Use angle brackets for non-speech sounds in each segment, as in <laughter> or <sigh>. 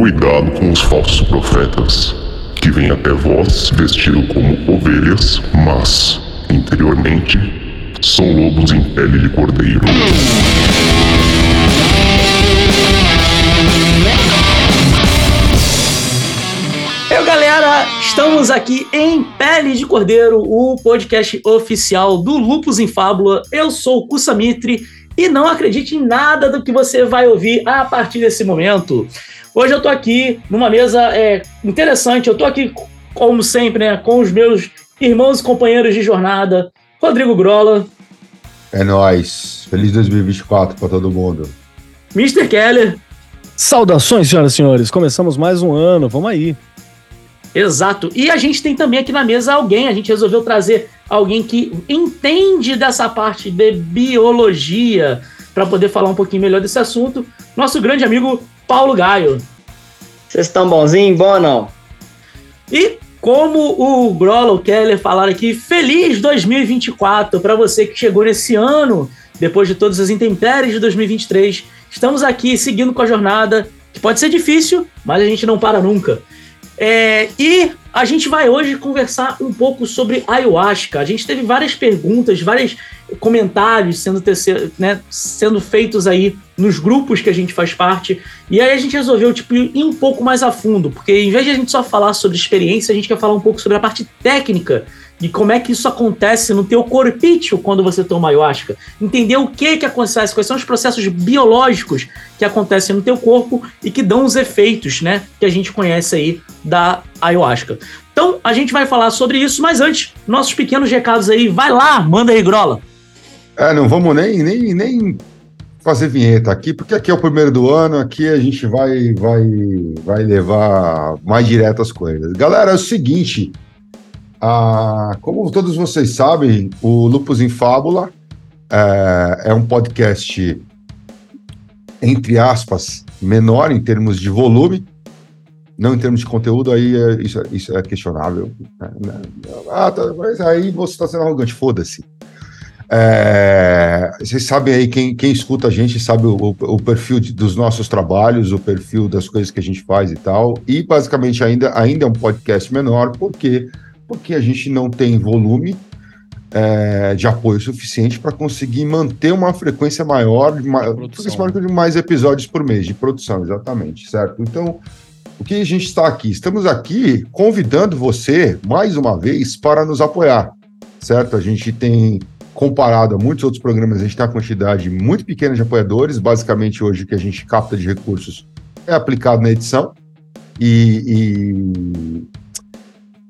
Cuidado com os falsos profetas, que vêm até vós vestido como ovelhas, mas, interiormente, são lobos em pele de cordeiro. Eu, galera, estamos aqui em Pele de Cordeiro, o podcast oficial do Lupus em Fábula. Eu sou o Kusamitri e não acredite em nada do que você vai ouvir a partir desse momento. Hoje eu tô aqui numa mesa é, interessante, eu tô aqui, como sempre, né, com os meus irmãos e companheiros de jornada, Rodrigo Grola. É nóis. Feliz 2024 para todo mundo. Mr. Keller. Saudações, senhoras e senhores. Começamos mais um ano, vamos aí. Exato. E a gente tem também aqui na mesa alguém, a gente resolveu trazer alguém que entende dessa parte de biologia para poder falar um pouquinho melhor desse assunto. Nosso grande amigo Paulo Gaio. Vocês estão bonzinhos? Bom ou não? E como o Grola, o Keller falaram aqui, feliz 2024 para você que chegou nesse ano, depois de todas as intempéries de 2023. Estamos aqui seguindo com a jornada, que pode ser difícil, mas a gente não para nunca. É, e a gente vai hoje conversar um pouco sobre ayahuasca. A gente teve várias perguntas, vários comentários sendo, né, sendo feitos aí nos grupos que a gente faz parte. E aí a gente resolveu tipo, ir um pouco mais a fundo, porque em vez de a gente só falar sobre experiência, a gente quer falar um pouco sobre a parte técnica de como é que isso acontece no teu corpício quando você toma ayahuasca. Entender o que que acontece, quais são os processos biológicos que acontecem no teu corpo e que dão os efeitos, né, que a gente conhece aí da ayahuasca. Então, a gente vai falar sobre isso, mas antes, nossos pequenos recados aí, vai lá, manda aí, Grola. É, não vamos nem, nem, nem fazer vinheta aqui, porque aqui é o primeiro do ano, aqui a gente vai, vai, vai levar mais direto as coisas. Galera, é o seguinte, ah, como todos vocês sabem, o Lupus em Fábula é, é um podcast, entre aspas, menor em termos de volume, não em termos de conteúdo, aí é, isso, isso, é questionável. Né? Ah, tá, mas aí você está sendo arrogante, foda-se. É, vocês sabem aí, quem, quem escuta a gente sabe o, o, perfil de, dos nossos trabalhos, o perfil das coisas que a gente faz e tal. E basicamente ainda, ainda é um podcast menor, porque porque a gente não tem volume é, de apoio suficiente para conseguir manter uma frequência maior, de, de mais episódios por mês de produção, exatamente, certo? Então, o que a gente está aqui? Estamos aqui convidando você, mais uma vez, para nos apoiar, certo? A gente tem comparado a muitos outros programas, a gente tem uma quantidade muito pequena de apoiadores. Basicamente, hoje, o que a gente capta de recursos é aplicado na edição. E,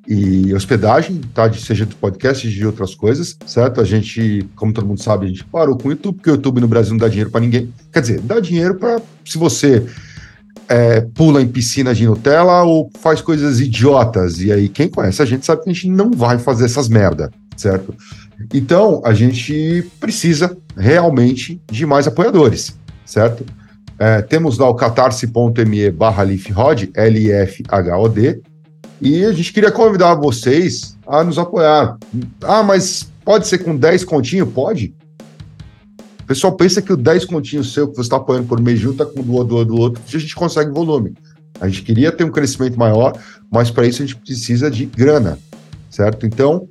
e hospedagem, tá? De, seja de podcasts de outras coisas, certo? A gente, como todo mundo sabe, a gente parou com o YouTube, porque o YouTube no Brasil não dá dinheiro para ninguém. Quer dizer, dá dinheiro para se você é, pula em piscina de Nutella ou faz coisas idiotas. E aí, quem conhece a gente sabe que a gente não vai fazer essas merda, certo? Então, a gente precisa realmente de mais apoiadores, certo? É, temos lá o catarse.me barra lifhod, L-I-F-H-O-D, e a gente queria convidar vocês a nos apoiar. Ah, mas pode ser com 10 continhos? Pode. O pessoal pensa que o 10 continhos seu que você está apoiando por mês junto com o do, do, do outro, a gente consegue volume. A gente queria ter um crescimento maior, mas para isso a gente precisa de grana, certo? Então,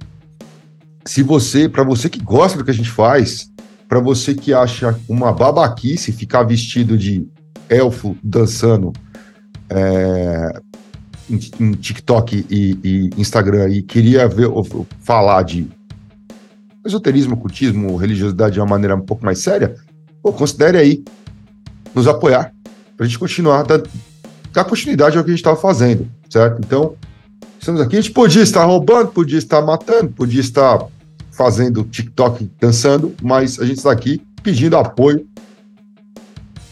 se você, para você que gosta do que a gente faz, para você que acha uma babaquice ficar vestido de elfo dançando é, em, TikTok e, e, Instagram e queria ver, falar de esoterismo, ocultismo, religiosidade de uma maneira um pouco mais séria, pô, considere aí nos apoiar para a gente continuar, dar, dar continuidade ao que a gente estava fazendo, certo? Então, estamos aqui, a gente podia estar roubando, podia estar matando, podia estar fazendo TikTok dançando, mas a gente está aqui pedindo apoio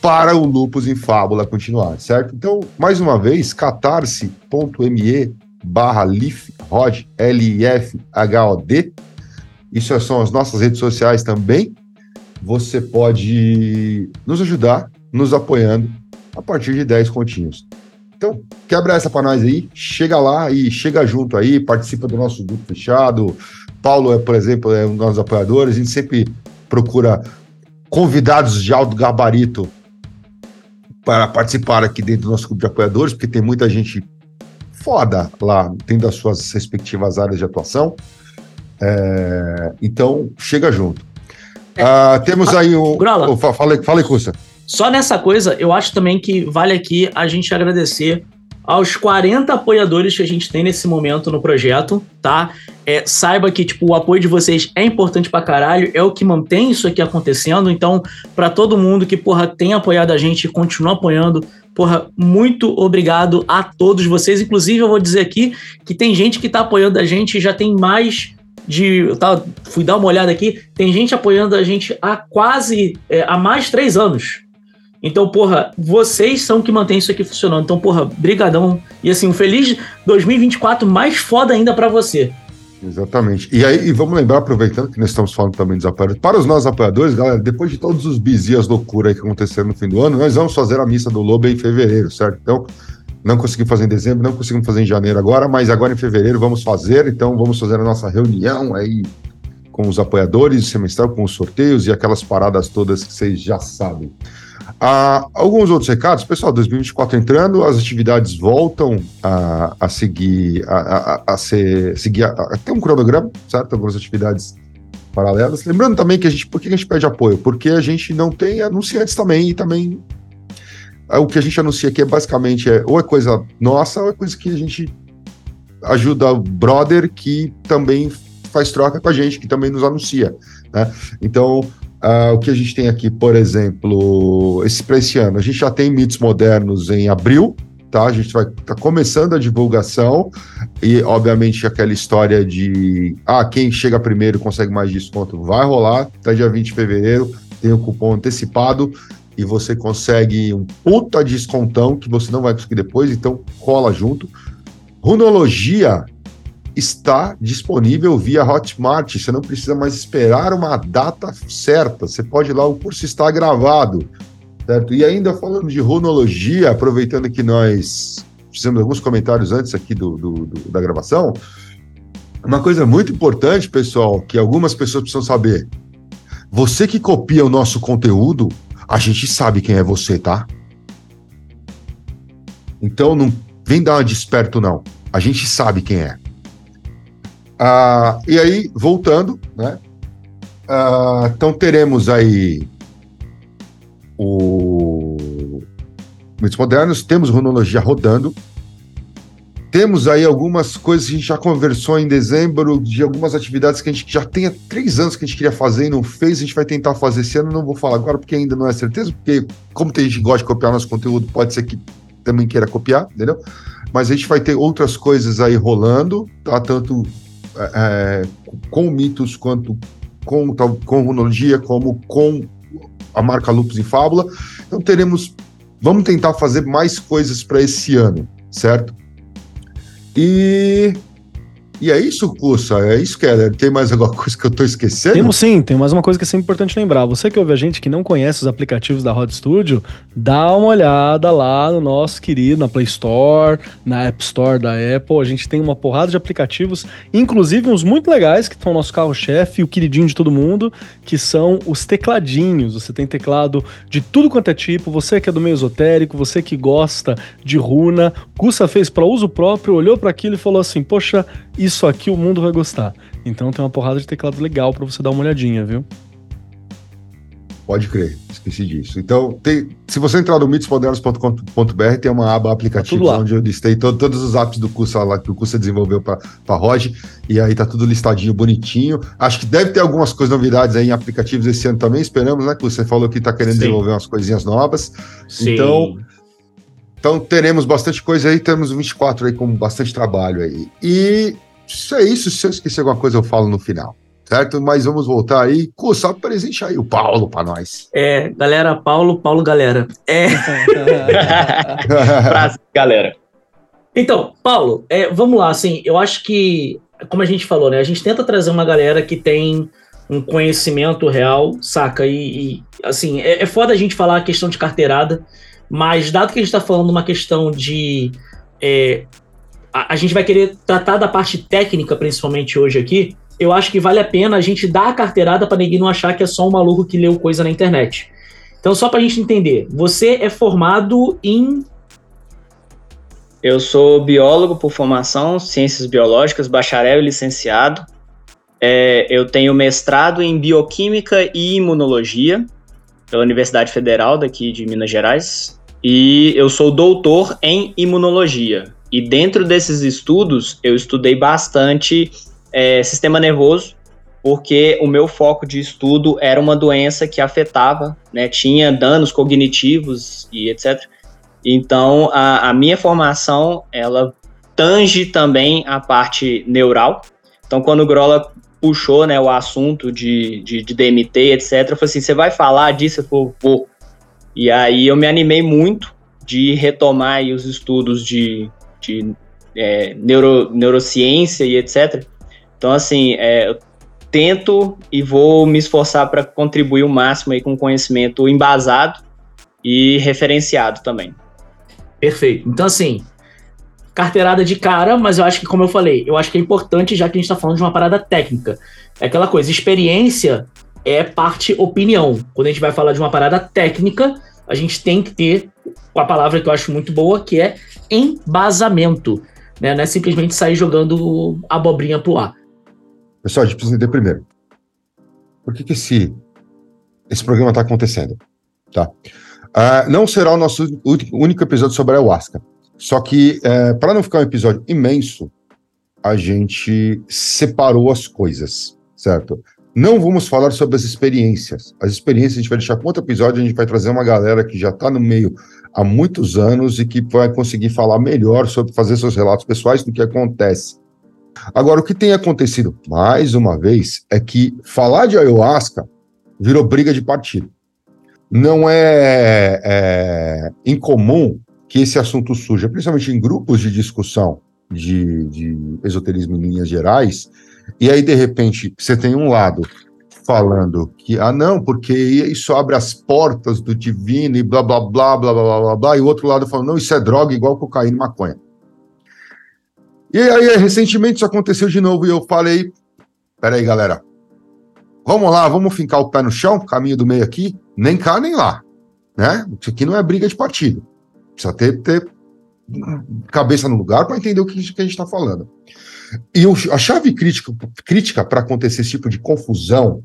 para o Lupus em Fábula continuar, certo? Então, mais uma vez, catarse.me barra lifhod, L-I-F-H-O-D. Isso são as nossas redes sociais também. Você pode nos ajudar, nos apoiando, a partir de 10 continhos. Então, quebra essa para nós aí, chega lá e chega junto aí, participa do nosso grupo fechado. Paulo, é, por exemplo, é um dos nossos apoiadores. A gente sempre procura convidados de alto gabarito para participar aqui dentro do nosso grupo de apoiadores, porque tem muita gente foda lá, tendo as suas respectivas áreas de atuação. É, então, chega junto. É, ah, temos aí o. Grola, o fala, fala aí, Custa. Só nessa coisa, eu acho também que vale aqui a gente agradecer aos 40 apoiadores que a gente tem nesse momento no projeto, tá? É, saiba que, tipo, o apoio de vocês é importante pra caralho, é o que mantém isso aqui acontecendo. Então, para todo mundo que, porra, tem apoiado a gente e continua apoiando, porra, muito obrigado a todos vocês. Inclusive, eu vou dizer aqui que tem gente que tá apoiando a gente já tem mais de. Eu tava, fui dar uma olhada aqui, tem gente apoiando a gente há quase. É, há mais três anos. Então, porra, vocês são que mantêm isso aqui funcionando. Então, porra, brigadão. E assim, um feliz 2024 mais foda ainda para você. Exatamente. E aí, e vamos lembrar, aproveitando que nós estamos falando também dos apoiadores, para os nossos apoiadores, galera, depois de todos os bis e loucuras que aconteceram no fim do ano, nós vamos fazer a missa do Lobo em fevereiro, certo? Então, não conseguimos fazer em dezembro, não conseguimos fazer em janeiro agora, mas agora em fevereiro vamos fazer, então vamos fazer a nossa reunião aí com os apoiadores, semestral, com os sorteios e aquelas paradas todas que vocês já sabem. Ah, alguns outros recados, pessoal, 2024 entrando, as atividades voltam a, a seguir, a, a, a ser, seguir, a, a, ter um cronograma, certo? Algumas atividades paralelas. Lembrando também que a gente, por que a gente pede apoio? Porque a gente não tem anunciantes também e também é, o que a gente anuncia aqui é basicamente é, ou é coisa nossa ou é coisa que a gente ajuda o brother que também faz troca com a gente, que também nos anuncia, né? Então, Uh, o que a gente tem aqui, por exemplo, esse para esse ano, a gente já tem mitos modernos em abril, tá? A gente vai tá começando a divulgação e, obviamente, aquela história de ah, quem chega primeiro consegue mais desconto vai rolar. Até dia 20 de fevereiro tem o cupom antecipado e você consegue um puta descontão que você não vai conseguir depois, então cola junto. Runologia está disponível via Hotmart. Você não precisa mais esperar uma data certa. Você pode ir lá, o curso está gravado. Certo? E ainda falando de runologia, aproveitando que nós fizemos alguns comentários antes aqui do, do, do, da gravação, uma coisa muito importante, pessoal, que algumas pessoas precisam saber. Você que copia o nosso conteúdo, a gente sabe quem é você, tá? Então não vem dar uma desperto, não. A gente sabe quem é. Ah, e aí, voltando, né? Ah, então teremos aí o Mitos Modernos, temos Runologia rodando, temos aí algumas coisas que a gente já conversou em dezembro, de algumas atividades que a gente já tem há três anos que a gente queria fazer e não fez, a gente vai tentar fazer esse ano, não vou falar agora porque ainda não é certeza, porque como tem gente que gosta de copiar nosso conteúdo, pode ser que também queira copiar, entendeu? Mas a gente vai ter outras coisas aí rolando, tá? Tanto é, com mitos quanto com, com runologia, como com a marca Lupus em Fábula. Então teremos, vamos tentar fazer mais coisas para esse ano, certo? E e é isso, Cursa? É isso, Keller? Tem mais alguma coisa que eu estou esquecendo? Temos sim, tem mais uma coisa que é sempre importante lembrar. Você que ouve a gente que não conhece os aplicativos da Rod Studio, dá uma olhada lá no nosso querido, na Play Store, na App Store da Apple. A gente tem uma porrada de aplicativos, inclusive uns muito legais, que estão no nosso carro-chefe, o queridinho de todo mundo, que são os tecladinhos. Você tem teclado de tudo quanto é tipo. Você que é do meio esotérico, você que gosta de runa. Cursa fez para uso próprio, olhou para aquilo e falou assim: Poxa, isso aqui o mundo vai gostar. Então tem uma porrada de teclado legal para você dar uma olhadinha, viu? Pode crer, esqueci disso. Então, tem, se você entrar no mitosmodernos.com.br, tem uma aba aplicativo tá onde eu listei todo, todos os apps do curso lá que o curso desenvolveu para a ROG, e aí tá tudo listadinho, bonitinho. Acho que deve ter algumas coisas, novidades aí em aplicativos esse ano também, esperamos, né? Que você falou que tá querendo Sim. desenvolver umas coisinhas novas. Sim. Então, então teremos bastante coisa aí, temos 24 aí com bastante trabalho aí. E isso é isso. Se eu esquecer alguma coisa, eu falo no final. Certo? Mas vamos voltar aí. Curso, presente aí o Paulo para nós. É, galera, Paulo, Paulo, galera. É. <laughs> Frase, galera. Então, Paulo, é, vamos lá, assim, eu acho que, como a gente falou, né? A gente tenta trazer uma galera que tem um conhecimento real, saca? E, e assim, é, é foda a gente falar a questão de carteirada, mas dado que a gente está falando uma questão de é, a, a gente vai querer tratar da parte técnica, principalmente hoje aqui. Eu acho que vale a pena a gente dar a carteirada para ninguém não achar que é só um maluco que leu coisa na internet. Então, só para a gente entender, você é formado em. Eu sou biólogo por formação, ciências biológicas, bacharel e licenciado. É, eu tenho mestrado em bioquímica e imunologia pela Universidade Federal daqui de Minas Gerais. E eu sou doutor em imunologia. E dentro desses estudos, eu estudei bastante é, sistema nervoso, porque o meu foco de estudo era uma doença que afetava, né, tinha danos cognitivos e etc. Então, a, a minha formação, ela tange também a parte neural. Então, quando o Grola puxou né, o assunto de, de, de DMT, etc., eu falei assim, você vai falar disso? Eu falei, vou. E aí eu me animei muito de retomar os estudos de, de é, neuro, neurociência e etc., então, assim, é, eu tento e vou me esforçar para contribuir o máximo aí com conhecimento embasado e referenciado também. Perfeito. Então, assim, carteirada de cara, mas eu acho que, como eu falei, eu acho que é importante, já que a gente está falando de uma parada técnica. É aquela coisa, experiência é parte opinião. Quando a gente vai falar de uma parada técnica, a gente tem que ter a palavra que eu acho muito boa, que é embasamento. Né? Não é simplesmente sair jogando abobrinha pro ar. Pessoal, a gente precisa entender primeiro. Por que, que esse, esse programa está acontecendo? Tá? Uh, não será o nosso único episódio sobre a ayahuasca. Só que, uh, é, para não ficar um episódio imenso, a gente separou as coisas, certo? Não vamos falar sobre as experiências. As experiências a gente vai deixar para outro episódio, a gente vai trazer uma galera que já está no meio há muitos anos e que vai conseguir falar melhor sobre fazer seus relatos pessoais do que acontece Agora, o que tem acontecido, mais uma vez, é que falar de ayahuasca virou briga de partido. Não é, é incomum que esse assunto surja, principalmente em grupos de discussão de, de esoterismo em linhas gerais, e aí, de repente, você tem um lado falando que, ah, não, porque isso abre as portas do divino e blá, blá, blá, blá, blá, blá, blá, e o outro lado falando, não, isso é droga igual cocaína e maconha. E aí, recentemente isso aconteceu de novo e eu falei: peraí, galera, vamos lá, vamos fincar o pé no chão, caminho do meio aqui, nem cá nem lá. Né? Isso aqui não é briga de partido. Precisa ter, ter cabeça no lugar para entender o que, que a gente está falando. E a chave crítica para acontecer esse tipo de confusão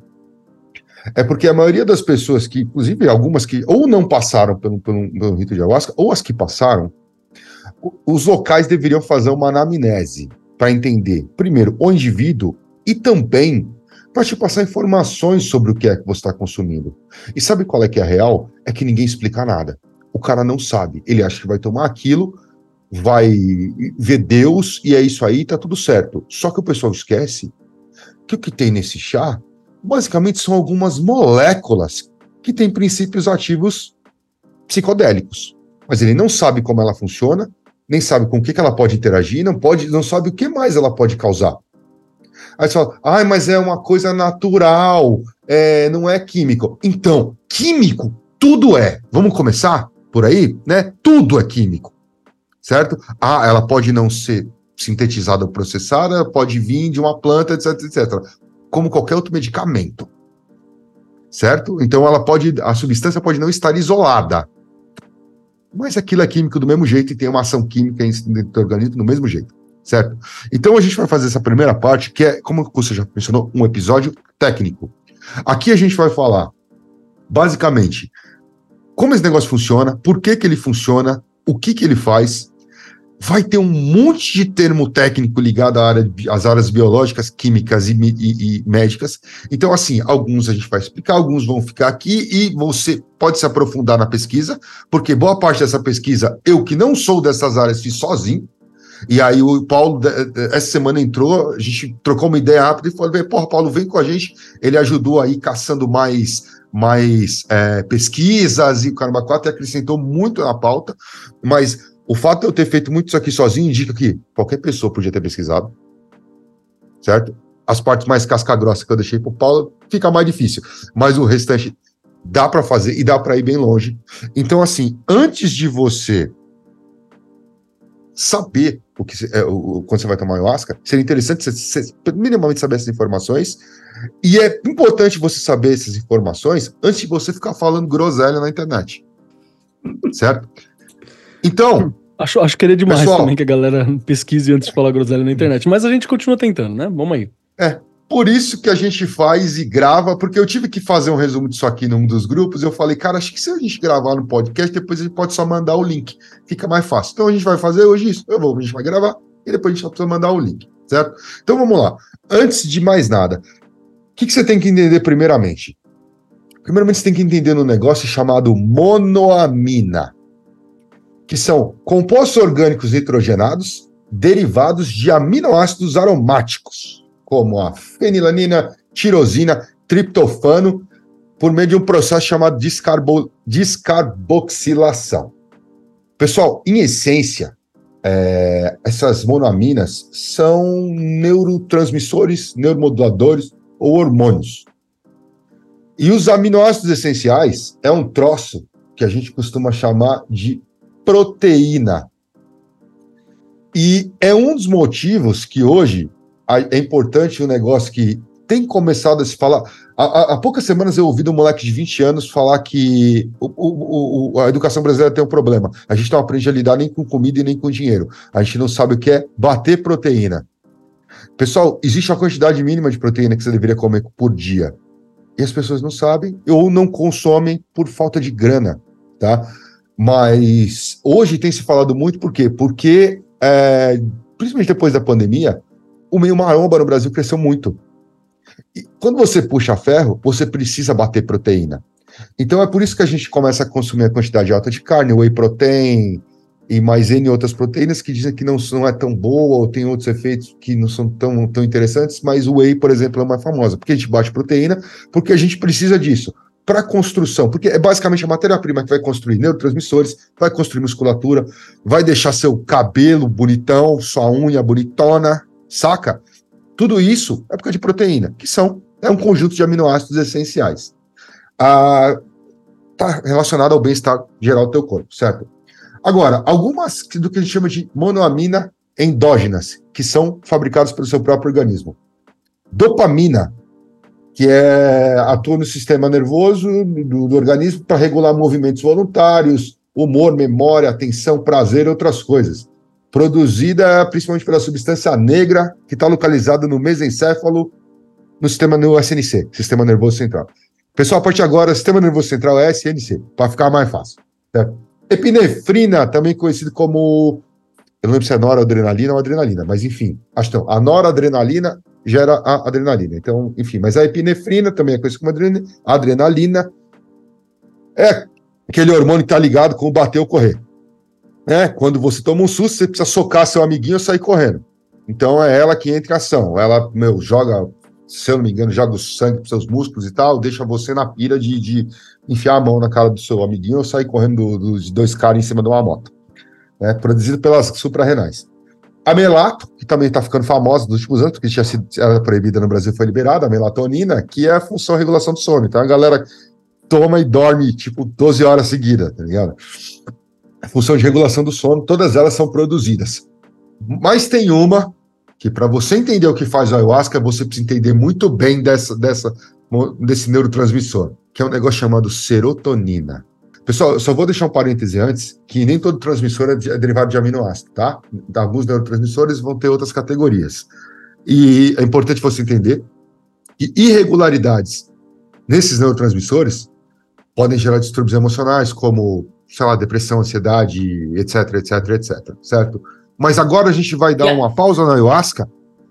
é porque a maioria das pessoas que, inclusive algumas que ou não passaram pelo, pelo, pelo rito de ayahuasca, ou as que passaram, os locais deveriam fazer uma anamnese para entender, primeiro, o indivíduo e também para te passar informações sobre o que é que você está consumindo. E sabe qual é que é a real? É que ninguém explica nada. O cara não sabe. Ele acha que vai tomar aquilo, vai ver Deus e é isso aí, tá tudo certo. Só que o pessoal esquece que o que tem nesse chá, basicamente, são algumas moléculas que têm princípios ativos psicodélicos. Mas ele não sabe como ela funciona, nem sabe com o que, que ela pode interagir, não pode, não sabe o que mais ela pode causar. Aí você fala, ah, mas é uma coisa natural, é, não é químico. Então, químico, tudo é. Vamos começar por aí, né? Tudo é químico, certo? Ah, ela pode não ser sintetizada ou processada, pode vir de uma planta, etc, etc. Como qualquer outro medicamento, certo? Então, ela pode, a substância pode não estar isolada, mas aquilo é químico do mesmo jeito e tem uma ação química dentro do organismo do mesmo jeito, certo? Então a gente vai fazer essa primeira parte, que é, como você já mencionou, um episódio técnico. Aqui a gente vai falar, basicamente, como esse negócio funciona, por que, que ele funciona, o que, que ele faz, vai ter um monte de termo técnico ligado à área, às áreas biológicas, químicas e, e, e, médicas. Então, assim, alguns a gente vai explicar, alguns vão ficar aqui e você pode se aprofundar na pesquisa, porque boa parte dessa pesquisa, eu que não sou dessas áreas, fiz sozinho. E aí o Paulo, essa semana entrou, a gente trocou uma ideia rápida e falou, porra, Paulo, vem com a gente. Ele ajudou aí caçando mais mais é, pesquisas e o Caramba 4 acrescentou muito na pauta, mas o fato de eu ter feito muito isso aqui sozinho indica que qualquer pessoa podia ter pesquisado, certo? As partes mais casca-grossa que eu deixei para o Paulo fica mais difícil, mas o restante dá para fazer e dá para ir bem longe. Então, assim, antes de você saber o que é, o, quando você vai tomar ayahuasca, seria interessante você, você minimamente saber essas informações. E é importante você saber essas informações antes de você ficar falando groselha na internet. Certo? Então. Acho, acho que é demais pessoal, também que a galera pesquise antes de falar groselha na internet. Mas a gente continua tentando, né? Vamos aí. É. Por isso que a gente faz e grava, porque eu tive que fazer um resumo disso aqui num dos grupos. Eu falei, cara, acho que se a gente gravar no podcast, depois a gente pode só mandar o link. Fica mais fácil. Então a gente vai fazer hoje isso. Eu vou, a gente vai gravar e depois a gente só precisa mandar o link, certo? Então vamos lá. Antes de mais nada, o que, que você tem que entender primeiramente? Primeiramente, você tem que entender um negócio chamado monoamina, que são compostos orgânicos nitrogenados derivados de aminoácidos aromáticos como a fenilanina, tirosina, triptofano, por meio de um processo chamado descarbo, descarboxilação. Pessoal, em essência, é, essas monoaminas são neurotransmissores, neuromoduladores ou hormônios. E os aminoácidos essenciais é um troço que a gente costuma chamar de proteína. E é um dos motivos que hoje é importante um negócio que tem começado a se falar. Há, há, poucas semanas eu ouvi um moleque de 20 anos falar que o, o, o, a educação brasileira tem um problema. A gente não aprende a lidar nem com comida e nem com dinheiro. A gente não sabe o que é bater proteína. Pessoal, existe uma quantidade mínima de proteína que você deveria comer por dia. E as pessoas não sabem ou não consomem por falta de grana, tá? Mas hoje tem se falado muito por quê? Porque, é, principalmente depois da pandemia, o meio maromba no Brasil cresceu muito. E quando você puxa ferro, você precisa bater proteína. Então é por isso que a gente começa a consumir a quantidade alta de carne, whey protein e mais N outras proteínas que dizem que não, não é tão boa ou tem outros efeitos que não são tão, tão interessantes, mas o whey, por exemplo, é mais famosa. Porque a gente bate proteína, porque a gente precisa disso para construção, porque é basicamente a matéria-prima que vai construir neurotransmissores, vai construir musculatura, vai deixar seu cabelo bonitão, sua unha bonitona, saca? Tudo isso é por causa de proteína, que são é um conjunto de aminoácidos essenciais. Ah, tá relacionado ao bem-estar geral do teu corpo, certo? Agora, algumas do que a gente chama de monoamina endógenas, que são fabricadas pelo seu próprio organismo. Dopamina, que é, atua no sistema nervoso do, do organismo para regular movimentos voluntários, humor, memória, atenção, prazer e outras coisas produzida principalmente pela substância negra, que está localizada no mesencéfalo, no sistema no SNC, Sistema Nervoso Central. Pessoal, a partir agora, Sistema Nervoso Central é SNC, para ficar mais fácil. Certo? Epinefrina, também conhecido como. Eu não lembro se é noradrenalina ou adrenalina, mas enfim, acho que não. A noradrenalina gera a adrenalina. Então, enfim, mas a epinefrina também é conhecida como adrenalina. É aquele hormônio que está ligado com o bater ou correr né? Quando você toma um susto, você precisa socar seu amiguinho e sair correndo. Então é ela que entra em ação. Ela, meu, joga, se eu não me engano, joga o sangue para seus músculos e tal, deixa você na pira de, de enfiar a mão na cara do seu amiguinho ou sair correndo dos do, dois caras em cima de uma moto. Né? Produzido pelas suprarrenais. A melato, que também está ficando famosa nos últimos anos, porque tinha sido era proibida no Brasil, foi liberada, a melatonina, que é a função de regulação do sono. Então a galera toma e dorme, tipo, 12 horas seguidas, tá ligado? função de regulação do sono, todas elas são produzidas. Mas tem uma que, para você entender o que faz o ayahuasca, você precisa entender muito bem dessa, dessa, desse neurotransmissor, que é um negócio chamado serotonina. Pessoal, eu só vou deixar um parêntese antes, que nem todo transmissor é, é derivado de aminoácido, tá? Alguns neurotransmissores vão ter outras categorias. E é importante você entender que irregularidades nesses neurotransmissores podem gerar distúrbios emocionais, como sei lá, depressão, ansiedade, etc, etc, etc, certo? Mas agora a gente vai dar yeah. uma pausa na ayahuasca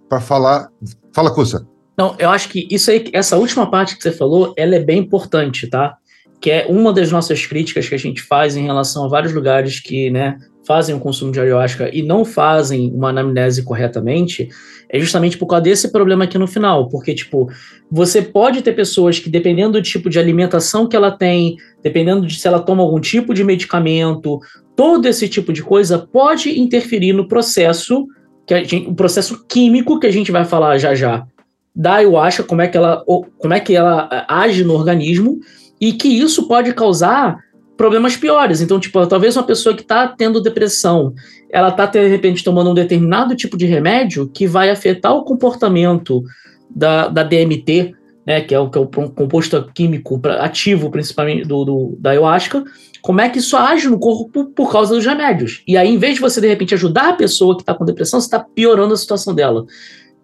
para falar. Fala, Cussa. Não, eu acho que isso aí, essa última parte que você falou, ela é bem importante, tá? Que é uma das nossas críticas que a gente faz em relação a vários lugares que, né, fazem o consumo de ayahuasca e não fazem uma anamnese corretamente, é justamente por causa desse problema aqui no final, porque, tipo, você pode ter pessoas que, dependendo do tipo de alimentação que ela tem, dependendo de se ela toma algum tipo de medicamento, todo esse tipo de coisa pode interferir no processo, que gente, o processo químico que a gente vai falar já já, da ayahuasca, como é que ela, como é que ela age no organismo, e que isso pode causar problemas piores. Então, tipo, talvez uma pessoa que está tendo depressão, ela está, de repente, tomando um determinado tipo de remédio que vai afetar o comportamento da, da DMT, né, que é o, que é o composto químico ativo, principalmente, do, do, da ayahuasca, como é que isso age no corpo por causa dos remédios. E aí, em vez de você, de repente, ajudar a pessoa que está com depressão, você está piorando a situação dela.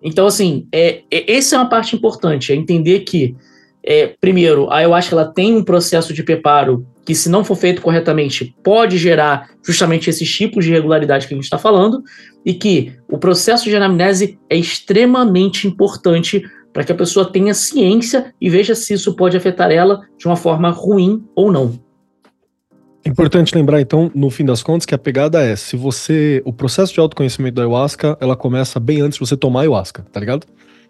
Então, assim, é, é, essa é uma parte importante, é entender que, é, primeiro, a ayahuasca ela tem um processo de preparo que, se não for feito corretamente, pode gerar justamente esses tipos de irregularidade que a gente está falando, e que o processo de anamnese é extremamente importante para que a pessoa tenha ciência e veja se isso pode afetar ela de uma forma ruim ou não. Importante lembrar, então, no fim das contas, que a pegada é: se você. O processo de autoconhecimento da ayahuasca, ela começa bem antes de você tomar ayahuasca, tá ligado?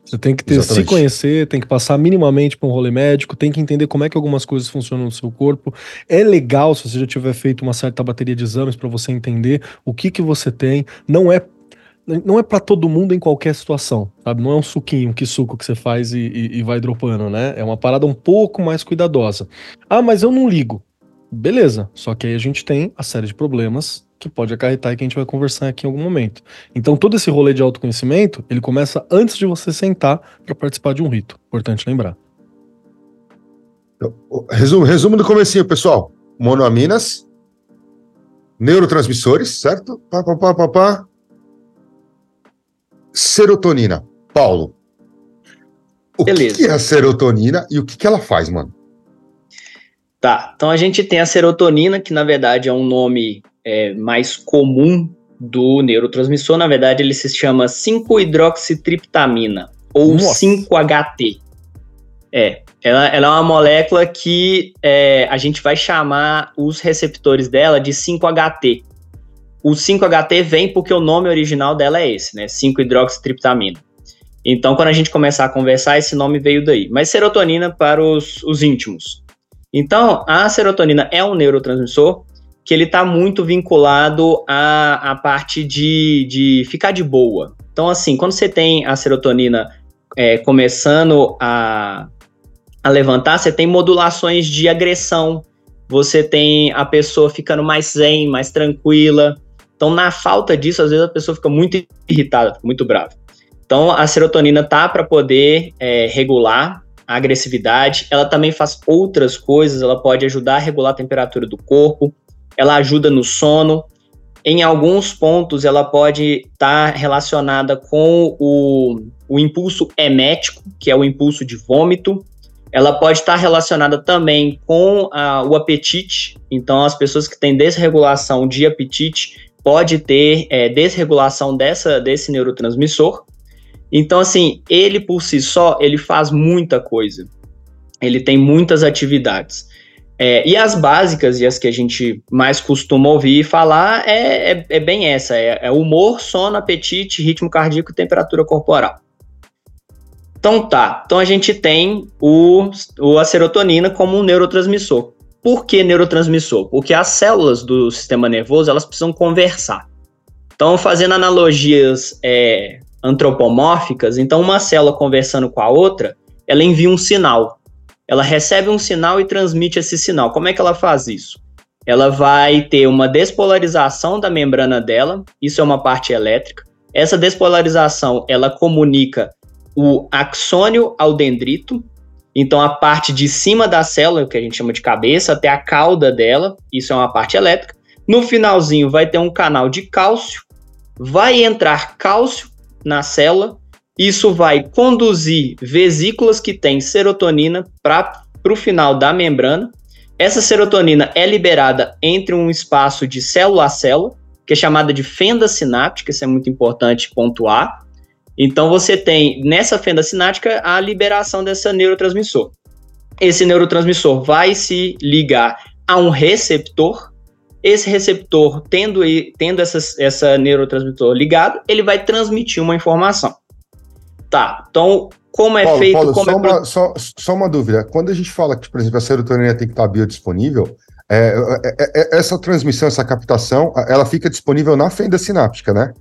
Você tem que ter, se conhecer, tem que passar minimamente para um rolê médico, tem que entender como é que algumas coisas funcionam no seu corpo. É legal se você já tiver feito uma certa bateria de exames para você entender o que que você tem. Não é não é para todo mundo em qualquer situação, sabe? Não é um suquinho, que suco que você faz e, e, e vai dropando, né? É uma parada um pouco mais cuidadosa. Ah, mas eu não ligo. Beleza, só que aí a gente tem a série de problemas que pode acarretar e que a gente vai conversar aqui em algum momento. Então todo esse rolê de autoconhecimento, ele começa antes de você sentar para participar de um rito. Importante lembrar. Então, resumo, resumo do comecinho, pessoal. Monoaminas, neurotransmissores, certo? Pá, pá, pá, pá, pá. Serotonina. Paulo. O Beleza. que é a serotonina e o que, que ela faz, mano? Tá, então a gente tem a serotonina, que na verdade é um nome é, mais comum do neurotransmissor. Na verdade, ele se chama 5-hidroxitriptamina, ou Nossa. 5-HT. É, ela, ela, é uma molécula que é, a gente vai chamar os receptores dela de 5-HT. O 5-HT vem porque o nome original dela é esse, né? 5-hidroxitriptamina. Então, quando a gente começar a conversar, esse nome veio daí. Mas serotonina para os, os íntimos. Então, a serotonina é um neurotransmissor que ele está muito vinculado à, à parte de, de ficar de boa. Então, assim, quando você tem a serotonina é, começando a, a levantar, você tem modulações de agressão, você tem a pessoa ficando mais zen, mais tranquila. Então, na falta disso, às vezes a pessoa fica muito irritada, muito brava. Então, a serotonina tá para poder é, regular a agressividade, ela também faz outras coisas, ela pode ajudar a regular a temperatura do corpo, ela ajuda no sono. Em alguns pontos, ela pode estar tá relacionada com o, o impulso emético, que é o impulso de vômito. Ela pode estar tá relacionada também com a, o apetite. Então, as pessoas que têm desregulação de apetite pode ter é, desregulação dessa, desse neurotransmissor. Então, assim, ele por si só, ele faz muita coisa. Ele tem muitas atividades. É, e as básicas e as que a gente mais costuma ouvir falar é, é, é bem essa: é, é, humor, sono, apetite, ritmo cardíaco e temperatura corporal. Então tá, então a gente tem o, o, a serotonina como um neurotransmissor. Por que neurotransmissor? Porque as células do sistema nervoso elas precisam conversar. Então, fazendo analogias é, antropomórficas, então uma célula conversando com a outra, ela envia um sinal. Ela recebe um sinal e transmite esse sinal. Como é que ela faz isso? Ela vai ter uma despolarização da membrana dela, isso é uma parte elétrica. Essa despolarização, ela comunica o axônio ao dendrito, então a parte de cima da célula, que a gente chama de cabeça, até a cauda dela, isso é uma parte elétrica. No finalzinho vai ter um canal de cálcio, vai entrar cálcio na célula. Isso vai conduzir vesículas que têm serotonina para o final da membrana. Essa serotonina é liberada entre um espaço de célula a célula, que é chamada de fenda sináptica, isso é muito importante pontuar. Então você tem nessa fenda sináptica a liberação dessa neurotransmissor. Esse neurotransmissor vai se ligar a um receptor esse receptor, tendo, tendo essa, essa neurotransmissor ligado, ele vai transmitir uma informação. Tá, então, como é Paulo, feito... Paulo, como só, é uma, só, só, uma dúvida. Quando a gente fala que, por exemplo, a serotonina tem que estar biodisponível, é, é, é, é essa transmissão, essa captação, ela fica disponível na fenda sináptica, né?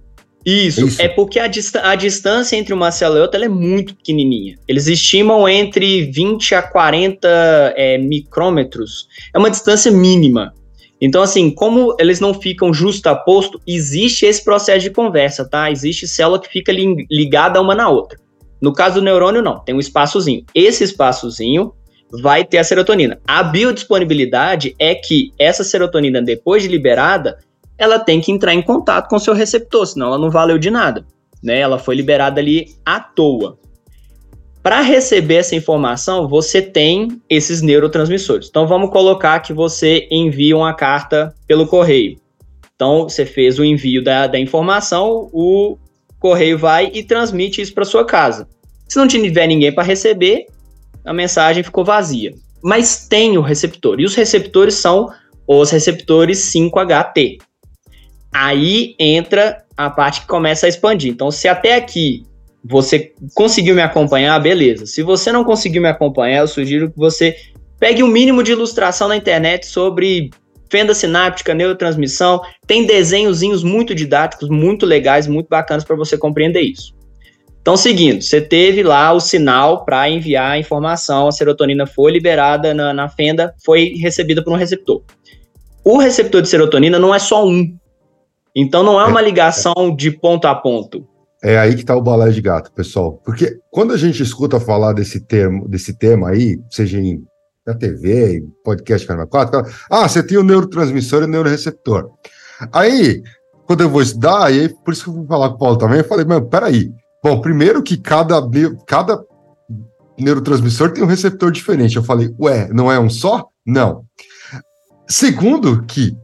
Isso, Isso. é porque a, dista- a distância entre uma célula e outra é muito pequenininha. Eles estimam entre 20 a 40 é, micrômetros. É uma distância mínima. Então, assim, como eles não ficam justaposto, existe esse processo de conversa, tá? Existe célula que fica li- ligada uma na outra. No caso do neurônio, não, tem um espaçozinho. Esse espaçozinho vai ter a serotonina. A biodisponibilidade é que essa serotonina, depois de liberada, ela tem que entrar em contato com seu receptor, senão ela não valeu de nada. Né? Ela foi liberada ali à toa. Para receber essa informação, você tem esses neurotransmissores. Então vamos colocar que você envia uma carta pelo correio. Então você fez o envio da, da informação, o correio vai e transmite isso para sua casa. Se não tiver ninguém para receber, a mensagem ficou vazia. Mas tem o receptor. E os receptores são os receptores 5HT. Aí entra a parte que começa a expandir. Então, se até aqui você conseguiu me acompanhar, beleza. Se você não conseguiu me acompanhar, eu sugiro que você pegue o mínimo de ilustração na internet sobre fenda sináptica, neurotransmissão. Tem desenhozinhos muito didáticos, muito legais, muito bacanas para você compreender isso. Então, seguindo, você teve lá o sinal para enviar a informação, a serotonina foi liberada na, na fenda, foi recebida por um receptor. O receptor de serotonina não é só um. Então, não é uma ligação de ponto a ponto. É aí que tá o balé de gato, pessoal. Porque quando a gente escuta falar desse termo, desse tema aí, seja em na TV, em podcast Caramba 4, ah, você tem o neurotransmissor e o neuroreceptor. Aí, quando eu vou estudar, e aí, por isso que eu vou falar com o Paulo também, eu falei, mano, peraí. Bom, primeiro que cada, cada neurotransmissor tem um receptor diferente. Eu falei, ué, não é um só? Não. Segundo que,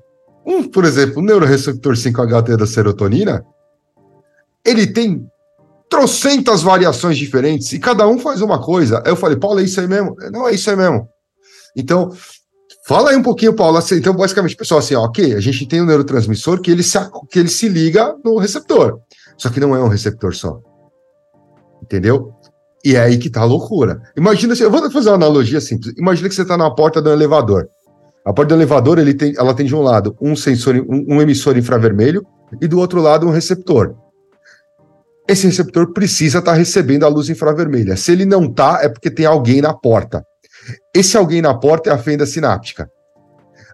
um, por exemplo, o neuroreceptor 5-HT da serotonina, ele tem trocentas variações diferentes e cada um faz uma coisa. Aí eu falei, Paulo, é isso aí mesmo? Não, é isso aí mesmo. Então, fala aí um pouquinho, Paulo. Assim, Então, basicamente, pessoal, assim, ó, ok, a gente tem um neurotransmissor que ele se, que ele se liga no receptor. Só que não é um receptor só. Entendeu? E é aí que tá a loucura. Imagina, assim, eu vou fazer uma analogia simples. Imagina que você tá na porta do elevador. A porta do elevador, ele tem, ela tem de um lado um sensor, um, um emissor infravermelho e do outro lado um receptor esse receptor precisa estar recebendo a luz infravermelha. Se ele não está, é porque tem alguém na porta. Esse alguém na porta é a fenda sináptica.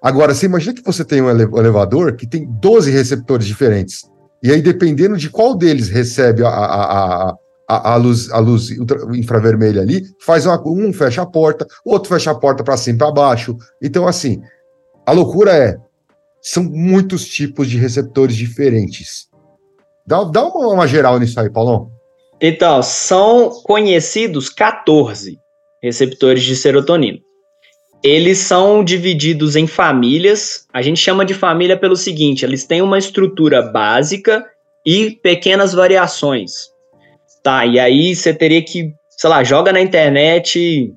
Agora, você imagina que você tem um ele- elevador que tem 12 receptores diferentes. E aí, dependendo de qual deles recebe a, a, a, a, a luz, a luz infravermelha ali, faz uma, um fecha a porta, outro fecha a porta para cima e para baixo. Então, assim, a loucura é: são muitos tipos de receptores diferentes. Dá, dá uma, uma geral nisso aí, Paulão. Então, são conhecidos 14 receptores de serotonina. Eles são divididos em famílias. A gente chama de família pelo seguinte: eles têm uma estrutura básica e pequenas variações. Tá, e aí você teria que, sei lá, joga na internet,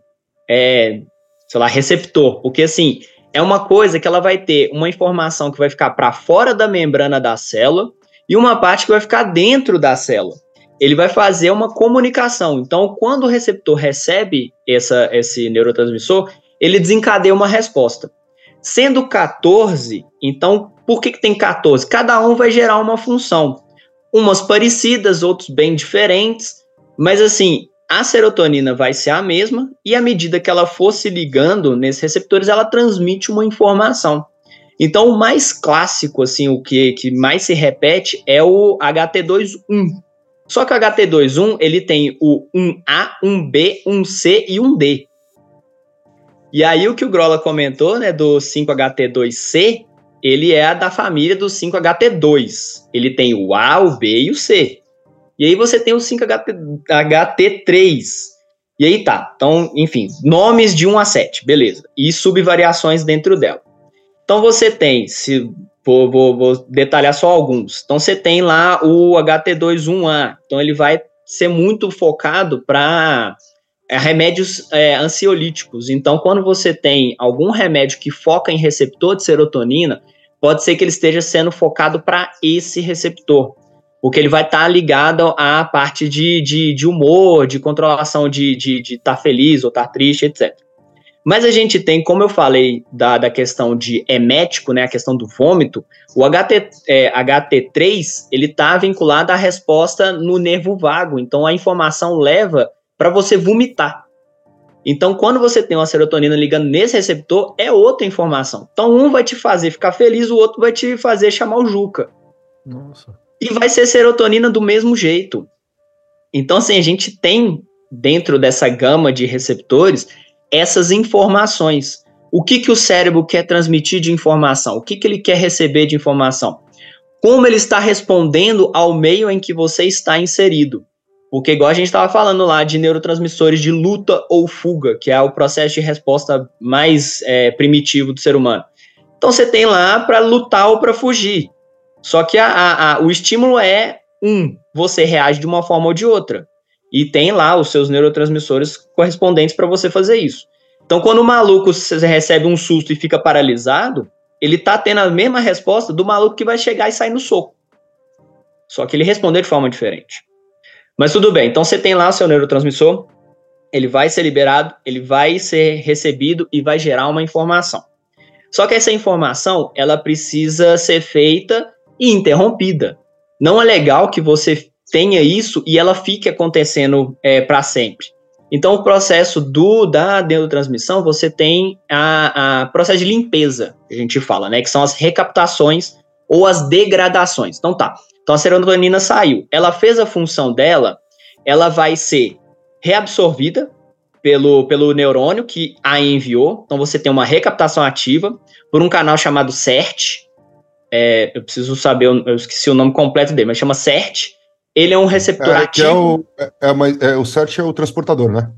é, sei lá, receptor, porque assim, é uma coisa que ela vai ter uma informação que vai ficar para fora da membrana da célula e uma parte que vai ficar dentro da célula. Ele vai fazer uma comunicação. Então, quando o receptor recebe essa, esse neurotransmissor, ele desencadeia uma resposta. Sendo 14, então, por que, que tem 14? Cada um vai gerar uma função. Umas parecidas, outros bem diferentes, mas assim, a serotonina vai ser a mesma, e à medida que ela for se ligando nesses receptores, ela transmite uma informação. Então, o mais clássico, assim, o que, que mais se repete é o HT21. Só que o HT21, ele tem o 1A, 1B, 1C e 1D. E aí, o que o Grola comentou, né, do 5HT2C, ele é da família do 5HT2. Ele tem o A, o B e o C. E aí você tem o 5HT3. E aí tá. Então, enfim, nomes de 1 a 7, beleza. E subvariações dentro dela. Então você tem, se vou, vou, vou detalhar só alguns. Então você tem lá o HT21A. Então ele vai ser muito focado para é, remédios é, ansiolíticos. Então, quando você tem algum remédio que foca em receptor de serotonina, pode ser que ele esteja sendo focado para esse receptor. Porque ele vai estar tá ligado à parte de, de, de humor, de controlação de estar de, de tá feliz ou estar tá triste, etc. Mas a gente tem, como eu falei da, da questão de emético, né, a questão do vômito, o HT, é, HT3 ele está vinculado à resposta no nervo vago. Então a informação leva para você vomitar. Então, quando você tem uma serotonina ligando nesse receptor, é outra informação. Então, um vai te fazer ficar feliz, o outro vai te fazer chamar o Juca. Nossa. E vai ser serotonina do mesmo jeito. Então, assim, a gente tem dentro dessa gama de receptores essas informações. O que, que o cérebro quer transmitir de informação? O que, que ele quer receber de informação? Como ele está respondendo ao meio em que você está inserido? Porque, igual a gente estava falando lá de neurotransmissores de luta ou fuga, que é o processo de resposta mais é, primitivo do ser humano. Então, você tem lá para lutar ou para fugir. Só que a, a, a, o estímulo é um, você reage de uma forma ou de outra. E tem lá os seus neurotransmissores correspondentes para você fazer isso. Então, quando o maluco recebe um susto e fica paralisado, ele tá tendo a mesma resposta do maluco que vai chegar e sair no soco. Só que ele respondeu de forma diferente. Mas tudo bem, então você tem lá o seu neurotransmissor, ele vai ser liberado, ele vai ser recebido e vai gerar uma informação. Só que essa informação, ela precisa ser feita e interrompida. Não é legal que você tenha isso e ela fique acontecendo é, para sempre. Então, o processo do da neurotransmissão, você tem a, a processo de limpeza, que a gente fala, né? Que são as recaptações ou as degradações. Então tá. Então a serotonina saiu. Ela fez a função dela, ela vai ser reabsorvida pelo, pelo neurônio que a enviou. Então você tem uma recaptação ativa por um canal chamado CERT. É, eu preciso saber, eu esqueci o nome completo dele, mas chama CERT. Ele é um receptor é, ativo. É o, é, é, uma, é, o CERT é o transportador, né?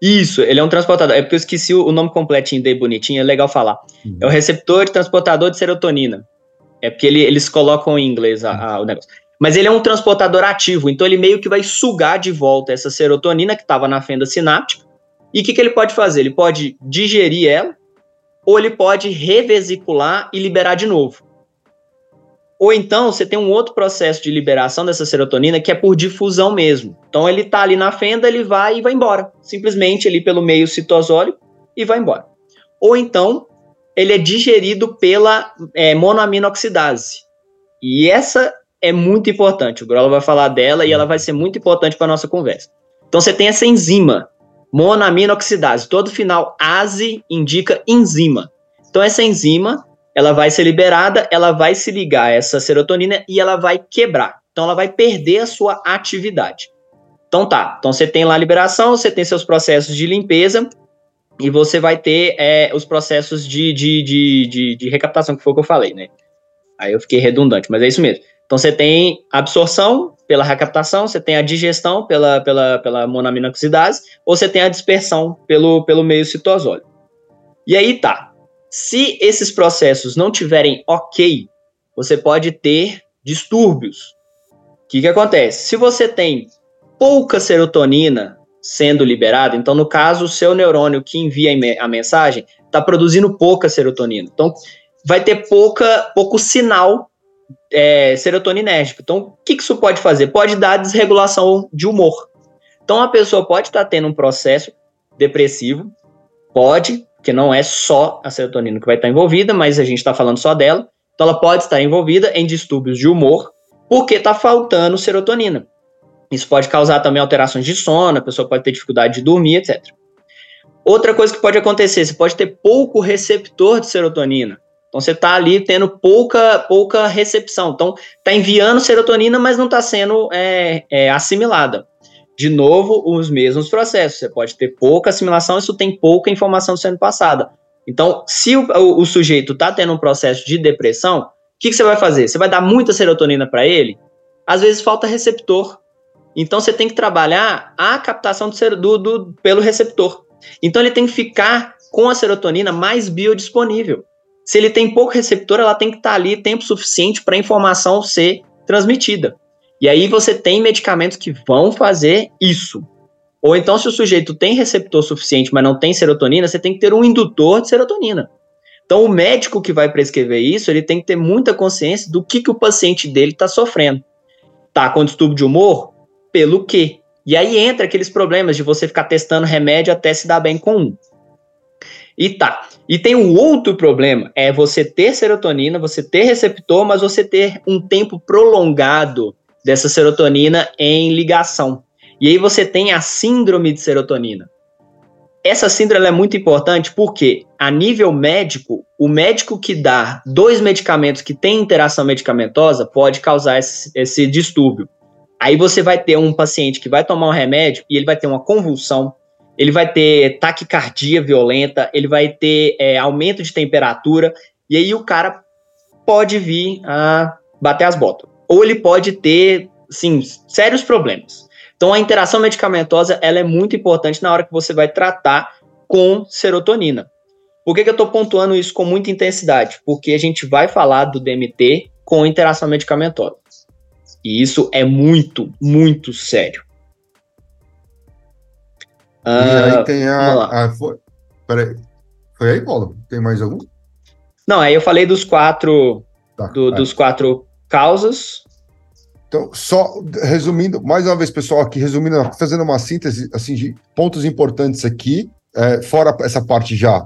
Isso, ele é um transportador. É porque eu esqueci o, o nome completinho dele, bonitinho, é legal falar. Uhum. É o receptor transportador de serotonina. É porque ele, eles colocam em inglês a, a, o negócio. Mas ele é um transportador ativo, então ele meio que vai sugar de volta essa serotonina que estava na fenda sináptica. E o que, que ele pode fazer? Ele pode digerir ela, ou ele pode revesicular e liberar de novo. Ou então você tem um outro processo de liberação dessa serotonina que é por difusão mesmo. Então ele está ali na fenda, ele vai e vai embora. Simplesmente ali pelo meio citosólico e vai embora. Ou então ele é digerido pela é, monoaminoxidase. E essa é muito importante. O Grola vai falar dela e ela vai ser muito importante para nossa conversa. Então você tem essa enzima, monoaminoxidase. Todo final ase indica enzima. Então essa enzima ela vai ser liberada, ela vai se ligar a essa serotonina e ela vai quebrar. Então ela vai perder a sua atividade. Então tá, então você tem lá a liberação, você tem seus processos de limpeza e você vai ter é, os processos de, de, de, de, de recaptação, que foi o que eu falei, né? Aí eu fiquei redundante, mas é isso mesmo. Então você tem absorção pela recaptação, você tem a digestão pela, pela, pela monoaminoxidase, ou você tem a dispersão pelo, pelo meio citosólico. E aí tá, se esses processos não tiverem ok, você pode ter distúrbios. O que, que acontece? Se você tem pouca serotonina sendo liberada, então no caso o seu neurônio que envia a mensagem está produzindo pouca serotonina, então vai ter pouca, pouco sinal é, serotoninérgico. Então o que, que isso pode fazer? Pode dar desregulação de humor. Então a pessoa pode estar tá tendo um processo depressivo, pode, que não é só a serotonina que vai estar envolvida, mas a gente está falando só dela. Então ela pode estar envolvida em distúrbios de humor, porque está faltando serotonina. Isso pode causar também alterações de sono, a pessoa pode ter dificuldade de dormir, etc. Outra coisa que pode acontecer, você pode ter pouco receptor de serotonina. Então você está ali tendo pouca, pouca recepção. Então está enviando serotonina, mas não está sendo é, é, assimilada de novo, os mesmos processos. Você pode ter pouca assimilação, isso tem pouca informação sendo passada. Então, se o, o, o sujeito está tendo um processo de depressão, o que, que, você vai fazer? Você vai dar muita serotonina para ele? Às vezes falta receptor. Então, você tem que trabalhar a captação do, do, do, pelo receptor. Então, ele tem que ficar com a serotonina mais biodisponível. Se ele tem pouco receptor, ela tem que estar tá ali tempo suficiente para a informação ser transmitida. E aí você tem medicamentos que vão fazer isso. Ou então, se o sujeito tem receptor suficiente, mas não tem serotonina, você tem que ter um indutor de serotonina. Então, o médico que vai prescrever isso, ele tem que ter muita consciência do que, que o paciente dele está sofrendo. Tá com distúrbio de humor? Pelo quê? E aí entra aqueles problemas de você ficar testando remédio até se dar bem com um. E tá. E tem um outro problema, é você ter serotonina, você ter receptor, mas você ter um tempo prolongado dessa serotonina em ligação. E aí você tem a síndrome de serotonina. Essa síndrome é muito importante porque, a nível médico, o médico que dá dois medicamentos que têm interação medicamentosa pode causar esse, esse distúrbio. Aí você vai ter um paciente que vai tomar um remédio e ele vai ter uma convulsão, ele vai ter taquicardia violenta, ele vai ter é, aumento de temperatura, e aí o cara pode vir a bater as botas. Ou ele pode ter, sim, sérios problemas. Então a interação medicamentosa ela é muito importante na hora que você vai tratar com serotonina. Por que, que eu estou pontuando isso com muita intensidade? Porque a gente vai falar do DMT com interação medicamentosa. E isso é muito, muito sério. E aí ah, tem a. a foi, peraí. Foi aí, Paulo? Tem mais algum? Não, aí eu falei dos quatro. Tá, do. Dos quatro causas. Então, só resumindo, mais uma vez, pessoal, aqui resumindo, fazendo uma síntese assim, de pontos importantes aqui, é, fora essa parte já,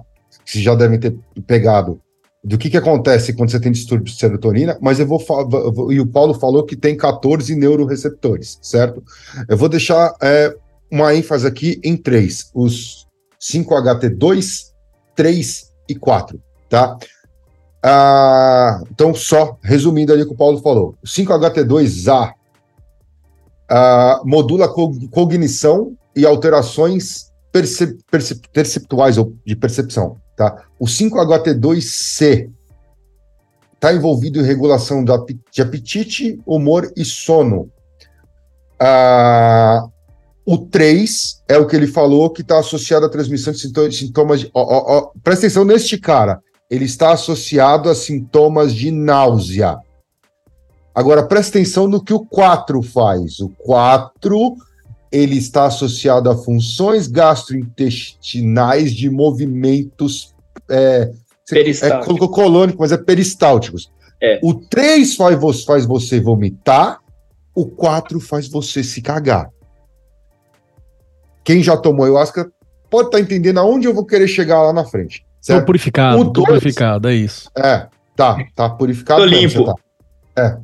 que vocês já devem ter pegado, do que, que acontece quando você tem distúrbio de serotonina, mas eu vou falar, e o Paulo falou que tem 14 neuroreceptores, certo? Eu vou deixar é, uma ênfase aqui em três: os 5HT2, 3 e 4, tá? Ah, então, só resumindo ali o que o Paulo falou: 5HT2A ah, modula cognição e alterações percep percep perceptuais ou de percepção, tá? O 5HT2C está envolvido em regulação de apetite, humor e sono. Ah, o 3 é o que ele falou que está associado à transmissão de sintomas. De, ó, ó, ó, presta atenção neste cara. Ele está associado a sintomas de náusea. Agora, presta atenção no que o 4 faz. O 4 ele está associado a funções gastrointestinais de movimentos. É, é, colocou colônico, mas é peristálticos. É. O 3 faz, faz você vomitar, o 4 faz você se cagar quem já tomou ayahuasca pode estar tá entendendo aonde eu vou querer chegar lá na frente. Certo? Tô purificado, o tô purificado, é isso. É, tá, tá purificado. Tô limpo. Tá. É.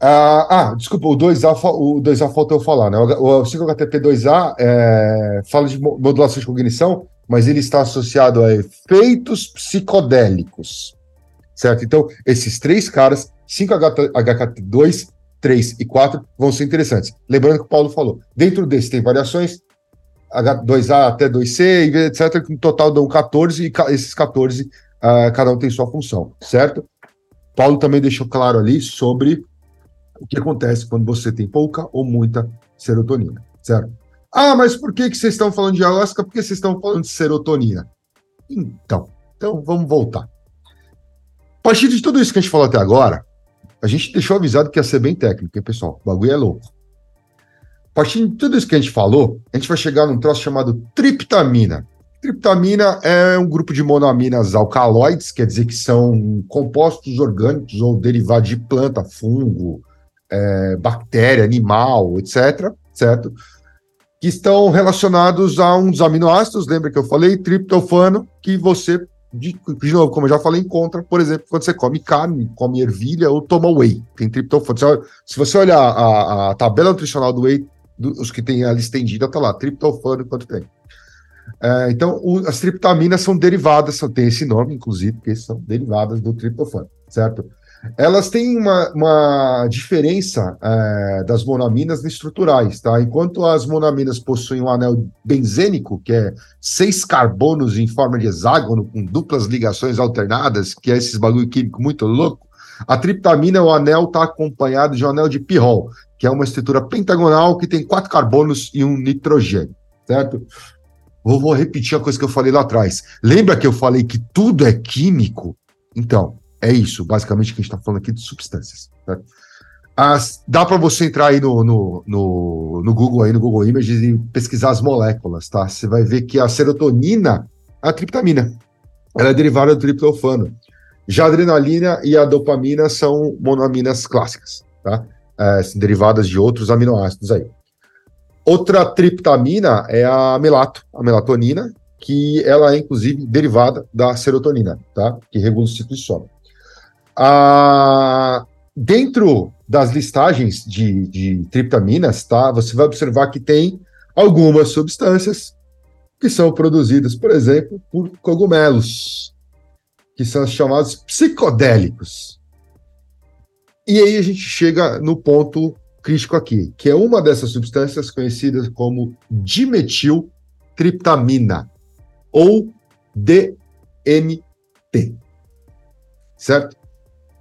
Ah, ah, desculpa, o 2A, o 2A faltou eu falar, né? O 5-HTP2A é, fala de modulação de cognição, mas ele está associado a efeitos psicodélicos, certo? Então, esses três caras, 5-HT2 3 e 4 vão ser interessantes. Lembrando que o Paulo falou, dentro desse tem variações, H2A até 2C, etc., que no total dão 14, e esses 14, uh, ah, cada um tem sua função, certo? Paulo também deixou claro ali sobre o que acontece quando você tem pouca ou muita serotonina, certo? Ah, mas por que, que vocês estão falando de ayahuasca? Por que vocês estão falando de serotonina? Então, então vamos voltar. A partir de tudo isso que a gente falou até agora, a gente deixou avisado que ia ser bem técnico, hein, pessoal? O bagulho é louco. A partir de tudo isso que a gente falou, a gente vai chegar num troço chamado triptamina. Triptamina é um grupo de monoaminas alcaloides, quer dizer que são compostos orgânicos ou derivados de planta, fungo, é, bactéria, animal, etc. Certo? Que estão relacionados a uns aminoácidos, lembra que eu falei? Triptofano, que você de, de novo, como eu já falei, encontra, por exemplo, quando você come carne, come ervilha ou toma whey, tem triptofano. Se você olhar a, a tabela nutricional do whey, do, os que tem ali estendida, tá lá, triptofano quanto tem. É, então, o, as triptaminas são derivadas, tem esse nome, inclusive, porque são derivadas do triptofano, certo? elas têm uma, uma diferença é, das monaminas estruturais, tá? Enquanto as monaminas possuem um anel benzênico, que é seis carbonos em forma de hexágono, com duplas ligações alternadas, que é esses bagulho químico muito louco, a triptamina, o anel está acompanhado de um anel de pirrol, que é uma estrutura pentagonal que tem quatro carbonos e um nitrogênio, certo? Vou, vou repetir a coisa que eu falei lá atrás. Lembra que eu falei que tudo é químico? Então, é isso, basicamente, que a gente está falando aqui de substâncias. Tá? As, dá para você entrar aí no, no, no, no, Google, aí no Google Images e pesquisar as moléculas, tá? Você vai ver que a serotonina é a triptamina. Ela é derivada do triptofano. Já a adrenalina e a dopamina são monoaminas clássicas, tá? É, derivadas de outros aminoácidos aí. Outra triptamina é a melato, a melatonina, que ela é, inclusive, derivada da serotonina, tá? Que regula o ciclo de sono. Ah, dentro das listagens de, de triptaminas, tá? Você vai observar que tem algumas substâncias que são produzidas, por exemplo, por cogumelos, que são chamados psicodélicos. E aí a gente chega no ponto crítico aqui, que é uma dessas substâncias conhecidas como dimetiltriptamina, ou DMT. Certo?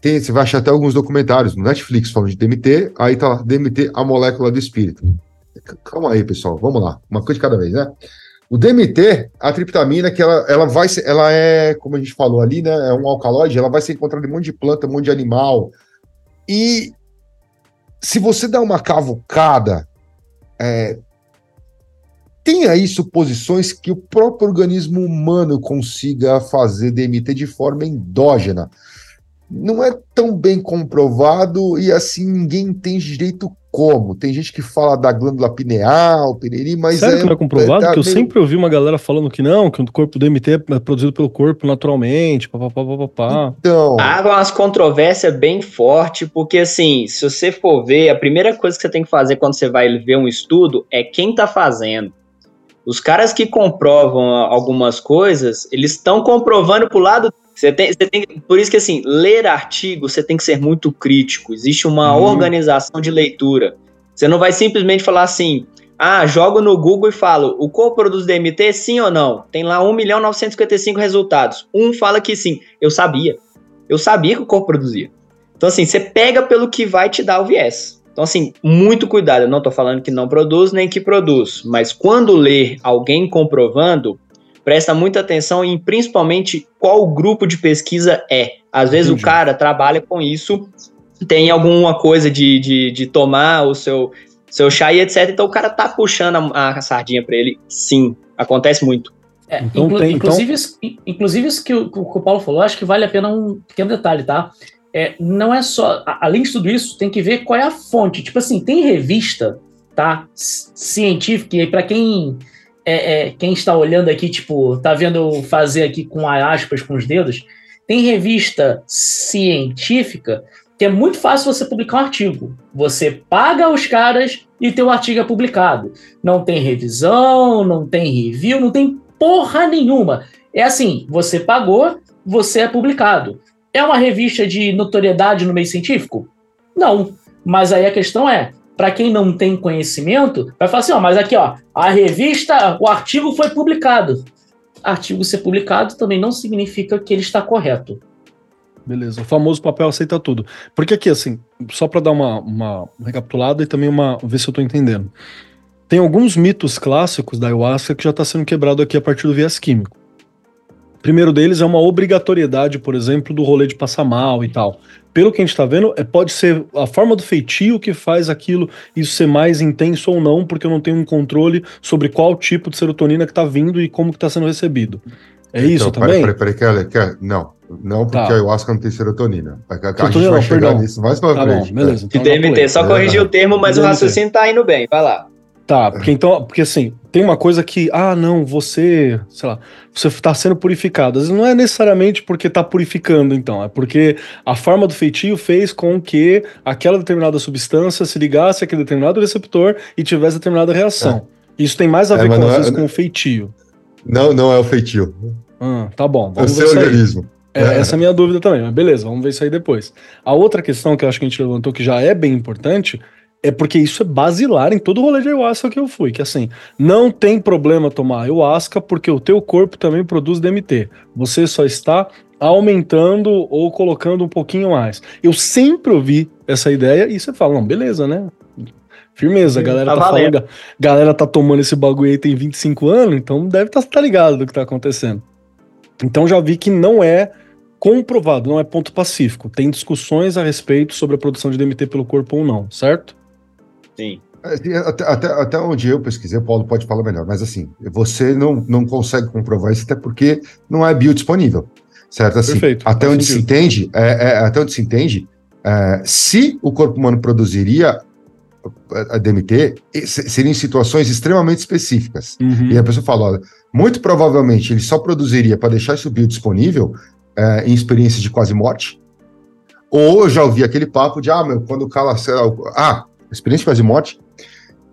Tem, você vai achar até alguns documentários no Netflix falando de DMT, aí tá lá, DMT, a molécula do espírito. Calma aí, pessoal, vamos lá, uma coisa de cada vez, né? O DMT, a triptamina, que ela, ela vai ser, ela é, como a gente falou ali, né? É um alcaloide, ela vai ser encontrada em um monte de planta, um monte de animal. E se você dá uma cavucada, é, tem aí suposições que o próprio organismo humano consiga fazer DMT de forma endógena não é tão bem comprovado e assim ninguém entende direito como. Tem gente que fala da glândula pineal, piriri, mas Sério é, que não é comprovado? É, que eu meio... sempre ouvi uma galera falando que não, que o corpo do MT é produzido pelo corpo naturalmente, papapá, papapá. Então... Há umas controvérsias bem fortes, porque assim, se você for ver, a primeira coisa que você tem que fazer quando você vai ver um estudo é quem tá fazendo. Os caras que comprovam algumas coisas, eles estão comprovando pro lado você tem, você tem, por isso que assim, ler artigo você tem que ser muito crítico. Existe uma hum. organização de leitura. Você não vai simplesmente falar assim, ah, jogo no Google e falo, o corpo produz DMT sim ou não? Tem lá 1 milhão 955 resultados. Um fala que sim. Eu sabia. Eu sabia que o corpo produzia. Então assim, você pega pelo que vai te dar o viés. Então assim, muito cuidado. Eu não estou falando que não produz nem que produz, mas quando ler alguém comprovando, presta muita atenção em principalmente qual grupo de pesquisa é. Às vezes Entendi. o cara trabalha com isso, tem alguma coisa de, de, de tomar o seu, seu chá e etc. Então o cara tá puxando a, a sardinha para ele. Sim, acontece muito. É, então, inclu tem, inclusive, então... isso, inclusive isso que o, que o Paulo falou, acho que vale a pena um pequeno detalhe, tá? É, não é só. Além de tudo isso, tem que ver qual é a fonte. Tipo assim, tem revista, tá? Científica, e para quem é, é, quem está olhando aqui, tipo, tá vendo fazer aqui com aspas com os dedos, tem revista científica que é muito fácil você publicar um artigo. Você paga os caras e teu artigo é publicado. Não tem revisão, não tem review, não tem porra nenhuma. É assim, você pagou, você é publicado. É uma revista de notoriedade no meio científico? Não. Mas aí a questão é, para quem não tem conhecimento, vai falar assim, ó, mas aqui, ó, a revista, o artigo foi publicado. Artigo ser publicado também não significa que ele está correto. Beleza, o famoso papel aceita tudo. Porque aqui, assim, só para dar uma, uma recapitulada e também uma ver se eu estou entendendo. Tem alguns mitos clássicos da ayahuasca que já está sendo quebrado aqui a partir do viés químico. O primeiro deles é uma obrigatoriedade, por exemplo, do rolê de passar mal e tal pelo que a gente está vendo, é, pode ser a forma do feitio que faz aquilo isso ser mais intenso ou não, porque eu não tenho um controle sobre qual tipo de serotonina que está vindo e como que está sendo recebido. É então, isso também? Peraí, peraí, peraí, não, não porque tá. a ayahuasca não tem serotonina. A, a gente vai não, chegar perdão. nisso mais pra tá frente. Bom, beleza. Então DMT, só corrigir é, o termo, mas DMT. o raciocínio tá indo bem, vai lá. Tá, porque então, porque assim, tem uma coisa que, ah, não, você, sei lá, você está sendo purificado. Às vezes não é necessariamente porque está purificando, então, é porque a forma do feitio fez com que aquela determinada substância se ligasse àquele determinado receptor e tivesse determinada reação. É. Isso tem mais a é, ver é, com, às vezes, é, com o feitio. Não, não é o feitio. Ah, tá bom. é o seu organismo. É, é, essa é a minha dúvida também, mas beleza, vamos ver isso aí depois. A outra questão que eu acho que a gente levantou, que já é bem importante, é porque isso é basilar em todo o rolê de ayahuasca que eu fui, que assim, não tem problema tomar ayahuasca porque o teu corpo também produz DMT. Você só está aumentando ou colocando um pouquinho mais. Eu sempre ouvi essa ideia e você fala, não, beleza, né? Firmeza, a galera tá, tá falando, galera tá tomando esse bagulho aí tem 25 anos, então deve estar tá, tá ligado do que tá acontecendo. Então já vi que não é comprovado, não é ponto pacífico. Tem discussões a respeito sobre a produção de DMT pelo corpo ou não, certo? Sim. É, até, até, até onde eu pesquisei, o Paulo pode falar melhor, mas assim, você não, não consegue comprovar isso até porque não é biodisponível, certo? Assim, Perfeito, até onde se entende, é, é, até onde se entende, é, se o corpo humano produziria, a DMT, seriam situações extremamente específicas. Uhum. E a pessoa fala, olha, muito provavelmente ele só produziria para deixar isso biodisponível é, em experiências de quase morte. Ou eu já ouvi aquele papo de, ah, meu, quando o cara. Ah, experiência de quase morte.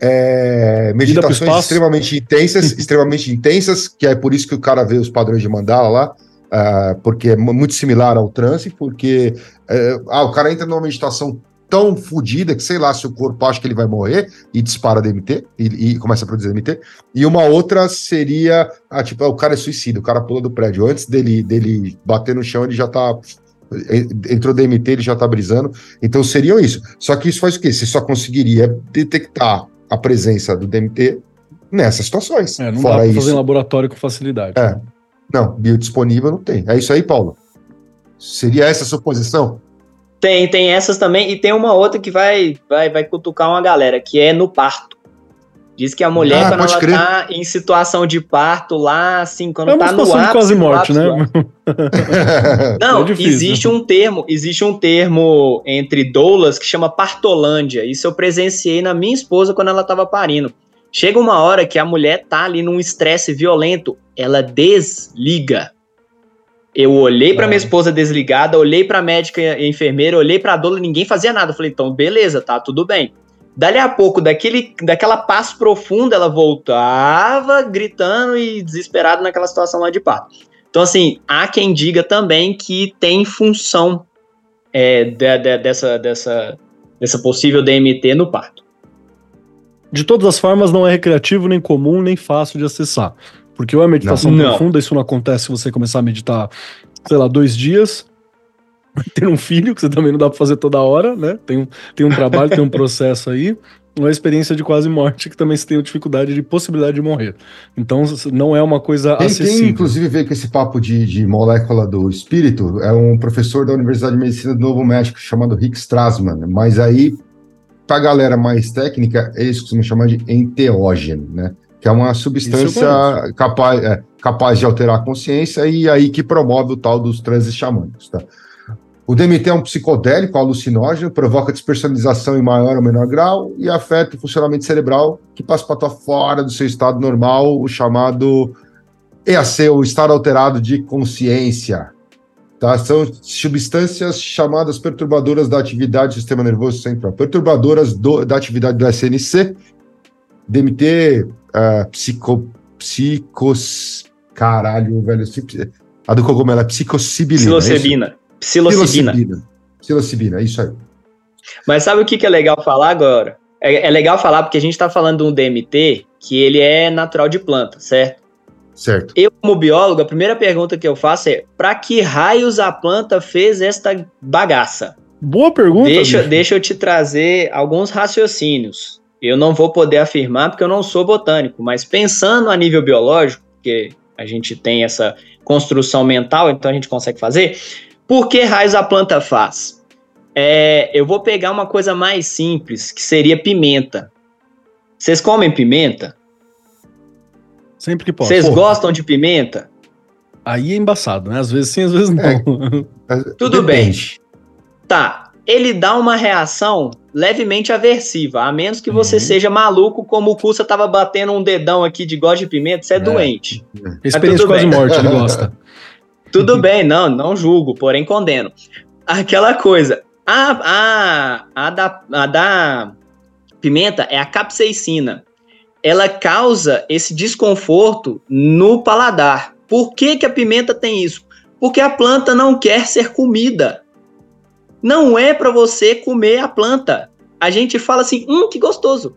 É, meditações extremamente intensas, <laughs> extremamente intensas, que é por isso que o cara vê os padrões de mandala lá, uh, porque é muito similar ao transe, porque uh, ah, o cara entra numa meditação tão fodida que sei lá se o corpo acha que ele vai morrer e dispara DMT e, e começa a produzir DMT. E uma outra seria, ah, tipo, o cara é suicida, o cara pula do prédio. Antes dele, dele bater no chão, ele já tá entrou DMT, ele já tá brisando. Então seriam isso. Só que isso faz o quê? Você só conseguiria detectar a presença do DMT nessas situações. É, não Fora dá pra fazer em laboratório com facilidade. É. Não, biodisponível não tem. É isso aí, Paulo? Seria essa a sua posição? Tem, tem essas também, e tem uma outra que vai, vai, vai cutucar uma galera, que é no parto. Diz que a mulher, ah, quando ela crer. tá em situação de parto lá, assim, quando é tá no ápice... quase morte, né? <laughs> Não, é existe um termo, existe um termo entre doulas que chama partolândia. Isso eu presenciei na minha esposa quando ela tava parindo. Chega uma hora que a mulher tá ali num estresse violento, ela desliga. Eu olhei para minha é. esposa desligada, olhei para médica e enfermeira, olhei para a doula, ninguém fazia nada. Eu falei, então beleza, tá tudo bem. Dali a pouco, daquele, daquela paz profunda, ela voltava gritando e desesperada naquela situação lá de parto. Então, assim, há quem diga também que tem função é, de, de, dessa, dessa, dessa possível DMT no parto. De todas as formas, não é recreativo, nem comum, nem fácil de acessar. Porque ou é meditação não. profunda, isso não acontece se você começar a meditar, sei lá, dois dias, <laughs> ter um filho, que você também não dá para fazer toda hora, né? Tem um, tem um trabalho, tem um <laughs> processo aí. Uma experiência de quase morte que também se tem dificuldade de possibilidade de morrer. Então, não é uma coisa quem, acessível. Quem, inclusive, veio com esse papo de, de molécula do espírito é um professor da Universidade de Medicina do Novo México, chamado Rick Strassman. Mas aí, para a galera mais técnica, eles costumam chamar de enteógeno, né? Que é uma substância capaz, é, capaz de alterar a consciência e aí que promove o tal dos transes xamânicos, tá? O DMT é um psicodélico alucinógeno, provoca despersonalização em maior ou menor grau e afeta o funcionamento cerebral, que passa para fora do seu estado normal, o chamado EAC, o estado alterado de consciência. Tá? São substâncias chamadas perturbadoras da atividade do sistema nervoso central, perturbadoras do, da atividade do SNC, DMT, uh, é, psico, psicos, caralho, velho, a do cogumelo é psicocibilina. É Psilocibina. Psilocibina. Psilocibina, Psilocibina, é isso aí. Mas sabe o que, que é legal falar agora? É, é legal falar porque a gente está falando de um DMT que ele é natural de planta, certo? Certo. Eu, como biólogo, a primeira pergunta que eu faço é: para que raios a planta fez esta bagaça? Boa pergunta. Deixa, deixa eu te trazer alguns raciocínios. Eu não vou poder afirmar porque eu não sou botânico, mas pensando a nível biológico, porque a gente tem essa construção mental, então a gente consegue fazer. Por que raios a planta faz? É, eu vou pegar uma coisa mais simples, que seria pimenta. Vocês comem pimenta? Sempre que posso. Vocês gostam de pimenta? Aí é embaçado, né? Às vezes sim, às vezes não. É, <laughs> Tudo Depende. bem. Tá. Ele dá uma reação levemente aversiva, a menos que você uhum. seja maluco, como o Cussa tava batendo um dedão aqui de gosto de pimenta, você é, é. doente. Experiência quase morte, ele <laughs> gosta. Tudo bem, não, não julgo, porém condeno. Aquela coisa, a, a, a, da, a da pimenta é a capsaicina. Ela causa esse desconforto no paladar. Por que, que a pimenta tem isso? Porque a planta não quer ser comida. Não é para você comer a planta. A gente fala assim, hum, que gostoso.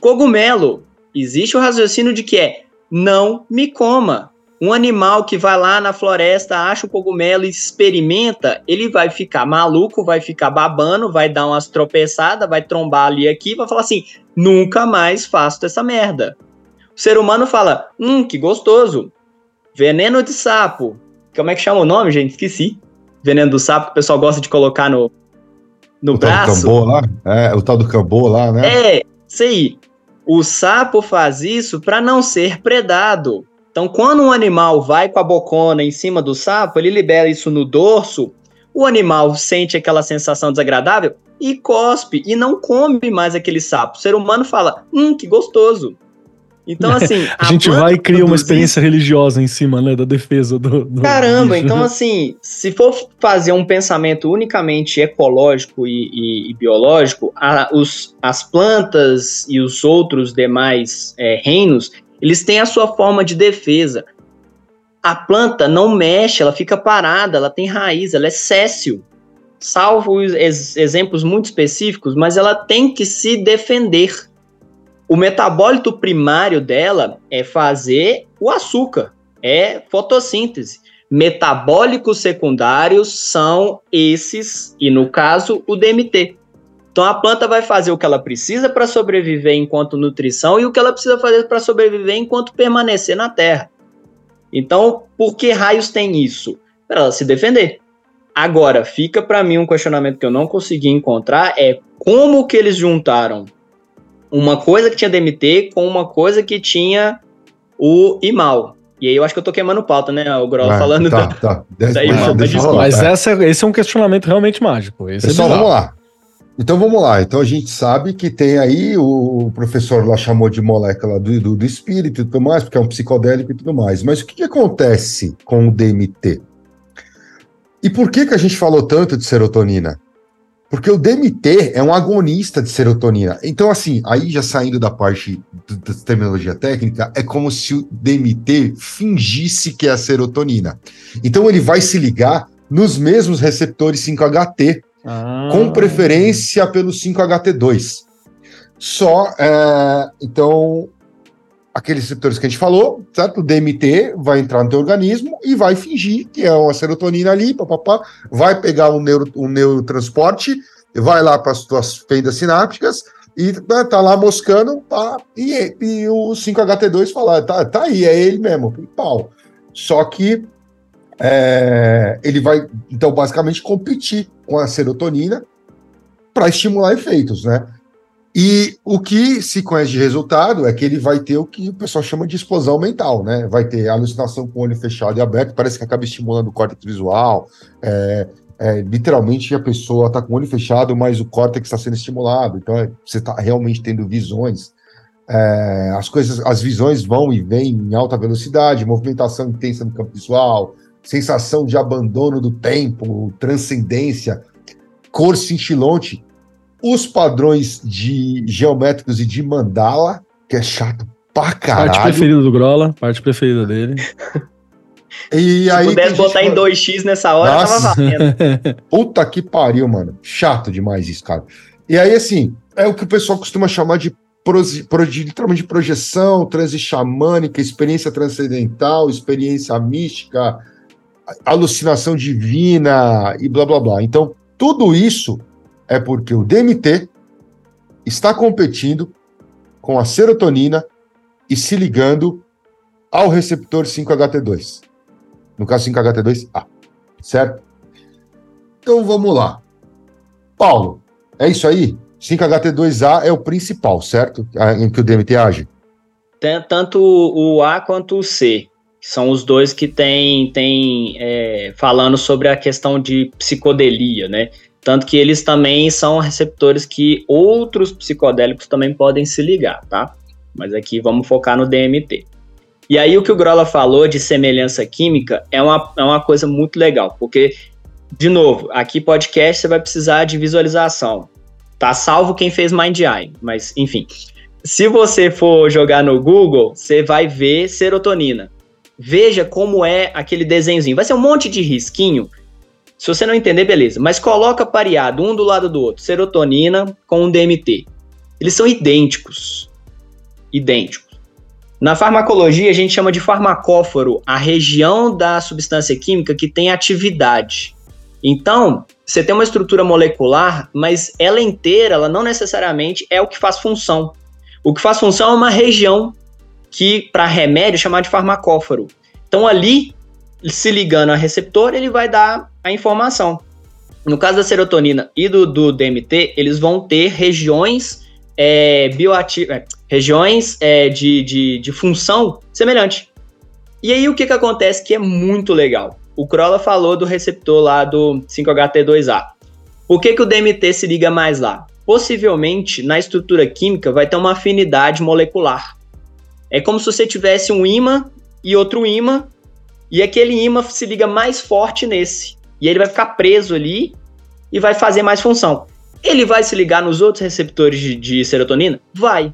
Cogumelo, existe o raciocínio de que é não me coma. Um animal que vai lá na floresta, acha o cogumelo e experimenta, ele vai ficar maluco, vai ficar babando, vai dar umas tropeçadas, vai trombar ali aqui, vai falar assim: nunca mais faço essa merda. O ser humano fala: hum, que gostoso. Veneno de sapo. Como é que chama o nome, gente? Esqueci. Veneno do sapo que o pessoal gosta de colocar no, no o braço. Tal do cambô lá? É, o tal do cambô lá, né? É, isso aí. O sapo faz isso para não ser predado. Então, quando um animal vai com a bocona em cima do sapo, ele libera isso no dorso, o animal sente aquela sensação desagradável, e cospe e não come mais aquele sapo. O ser humano fala, hum, que gostoso. Então, <laughs> assim. a, a gente vai e cria uma experiência religiosa em cima, né? Da defesa do. do Caramba, bicho. então, <laughs> assim, se for fazer um pensamento unicamente ecológico e, e, e biológico, a, os, as plantas e os outros demais é, reinos, eles têm a sua forma de defesa. A planta não mexe, ela fica parada, ela tem raiz, ela é céssio. Salvo ex exemplos muito específicos, mas ela tem que se defender o metabólito primário dela é fazer o açúcar, é fotossíntese. Metabólicos secundários são esses, e no caso, o DMT. Então a planta vai fazer o que ela precisa para sobreviver enquanto nutrição e o que ela precisa fazer para sobreviver enquanto permanecer na Terra. Então, por que raios tem isso? Para ela se defender. Agora, fica para mim um questionamento que eu não consegui encontrar é como que eles juntaram uma coisa que tinha DMT com uma coisa que tinha o IMAL. E aí eu acho que eu tô queimando pauta, né? O Grol falando tá, da, tá. da IMAL. Mas, mas essa, esse é um questionamento realmente mágico. Esse Pessoal, é vamos lá. Então vamos lá. Então a gente sabe que tem aí, o professor lá chamou de molécula do, do, do espírito e tudo mais, porque é um psicodélico e tudo mais. Mas o que, que acontece com o DMT? E por que, que a gente falou tanto de serotonina? Porque o DMT é um agonista de serotonina. Então, assim, aí já saindo da parte da terminologia técnica, é como se o DMT fingisse que é a serotonina. Então, ele vai se ligar nos mesmos receptores 5HT, ah. com preferência pelo 5HT2. Só, é, então, aqueles receptores que a gente falou, certo? O DMT vai entrar no teu organismo e vai fingir que é uma serotonina ali, papapá, vai pegar um, neuro, um neurotransporte, vai lá para as tuas fendas sinápticas e né, tá lá moscando, pá, e, e o 5HT2 fala, tá, tá aí, é ele mesmo, pau. Só que é, ele vai, então, basicamente competir com a serotonina para estimular efeitos, né? E o que se conhece de resultado é que ele vai ter o que o pessoal chama de explosão mental, né? Vai ter alucinação com o olho fechado e aberto, parece que acaba estimulando o córtex visual. É, é, literalmente a pessoa está com o olho fechado, mas o córtex está sendo estimulado. Então é, você está realmente tendo visões. É, as coisas, as visões vão e vêm em alta velocidade, movimentação intensa no campo visual, sensação de abandono do tempo, transcendência, cor cintilante os padrões de geométricos e de mandala, que é chato pra caralho. Parte preferida do Grola, parte preferida dele. <laughs> E Se aí, pudesse botar em 2x nessa hora, Nossa. tava valendo. <laughs> Puta que pariu, mano. Chato demais isso, cara. E aí, assim, é o que o pessoal costuma chamar de, prosi, pro, de literalmente de projeção, transe xamânica, experiência transcendental, experiência mística, alucinação divina e blá blá blá. Então, tudo isso é porque o DMT está competindo com a serotonina e se ligando ao receptor 5HT2. No caso, 5HT2A, certo? Então vamos lá. Paulo, é isso aí? 5HT2A é o principal, certo? Em que o DMT age? Tanto o A quanto o C. São os dois que têm, tem, é, falando sobre a questão de psicodelia, né? Tanto que eles também são receptores que outros psicodélicos também podem se ligar, tá? Mas aqui vamos focar no DMT. E aí o que o Grola falou de semelhança química é uma, é uma coisa muito legal, porque, de novo, aqui podcast você vai precisar de visualização. Tá salvo quem fez Mind Eye, mas enfim. Se você for jogar no Google, você vai ver serotonina. Veja como é aquele desenhozinho. Vai ser um monte de risquinho se você não entender, beleza. Mas coloca pareado um do lado do outro, serotonina com um DMT. Eles são idênticos. Idênticos. Na farmacologia, a gente chama de farmacóforo a região da substância química que tem atividade. Então, você tem uma estrutura molecular, mas ela inteira, ela não necessariamente é o que faz função. O que faz função é uma região que, para remédio, é chamada de farmacóforo. Então, ali, se ligando a receptor, ele vai dar a informação. No caso da serotonina e do, do DMT, eles vão ter regiões é, bioativas, é, regiões é, de, de, de função semelhante. E aí o que, que acontece que é muito legal? O Crolla falou do receptor lá do 5HT2A. Por que, que o DMT se liga mais lá? Possivelmente, na estrutura química, vai ter uma afinidade molecular. É como se você tivesse um ímã e outro ímã, e aquele ímã se liga mais forte nesse. E ele vai ficar preso ali e vai fazer mais função. Ele vai se ligar nos outros receptores de, de serotonina? Vai.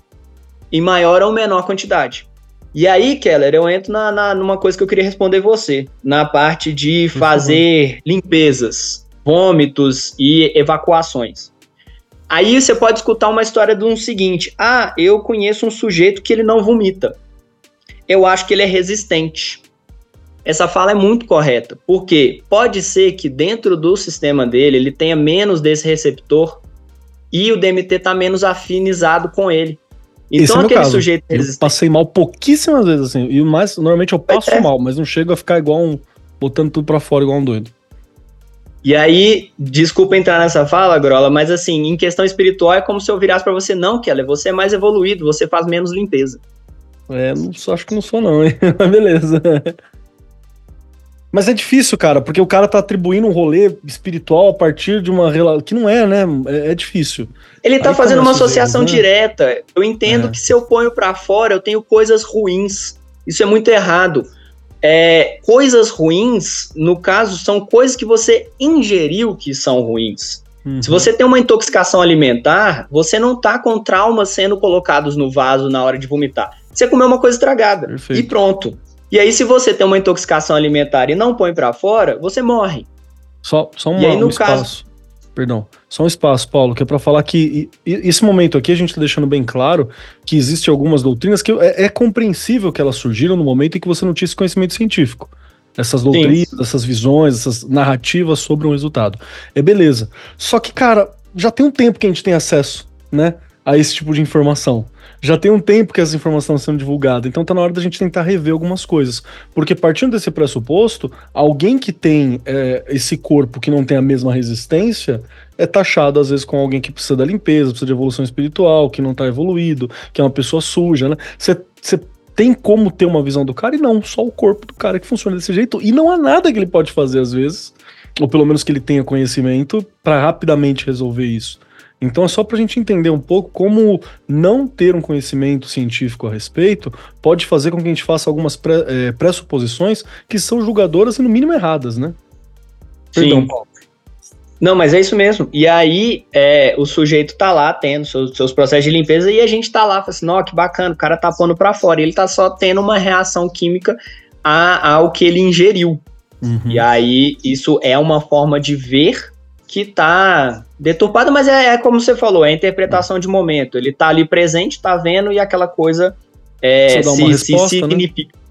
Em maior ou menor quantidade. E aí, Keller, eu entro na, na, numa coisa que eu queria responder você, na parte de fazer limpezas, vômitos e evacuações. Aí você pode escutar uma história de um seguinte: ah, eu conheço um sujeito que ele não vomita. Eu acho que ele é resistente. Essa fala é muito correta, porque pode ser que dentro do sistema dele ele tenha menos desse receptor e o DMT está menos afinizado com ele. Então é aquele caso. sujeito resistente. Eu passei mal pouquíssimas vezes assim, e mais normalmente eu passo é. mal, mas não chego a ficar igual um botando tudo para fora igual um doido. E aí, desculpa entrar nessa fala, Grola, mas assim, em questão espiritual é como se eu virasse para você, não, Keller, você é mais evoluído, você faz menos limpeza. É, não, acho que não sou não, hein? <laughs> Mas beleza. Mas é difícil, cara, porque o cara tá atribuindo um rolê espiritual a partir de uma relação. que não é, né? É, é difícil. Ele tá Aí fazendo uma associação né? direta. Eu entendo é. que se eu ponho para fora, eu tenho coisas ruins. Isso é muito errado. É, coisas ruins, no caso, são coisas que você ingeriu que são ruins. Uhum. Se você tem uma intoxicação alimentar, você não tá com traumas sendo colocados no vaso na hora de vomitar. Você comeu uma coisa estragada Perfeito. e pronto. E aí, se você tem uma intoxicação alimentar e não põe para fora, você morre. Só, só um, aí, um espaço. Perdão, só um espaço, Paulo, que é para falar que esse momento aqui a gente está deixando bem claro que existem algumas doutrinas que é, é, compreensível que elas surgiram no momento em que você não tinha esse conhecimento científico. Essas doutrinas, Sim. essas visões, essas narrativas sobre um resultado. É beleza. Só que, cara, já tem um tempo que a gente tem acesso, né, a esse tipo de informação já tem um tempo que essa informação está sendo divulgada, então tá na hora da gente tentar rever algumas coisas. Porque partindo desse pressuposto, alguém que tem é, esse corpo que não tem a mesma resistência é taxado às vezes com alguém que precisa da limpeza, precisa de evolução espiritual, que não tá evoluído, que é uma pessoa suja, né? Você tem como ter uma visão do cara e não, só o corpo do cara que funciona desse jeito. E não há nada que ele pode fazer às vezes, ou pelo menos que ele tenha conhecimento, para rapidamente resolver isso. Então é só para a gente entender um pouco como não ter um conhecimento científico a respeito pode fazer com que a gente faça algumas pré, é, pressuposições que são julgadoras e no mínimo erradas, né? Perdão, Sim. Paulo. Não, mas é isso mesmo. E aí é, o sujeito tá lá tendo seus, seus, processos de limpeza e a gente tá lá, assim, ó, que bacana, o cara tá pondo para fora. E ele tá só tendo uma reação química a, ao que ele ingeriu. Uhum. E aí isso é uma forma de ver que tá deturpada, mas é, é, como você falou, é a interpretação de momento. Ele tá ali presente, tá vendo e aquela coisa é, se, resposta, se significa. Né?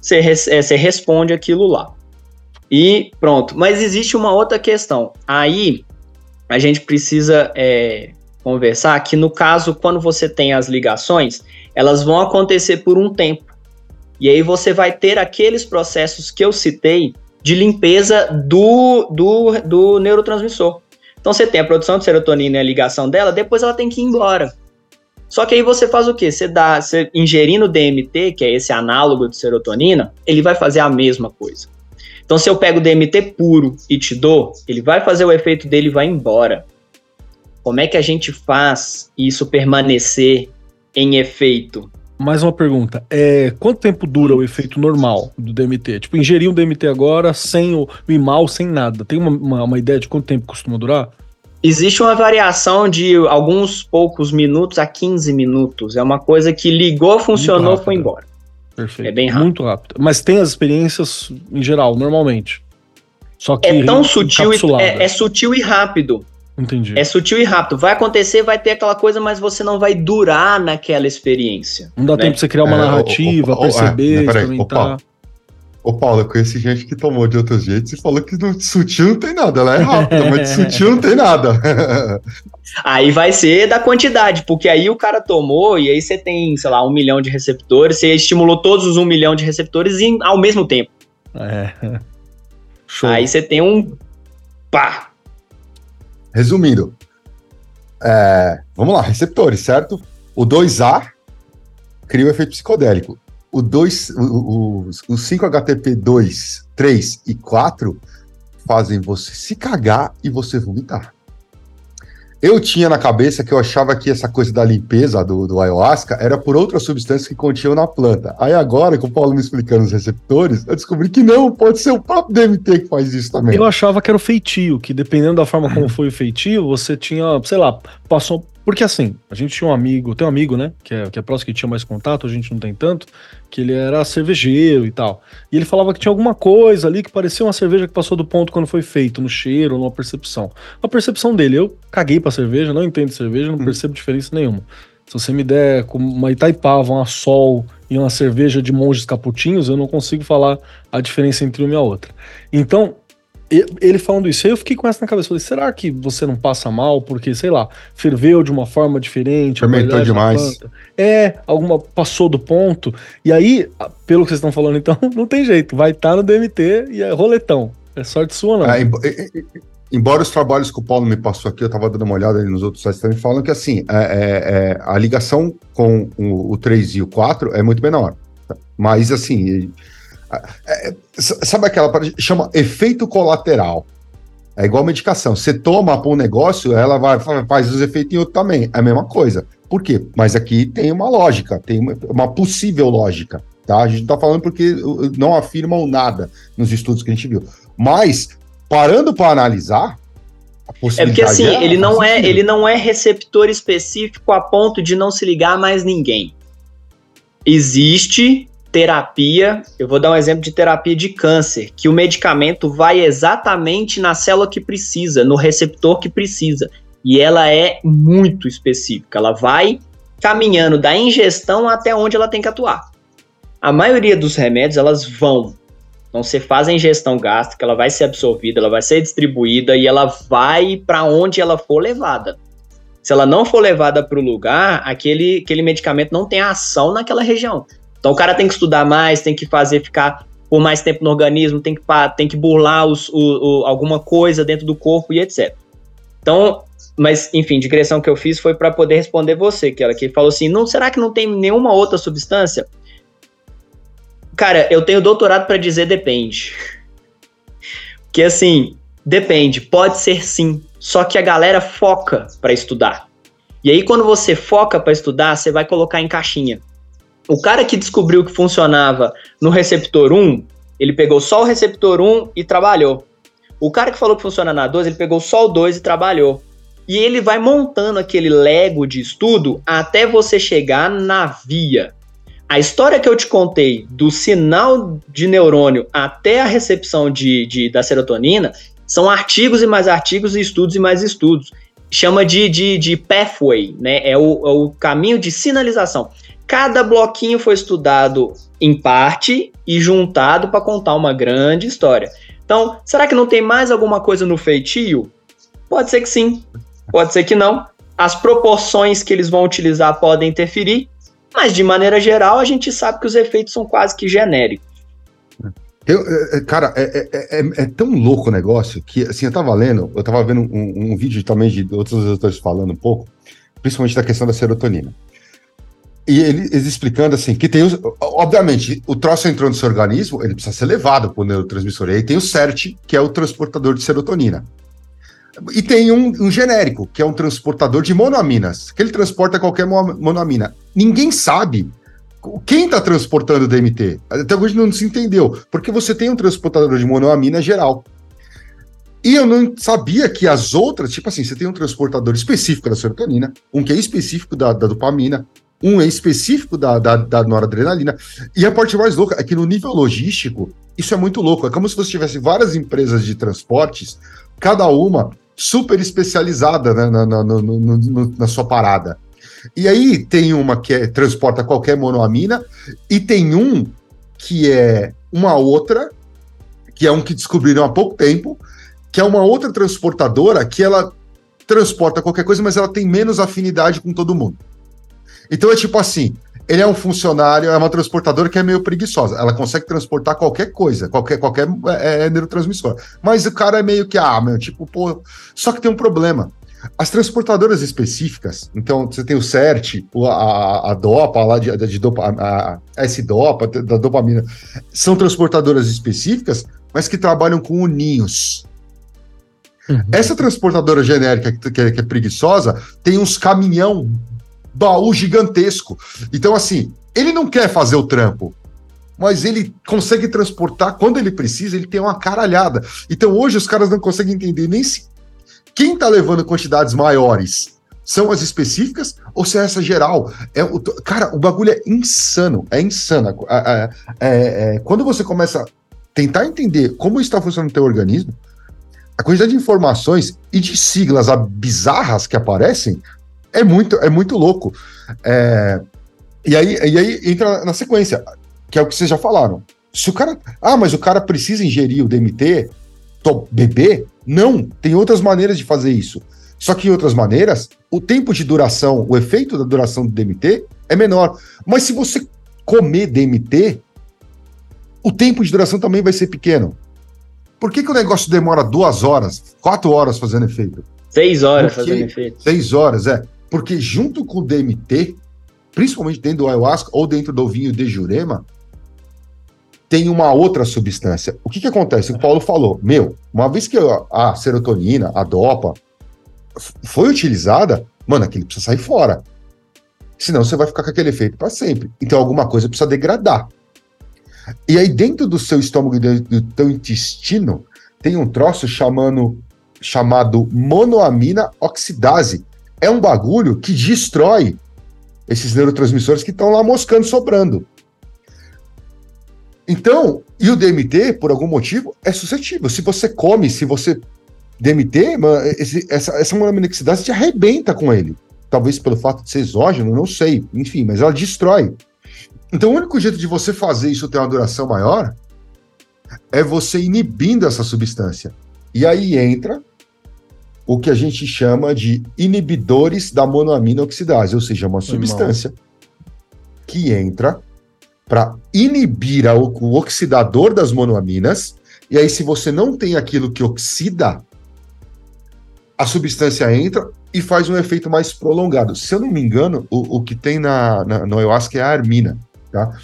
Você, é, você responde aquilo lá. E pronto. Mas existe uma outra questão. Aí a gente precisa é, conversar que no caso, quando você tem as ligações, elas vão acontecer por um tempo. E aí você vai ter aqueles processos que eu citei de limpeza do, do, do neurotransmissor. Então você tem a produção de serotonina e a ligação dela, depois ela tem que ir embora. Só que aí você faz o quê? Você dá, você ingerindo DMT, que é esse análogo de serotonina, ele vai fazer a mesma coisa. Então se eu pego DMT puro e te dou, ele vai fazer o efeito dele e vai embora. Como é que a gente faz isso permanecer em efeito? Mais uma pergunta. É, quanto tempo dura o efeito normal do DMT? Tipo, ingerir um DMT agora sem o, o IMAL, sem nada. Tem uma, uma, uma, ideia de quanto tempo costuma durar? Existe uma variação de alguns poucos minutos a 15 minutos. É uma coisa que ligou, funcionou, foi embora. Perfeito. É bem rápido. Muito rápido. Mas tem as experiências em geral, normalmente. Só que é tão sutil e, é, é sutil e rápido. Entendi. É sutil e rápido. Vai acontecer, vai ter aquela coisa, mas você não vai durar naquela experiência. Não dá né? tempo de você criar uma é, narrativa, o, o, perceber, é, experimentar. Ô, Paulo, eu conheci gente que tomou de outros jeitos e falou que no sutil não tem nada. Ela é rápida, mas de <laughs> sutil não tem nada. aí vai ser da quantidade, porque aí o cara tomou e aí você tem, sei lá, um milhão de receptores, você estimulou todos os um milhão de receptores em, ao mesmo tempo. É. <laughs> Show. Aí você tem um. Pá! Resumindo, é, vamos lá, receptores, certo? O 2A cria o efeito psicodélico. O, 2, o, o, o 5-HTP2, 3 e 4 fazem você se cagar e você vomitar. Eu tinha na cabeça que eu achava que essa coisa da limpeza do, do ayahuasca era por outras substâncias que continham na planta. Aí agora, com o Paulo me explicando os receptores, eu descobri que não, pode ser o próprio DMT que faz isso também. Eu achava que era o feitio, que dependendo da forma como <clears throat> foi o feitio, você tinha, sei lá, passou porque assim, a gente tinha um amigo, tem um amigo, né, que é, que é próximo, que tinha mais contato, a gente não tem tanto, que ele era cervejeiro e tal. E ele falava que tinha alguma coisa ali que parecia uma cerveja que passou do ponto quando foi feito, no cheiro, numa percepção. A percepção dele, eu caguei pra cerveja, não entendo cerveja, não hum. percebo diferença nenhuma. Se você me der uma Itaipava, uma Sol e uma cerveja de monges caputinhos, eu não consigo falar a diferença entre uma e a outra. Então, ele falando isso, aí eu fiquei com essa na cabeça. Falei, será que você não passa mal porque, sei lá, ferveu de uma forma diferente? Fermentou demais. É, alguma passou do ponto. E aí, pelo que vocês estão falando, então, <laughs> não tem jeito. Vai estar tá no DMT e é roletão. É sorte sua, não. É, embora os trabalhos que o Paulo me passou aqui, eu estava dando uma olhada ali nos outros sites também, falam que assim, é, é, é a ligação com o, o 3 e o 4 é muito menor. Mas assim é, é sabe aquela chama efeito colateral? É igual medicação. Você toma para um negócio, ela vai faz os efeitos em outro também. É a mesma coisa. Por quê? Mas aqui tem uma lógica, tem uma, uma possível lógica. Tá? A gente não está falando porque não afirmam nada nos estudos que a gente viu. Mas, parando para analisar, é porque assim, é ele não é, ele não é receptor específico a ponto de não se ligar a mais ninguém. Existe terapia, eu vou dar um exemplo de terapia de câncer, que o medicamento vai exatamente na célula que precisa, no receptor que precisa. E ela é muito específica, ela vai caminhando da ingestão até onde ela tem que atuar. A maioria dos remédios, elas vão. Então você faz a ingestão gástrica, ela vai ser absorvida, ela vai ser distribuída e ela vai para onde ela for levada. Se ela não for levada para o lugar, aquele, aquele medicamento não tem ação naquela região. Então o cara tem que estudar mais, tem que fazer ficar por mais tempo no organismo, tem que, tem que burlar os, o, o, alguma coisa dentro do corpo e etc. Então, mas enfim, digressão que eu fiz foi para poder responder você, que ela que falou assim: não será que não tem nenhuma outra substância? Cara, eu tenho doutorado para dizer depende. <laughs> Que assim, depende, pode ser sim, só que a galera foca para estudar. E aí quando você foca para estudar, você vai colocar em caixinha. O cara que descobriu que funcionava no receptor 1, ele pegou só o receptor 1 e trabalhou. O cara que falou que funciona na 2, ele pegou só o 2 e trabalhou. E ele vai montando aquele lego de estudo até você chegar na via. A história que eu te contei do sinal de neurônio até a recepção de, de da serotonina são artigos e mais artigos, e estudos e mais estudos. Chama de, de, de pathway, né? É o, é o caminho de sinalização. Cada bloquinho foi estudado em parte e juntado para contar uma grande história. Então, será que não tem mais alguma coisa no feitio? Pode ser que sim, pode ser que não. As proporções que eles vão utilizar podem interferir, mas de maneira geral a gente sabe que os efeitos são quase que genéricos. Eu, é, é, cara, é, é, é, é, tão louco o negócio que, assim, eu tava lendo, eu tava vendo um, um vídeo também de outros autores falando um pouco, principalmente da questão da serotonina. E ele, eles explicando assim, que tem os. Obviamente, o troço entrou no seu organismo, ele precisa ser levado o neurotransmissor. E aí tem o CERT, que é o transportador de serotonina. E tem um, um, genérico, que é um transportador de monoaminas, que ele transporta qualquer monoamina. Ninguém sabe quem está transportando o DMT. Até hoje não se entendeu, porque você tem um transportador de monoamina geral. E eu não sabia que as outras, tipo assim, você tem um transportador específico da serotonina, um que é específico da, da dopamina, um é específico da, da, da noradrenalina. E a parte mais louca é que no nível logístico, isso é muito louco. É como se você tivesse várias empresas de transportes, cada uma super especializada né, na, na, no, no, na sua parada. E aí tem uma que é, transporta qualquer monoamina, e tem um que é uma outra, que é um que descobriram há pouco tempo, que é uma outra transportadora que ela transporta qualquer coisa, mas ela tem menos afinidade com todo mundo. Então é tipo assim, ele é um funcionário, é uma transportadora que é meio preguiçosa. Ela consegue transportar qualquer coisa, qualquer, qualquer é, é neurotransmissor. Mas o cara é meio que, ah, meu, tipo, pô. Só que tem um problema. As transportadoras específicas, então você tem o CERT, a, a DOPA lá de, de dopa, a, a S-DOPA, da dopamina, são transportadoras específicas, mas que trabalham com ninhos. Uhum. Essa transportadora genérica que, é, que é preguiçosa tem uns caminhão baú gigantesco. Então, assim, ele não quer fazer o trampo, mas ele consegue transportar quando ele precisa, ele tem uma caralhada. Então, hoje os caras não conseguem entender nem se quem está levando quantidades maiores são as específicas ou se é essa geral. É, o, cara, o bagulho é insano, é insano. É, é, é, quando você começa a tentar entender como está funcionando o teu organismo, a quantidade de informações e de siglas bizarras que aparecem é muito, é muito louco. É, e, aí, e aí entra na sequência, que é o que vocês já falaram. Se o cara. Ah, mas o cara precisa ingerir o DMT, beber? Não, tem outras maneiras de fazer isso. Só que em outras maneiras, o tempo de duração, o efeito da duração do DMT é menor. Mas se você comer DMT, o tempo de duração também vai ser pequeno. Por que, que o negócio demora duas horas, quatro horas fazendo efeito? Seis horas Porque, fazendo efeito. Seis horas, é. Porque junto com o DMT, principalmente dentro do ayahuasca ou dentro do vinho de Jurema, tem uma outra substância. O que, que acontece? O Paulo falou, meu, uma vez que a serotonina, a dopa, foi utilizada, mano, aquilo precisa sair fora. Senão você vai ficar com aquele efeito para sempre. Então alguma coisa precisa degradar. E aí, dentro do seu estômago e do teu intestino, tem um troço chamando, chamado monoamina oxidase. É um bagulho que destrói esses neurotransmissores que estão lá moscando, sobrando. Então, e o DMT, por algum motivo, é suscetível. Se você come, se você DMT, esse, essa, essa monoamina oxidase te arrebenta com ele. Talvez pelo fato de ser exógeno, não sei. Enfim, mas ela destrói. Então, o único jeito de você fazer isso ter uma duração maior é você inibindo essa substância. E aí entra o que a gente chama de inibidores da monoamina oxidase, ou seja, uma substância que entra para inibir a, o oxidador das monoaminas. E aí, se você não tem aquilo que oxida, a substância entra e faz um efeito mais prolongado. Se eu não me engano, o, o que tem na, na, no ayahuasca é a armina. Tá?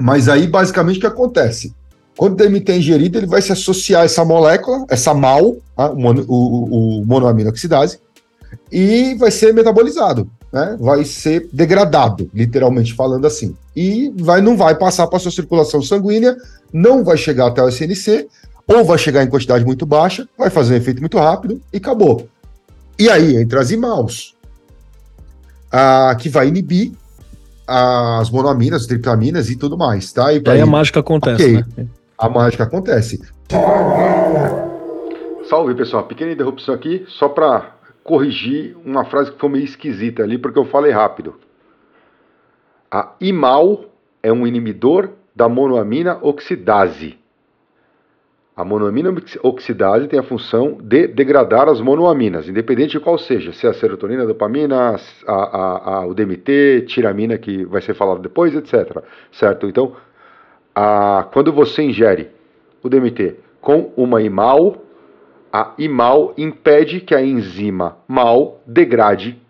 Mas aí, basicamente, o que acontece? Quando o DMT é ingerido, ele vai se associar a essa molécula, essa MAL, tá? o, o, o monoamino oxidase, e vai ser metabolizado, né? vai ser degradado, literalmente falando assim. E vai, não vai passar para a sua circulação sanguínea, não vai chegar até o SNC, ou vai chegar em quantidade muito baixa, vai fazer um efeito muito rápido e acabou. E aí entra as IMAUs, ah, que vai inibir as monoaminas, triptaminas e tudo mais, tá? E, aí, aí a mágica acontece, okay. né? A mágica acontece. Salve, pessoal. Pequena interrupção aqui, só para corrigir uma frase que foi meio esquisita ali, porque eu falei rápido. A imal é um inibidor da monoamina oxidase. A monoamina oxidase tem a função de degradar as monoaminas, independente de qual seja, se é a serotonina, a dopamina, a, a, a, o DMT, tiramina, que vai ser falado depois, etc. Certo? Então, a, quando você ingere o DMT com uma IMAL, a IMAL impede que a enzima MAL degrade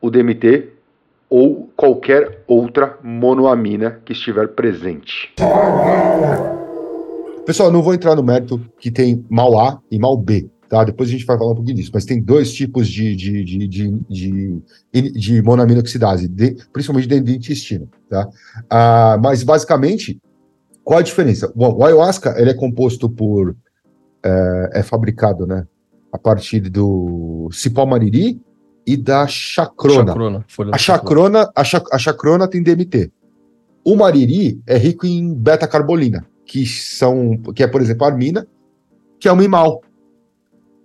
o DMT ou qualquer outra monoamina que estiver presente. Pessoal, não vou entrar no mérito que tem mal A e mal B, tá? Depois a gente vai falar um pouquinho disso, mas tem dois tipos de, de, de, de, de, de monoamina oxidase, de, principalmente dentro do intestino, tá? Ah, mas basicamente, qual a diferença? Bom, o ayahuasca ele é composto por é, é fabricado, né? A partir do cipó mariri e da chacrona. chacrona a chacrona, a, chac, a chacrona tem DMT. O mariri é rico em beta-carbolina que são, que é, por exemplo, a armina, que é uma imal.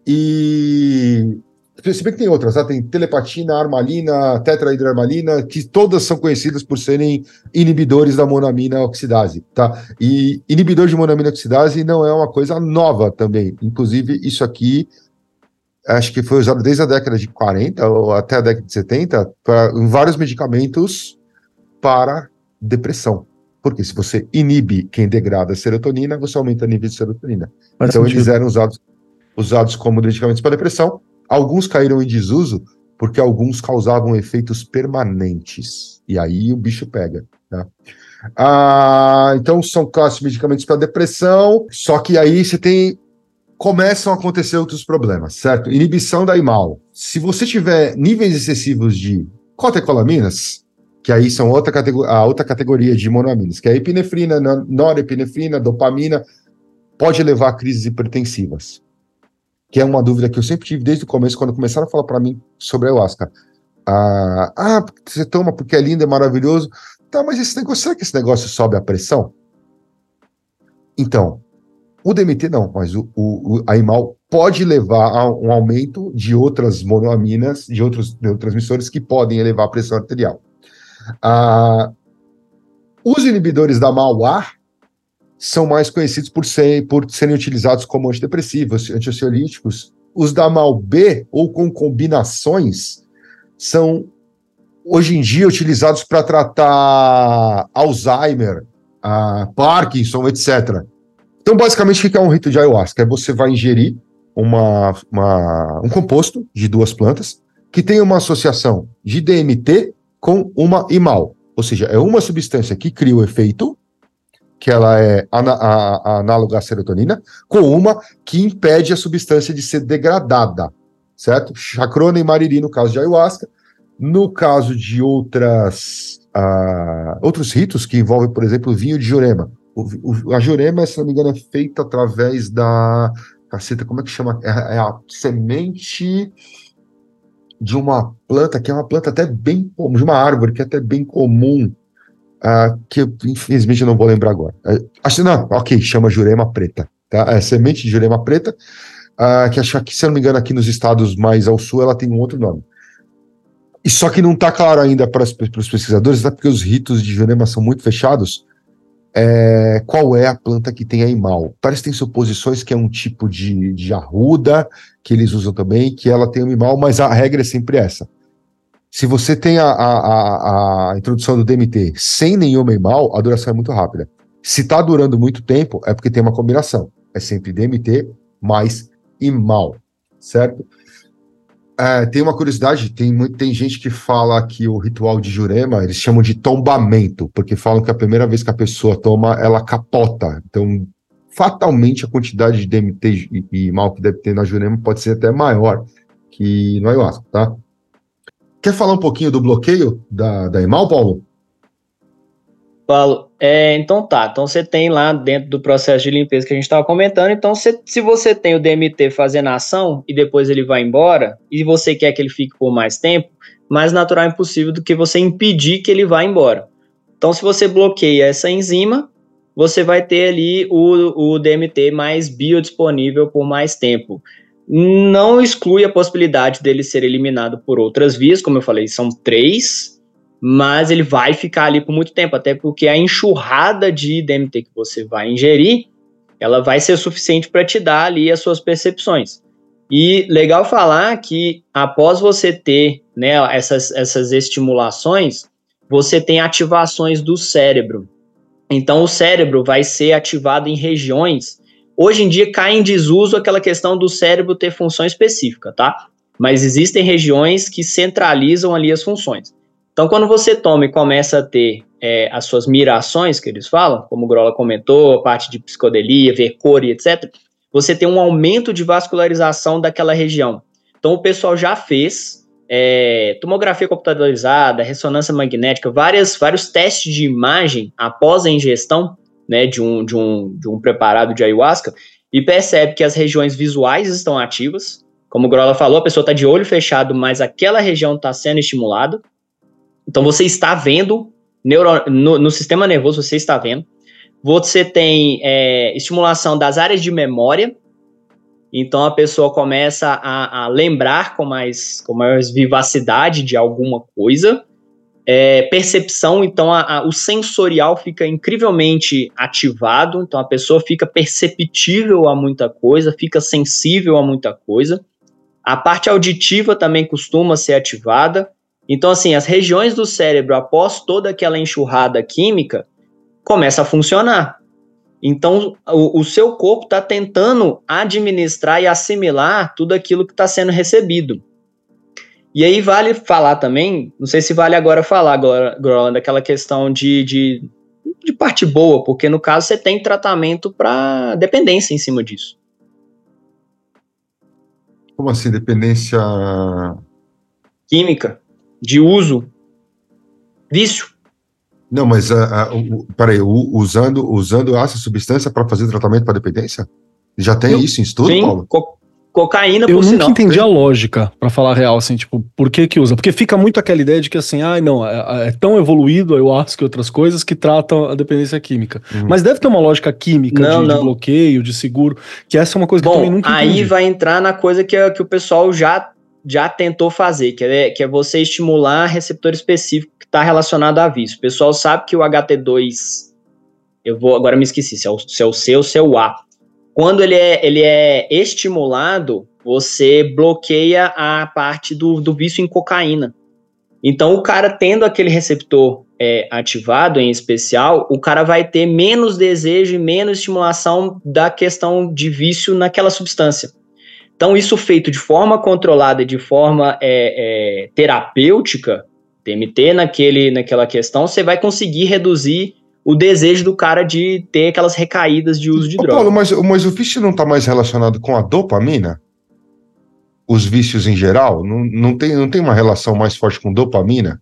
E se bem que tem outras, tá? tem telepatina, armalina, tetrahidroarmalina, que todas são conhecidas por serem inibidores da monamina oxidase, tá? E inibidor de monamina oxidase não é uma coisa nova também. Inclusive, isso aqui acho que foi usado desde a década de 40 ou até a década de 70 para em vários medicamentos para depressão. Porque se você inibe quem degrada a serotonina, você aumenta o nível de serotonina. Faz então sentido. eles eram usados, usados como medicamentos para depressão. Alguns caíram em desuso porque alguns causavam efeitos permanentes. E aí o bicho pega. Tá? Ah, então são classes de medicamentos para depressão, só que aí você tem começam a acontecer outros problemas, certo? Inibição da IMAL. Se você tiver níveis excessivos de cotecolaminas, que aí são outra a outra categoria de monoaminas, que é epinefrina, norepinefrina, dopamina, pode levar a crises hipertensivas. Que é uma dúvida que eu sempre tive desde o começo, quando começaram a falar para mim sobre a ayahuasca. Ah, ah, você toma porque é lindo, é maravilhoso. Tá, mas esse negócio, será que esse negócio sobe a pressão? Então, o DMT não, mas o, o, o a IMAL pode levar a um aumento de outras monoaminas, de outros neurotransmissores que podem elevar a pressão arterial. Ah, os inibidores da MAUA são mais conhecidos por, ser, por serem utilizados como antidepressivos, antiociolíticos. Os da MAU-B, ou com combinações, são hoje em dia utilizados para tratar Alzheimer, ah, Parkinson, etc. Então, basicamente, o que é um rito de ayahuasca? É você vai ingerir uma, uma, um composto de duas plantas que tem uma associação de DMT com uma imal, ou seja, é uma substância que cria o efeito, que ela é ana, a, a análoga à serotonina, com uma que impede a substância de ser degradada, certo? Chacrona e mariri no caso de ayahuasca, no caso de outras uh, outros ritos que envolvem, por exemplo, o vinho de Jurema. O, o, a Jurema, se não me engano, é feita através da caceta, como é que chama? É, é a semente de uma planta que é uma planta até bem de uma árvore que é até bem comum, uh, que infelizmente eu não vou lembrar agora. Uh, acho não, ok, chama jurema preta, tá? É semente de jurema preta, uh, que acho que, se eu não me engano, aqui nos estados mais ao sul ela tem um outro nome. E só que não está claro ainda para, para os pesquisadores, até porque os ritos de jurema são muito fechados, é, qual é a planta que tem a imal. Parece que tem suposições que é um tipo de, de arruda, que eles usam também, que ela tem o imal, mas a regra é sempre essa. Se você tem a, a, a, a introdução do DMT sem nenhuma imal, a duração é muito rápida. Se está durando muito tempo, é porque tem uma combinação. É sempre DMT mais imal, certo? É, tem uma curiosidade, tem, muito, tem gente que fala que o ritual de Jurema, eles chamam de tombamento, porque falam que a primeira vez que a pessoa toma, ela capota. Então, fatalmente, a quantidade de DMT e, e mal que deve ter na Jurema pode ser até maior que no ayahuasca, tá? Quer falar um pouquinho do bloqueio da, da EMAL, Paulo? Paulo, é, então tá. Então você tem lá dentro do processo de limpeza que a gente estava comentando. Então, se, se você tem o DMT fazendo ação e depois ele vai embora, e você quer que ele fique por mais tempo, mais natural impossível do que você impedir que ele vá embora. Então, se você bloqueia essa enzima, você vai ter ali o, o DMT mais biodisponível por mais tempo. Não exclui a possibilidade dele ser eliminado por outras vias, como eu falei, são três mas ele vai ficar ali por muito tempo, até porque a enxurrada de DMT que você vai ingerir, ela vai ser suficiente para te dar ali as suas percepções. E legal falar que após você ter né, essas, essas estimulações, você tem ativações do cérebro. Então o cérebro vai ser ativado em regiões. Hoje em dia cai em desuso aquela questão do cérebro ter função específica, tá? Mas existem regiões que centralizam ali as funções. Então, quando você toma e começa a ter é, as suas mirações, que eles falam, como o Grola comentou, a parte de psicodelia, ver cor e etc., você tem um aumento de vascularização daquela região. Então, o pessoal já fez é, tomografia computadorizada, ressonância magnética, várias, vários testes de imagem após a ingestão né, de, um, de, um, de um preparado de ayahuasca e percebe que as regiões visuais estão ativas. Como o Grola falou, a pessoa está de olho fechado, mas aquela região está sendo estimulada. Então você está vendo neuro, no, no, sistema nervoso, você está vendo. Você tem é, estimulação das áreas de memória. Então a pessoa começa a, a lembrar com mais, com mais vivacidade de alguma coisa. É, percepção, então a, a, o sensorial fica incrivelmente ativado, então a pessoa fica perceptível a muita coisa, fica sensível a muita coisa. A parte auditiva também costuma ser ativada. Então, assim, as regiões do cérebro, após toda aquela enxurrada química, começa a funcionar. Então, o, o seu corpo está tentando administrar e assimilar tudo aquilo que está sendo recebido. E aí vale falar também, não sei se vale agora falar, agora, daquela questão de, de, de parte boa, porque no caso você tem tratamento para dependência em cima disso. Como assim, dependência. Química, de uso, vício. Não, mas uh, uh, peraí, usando, usando essa substância para fazer tratamento para dependência? Já tem Eu, isso em estudo, sim, Paulo? Co cocaína, Eu nunca sinal. entendi a lógica, para falar a real, assim, tipo, por que que usa? Porque fica muito aquela ideia de que, assim, ah, não, é, é tão evoluído eu acho que outras coisas que tratam a dependência química. Uhum. Mas deve ter uma lógica química não, de, de, bloqueio, de seguro, que essa é uma coisa Bom, que eu também nunca entendi. aí vai entrar na coisa que, que o pessoal já, já tentou fazer, que é, que é você estimular receptor específico que está relacionado a vício. O pessoal sabe que o HT2, eu vou, agora me esqueci, se é o, se é o C ou se é o A. Quando ele é, ele é estimulado, você bloqueia a parte do, do vício em cocaína. Então, o cara tendo aquele receptor é, ativado em especial, o cara vai ter menos desejo e menos estimulação da questão de vício naquela substância. Então, isso feito de forma controlada, de forma é, é, terapêutica, TMT naquele, naquela questão, você vai conseguir reduzir o desejo do cara de ter aquelas recaídas de uso de Ô, droga. Paulo, mas, mas o vício não está mais relacionado com a dopamina? Os vícios em geral? Não, não, tem, não tem uma relação mais forte com dopamina?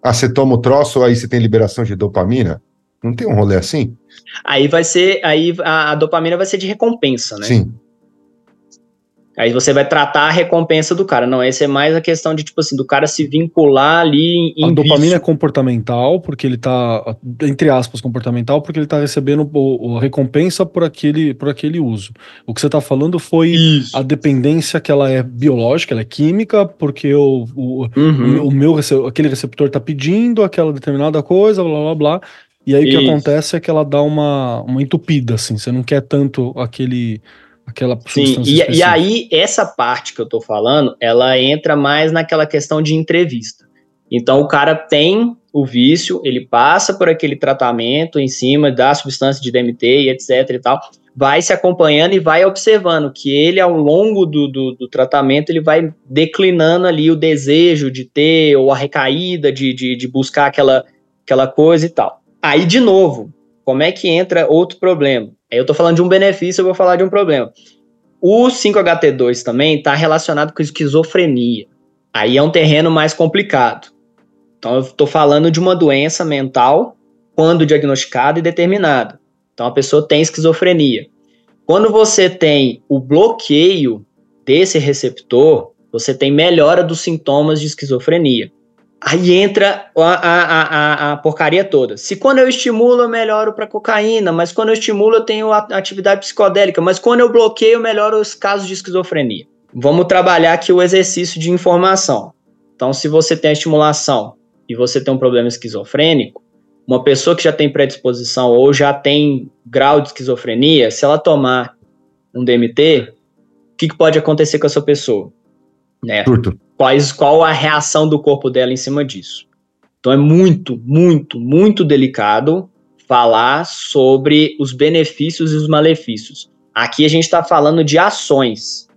Ah, você toma o troço, aí você tem liberação de dopamina? Não tem um rolê assim? Aí vai ser, aí a, a dopamina vai ser de recompensa, né? Sim. Aí você vai tratar a recompensa do cara. Não, essa é mais a questão de, tipo assim, do cara se vincular ali em. A dopamina vício. é comportamental, porque ele tá, entre aspas, comportamental, porque ele tá recebendo o, a recompensa por aquele, por aquele uso. O que você tá falando foi Isso. a dependência que ela é biológica, ela é química, porque o, o, uhum. o, o meu, aquele receptor tá pedindo aquela determinada coisa, blá blá blá. E aí Isso. o que acontece é que ela dá uma, uma entupida, assim. Você não quer tanto aquele aquela Sim, e, e, aí essa parte que eu tô falando, ela entra mais naquela questão de entrevista. Então o cara tem o vício, ele passa por aquele tratamento em cima da substância de DMT e etc e tal, vai se acompanhando e vai observando que ele ao longo do, do, do tratamento ele vai declinando ali o desejo de ter ou a recaída de, de, de buscar aquela, aquela coisa e tal. Aí de novo, como é que entra outro problema? Eu estou falando de um benefício, eu vou falar de um problema. O 5HT2 também está relacionado com esquizofrenia. Aí é um terreno mais complicado. Então, eu estou falando de uma doença mental quando diagnosticada e determinada. Então, a pessoa tem esquizofrenia. Quando você tem o bloqueio desse receptor, você tem melhora dos sintomas de esquizofrenia. Aí entra a, a, a, a, porcaria toda. Se quando eu estimulo, eu melhoro para cocaína, mas quando eu estimulo, eu tenho atividade psicodélica, mas quando eu bloqueio, eu melhoro os casos de esquizofrenia. Vamos trabalhar aqui o exercício de informação. Então, se você tem a estimulação e você tem um problema esquizofrênico, uma pessoa que já tem predisposição ou já tem grau de esquizofrenia, se ela tomar um DMT, o que, que pode acontecer com essa pessoa? Né? Curto quais, qual a reação do corpo dela em cima disso. Então é muito, muito, muito delicado falar sobre os benefícios e os malefícios. Aqui a gente está falando de ações.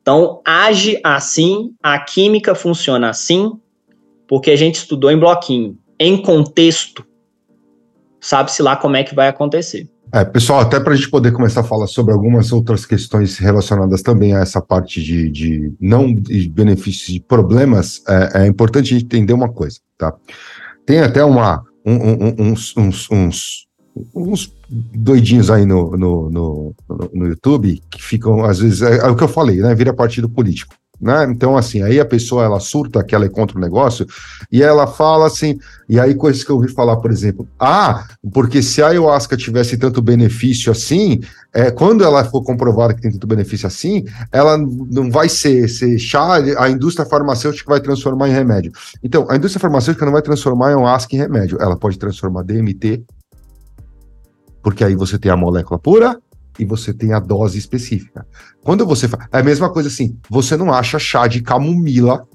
Então, age assim, a química funciona assim, porque a gente estudou em bloquinho. Em contexto, sabe-se lá como é que vai acontecer. É, pessoal, até para a gente poder começar a falar sobre algumas outras questões relacionadas também a essa parte de, de não de benefícios e problemas, é, é, importante entender uma coisa, tá? Tem até uma, um, um, uns, uns, uns, uns, doidinhos aí no, no, no, no, YouTube que ficam, às vezes, é, é o que eu falei, né? Vira partido político. Né? Então, assim, aí a pessoa ela surta que ela é contra o negócio e ela fala assim, e aí coisas que eu ouvi falar, por exemplo, ah, porque se a ayahuasca tivesse tanto benefício assim, é, quando ela for comprovada que tem tanto benefício assim, ela não vai ser, ser chá, a indústria farmacêutica vai transformar em remédio. Então, a indústria farmacêutica não vai transformar a ayahuasca em remédio, ela pode transformar DMT, porque aí você tem a molécula pura e você tem a dose específica. Quando você faz. É a mesma coisa assim: você não acha chá de camomila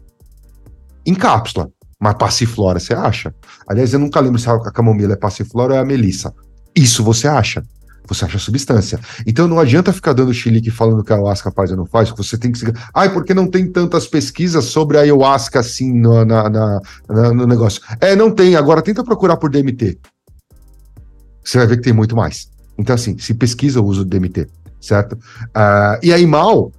em cápsula, mas passiflora você acha. Aliás, eu nunca lembro se a camomila é passiflora ou é a melissa. Isso você acha. Você acha substância. Então não adianta ficar dando chilique falando que a ayahuasca faz ou não faz, você tem que. Ai, porque não tem tantas pesquisas sobre a ayahuasca assim no, na, na, na, no negócio? É, não tem. Agora tenta procurar por DMT. Você vai ver que tem muito mais. Então, assim, se pesquisa o uso do DMT, certo? Uh, e aí, mal,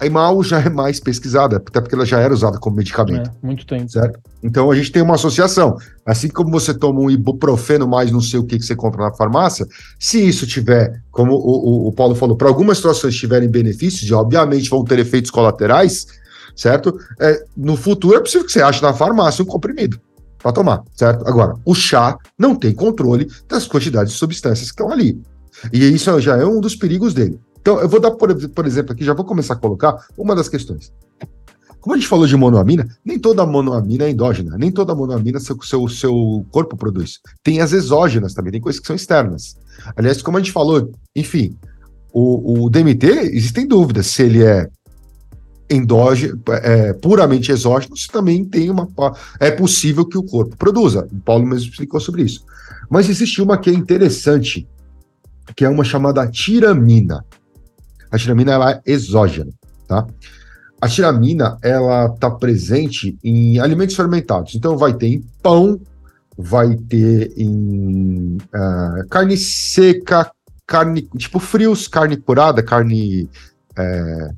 A Imal já é mais pesquisada, até porque ela já era usada como medicamento. É, muito tempo. Certo? Então a gente tem uma associação. Assim como você toma um ibuprofeno mais não sei o que, que você compra na farmácia, se isso tiver, como o, o, o Paulo falou, para algumas situações tiverem benefícios, e obviamente vão ter efeitos colaterais, certo? É, no futuro é possível que você ache na farmácia um comprimido para tomar, certo? Agora, o chá não tem controle das quantidades de substâncias que estão ali. E isso já é um dos perigos dele. Então, eu vou dar, por, por exemplo, aqui, já vou começar a colocar uma das questões. Como a gente falou de monoamina, nem toda monoamina é endógena, nem toda monoamina seu, seu, seu corpo produz. Tem as exógenas também, tem coisas que são externas. Aliás, como a gente falou, enfim, o, o DMT, existem dúvidas se ele é endógeno, é, puramente exógeno, se também tem uma. É possível que o corpo produza. O Paulo mesmo explicou sobre isso. Mas existe uma que é interessante, que é uma chamada tiramina. A tiramina ela é exógena, tá? A tiramina ela está presente em alimentos fermentados. Então vai ter em pão, vai ter em uh, carne seca, carne tipo frios, carne curada, carne é,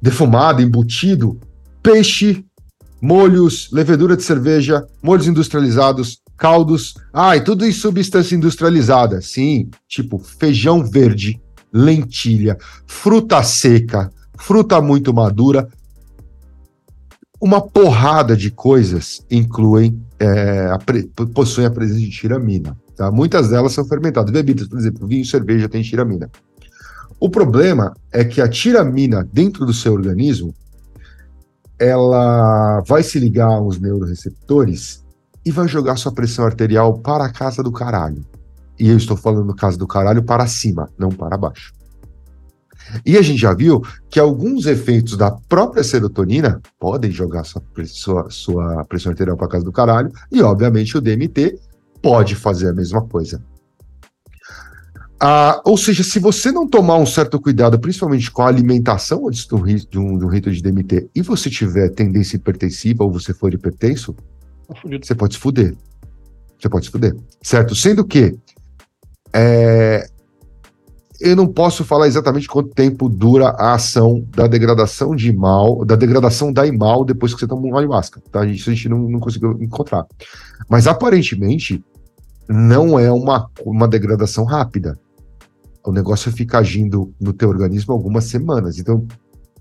defumada, embutido, peixe, molhos, levedura de cerveja, molhos industrializados, caldos. Ah, e tudo em substância industrializada. Sim, tipo feijão verde, lentilha, fruta seca, fruta muito madura. Uma porrada de coisas incluem, é, a possuem a presença de tiramina. Tá? Muitas delas são fermentadas. Bebidas, por exemplo, vinho e cerveja tem tiramina. O problema é que a tiramina dentro do seu organismo ela vai se ligar aos neuroreceptores e vai jogar sua pressão arterial para a casa do caralho. E eu estou falando no caso do caralho para cima, não para baixo. E a gente já viu que alguns efeitos da própria serotonina podem jogar sua, sua, sua pressão arterial para casa do caralho, e obviamente o DMT pode fazer a mesma coisa. Ah, ou seja, se você não tomar um certo cuidado, principalmente com a alimentação antes um, de um, de um rito de DMT, e você tiver tendência hipertensiva ou você for hipertenso, você pode se fuder. Você pode se fuder. Certo? Sendo que é, eu não posso falar exatamente quanto tempo dura a ação da degradação de mal, da degradação da imal depois que você toma um ayahuasca, tá? Isso a gente não, não conseguiu encontrar. Mas aparentemente não é uma, uma degradação rápida o negócio fica agindo no teu organismo algumas semanas. Então,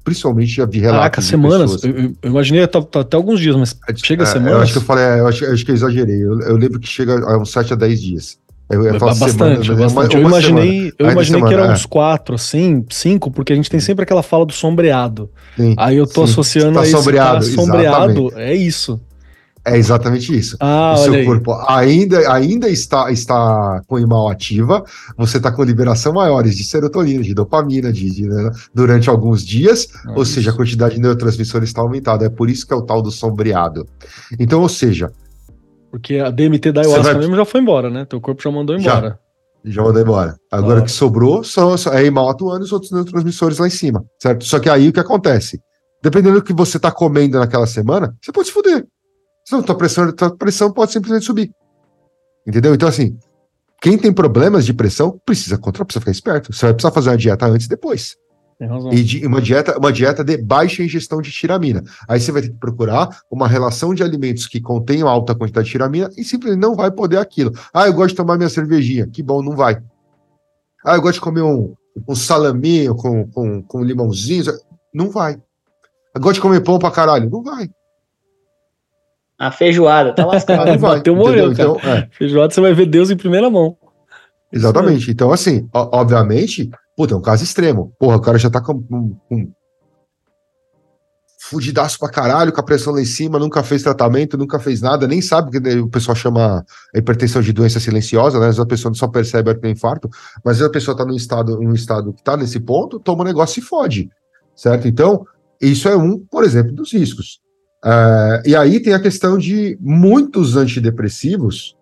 principalmente já vi relatos. Caraca, semanas? Eu, eu, imaginei até, alguns dias, mas é, chega a semanas? Eu acho que eu falei, é, eu acho, eu acho que eu exagerei. Eu, eu, lembro que chega a uns 7 a 10 dias. Eu ia falar bastante, semana, bastante. Uma, eu imaginei, eu imaginei semana, que eram é. uns quatro, assim, cinco, porque a gente tem sempre aquela fala do sombreado. Sim, Aí eu tô sim. associando tá a isso. Sombreado, tá sombreado, é isso. É exatamente isso. Ah, o seu corpo ainda, ainda está, está com imal ativa, você está com liberação maiores de serotonina, de dopamina, de, de né, durante alguns dias, ah, ou isso. seja, a quantidade de neurotransmissores está aumentada. É por isso que é o tal do sombreado. Então, ou seja. Porque a DMT da ayahuasca vai... mesmo já foi embora, né? Teu corpo já mandou embora. Já, já mandou embora. Agora o que sobrou são, é imal atuando e os outros neurotransmissores lá em cima, certo? Só que aí o que acontece? Dependendo do que você está comendo naquela semana, você pode se fuder. Senão tua pressão, tua pressão pode simplesmente subir. Entendeu? Então, assim, quem tem problemas de pressão precisa controlar, precisa ficar esperto. Você vai precisar fazer uma dieta antes e depois. Tem razão. E de, uma, dieta, uma dieta de baixa ingestão de tiramina. Aí você vai ter que procurar uma relação de alimentos que contenham alta quantidade de tiramina e simplesmente não vai poder aquilo. Ah, eu gosto de tomar minha cervejinha. Que bom, não vai. Ah, eu gosto de comer um, um salaminho com, com, com limãozinho. Não vai. Eu gosto de comer pão pra caralho. Não vai. A feijoada, tá lascado. vai, Bateu, morreu, então, é. Feijoada você vai ver Deus em primeira mão. Exatamente. Então, assim, obviamente, puta, é um caso extremo. Porra, o cara já tá com, com, com fudidaço pra caralho, com a pressão lá em cima, nunca fez tratamento, nunca fez nada, nem sabe que o pessoal chama a hipertensão de doença silenciosa, né? Às vezes a pessoa só percebe que tem infarto, mas às vezes a pessoa tá num estado, num estado que tá nesse ponto, toma um negócio e fode, certo? Então, isso é um, por exemplo, dos riscos. Uh, e aí tem a questão de muitos antidepressivos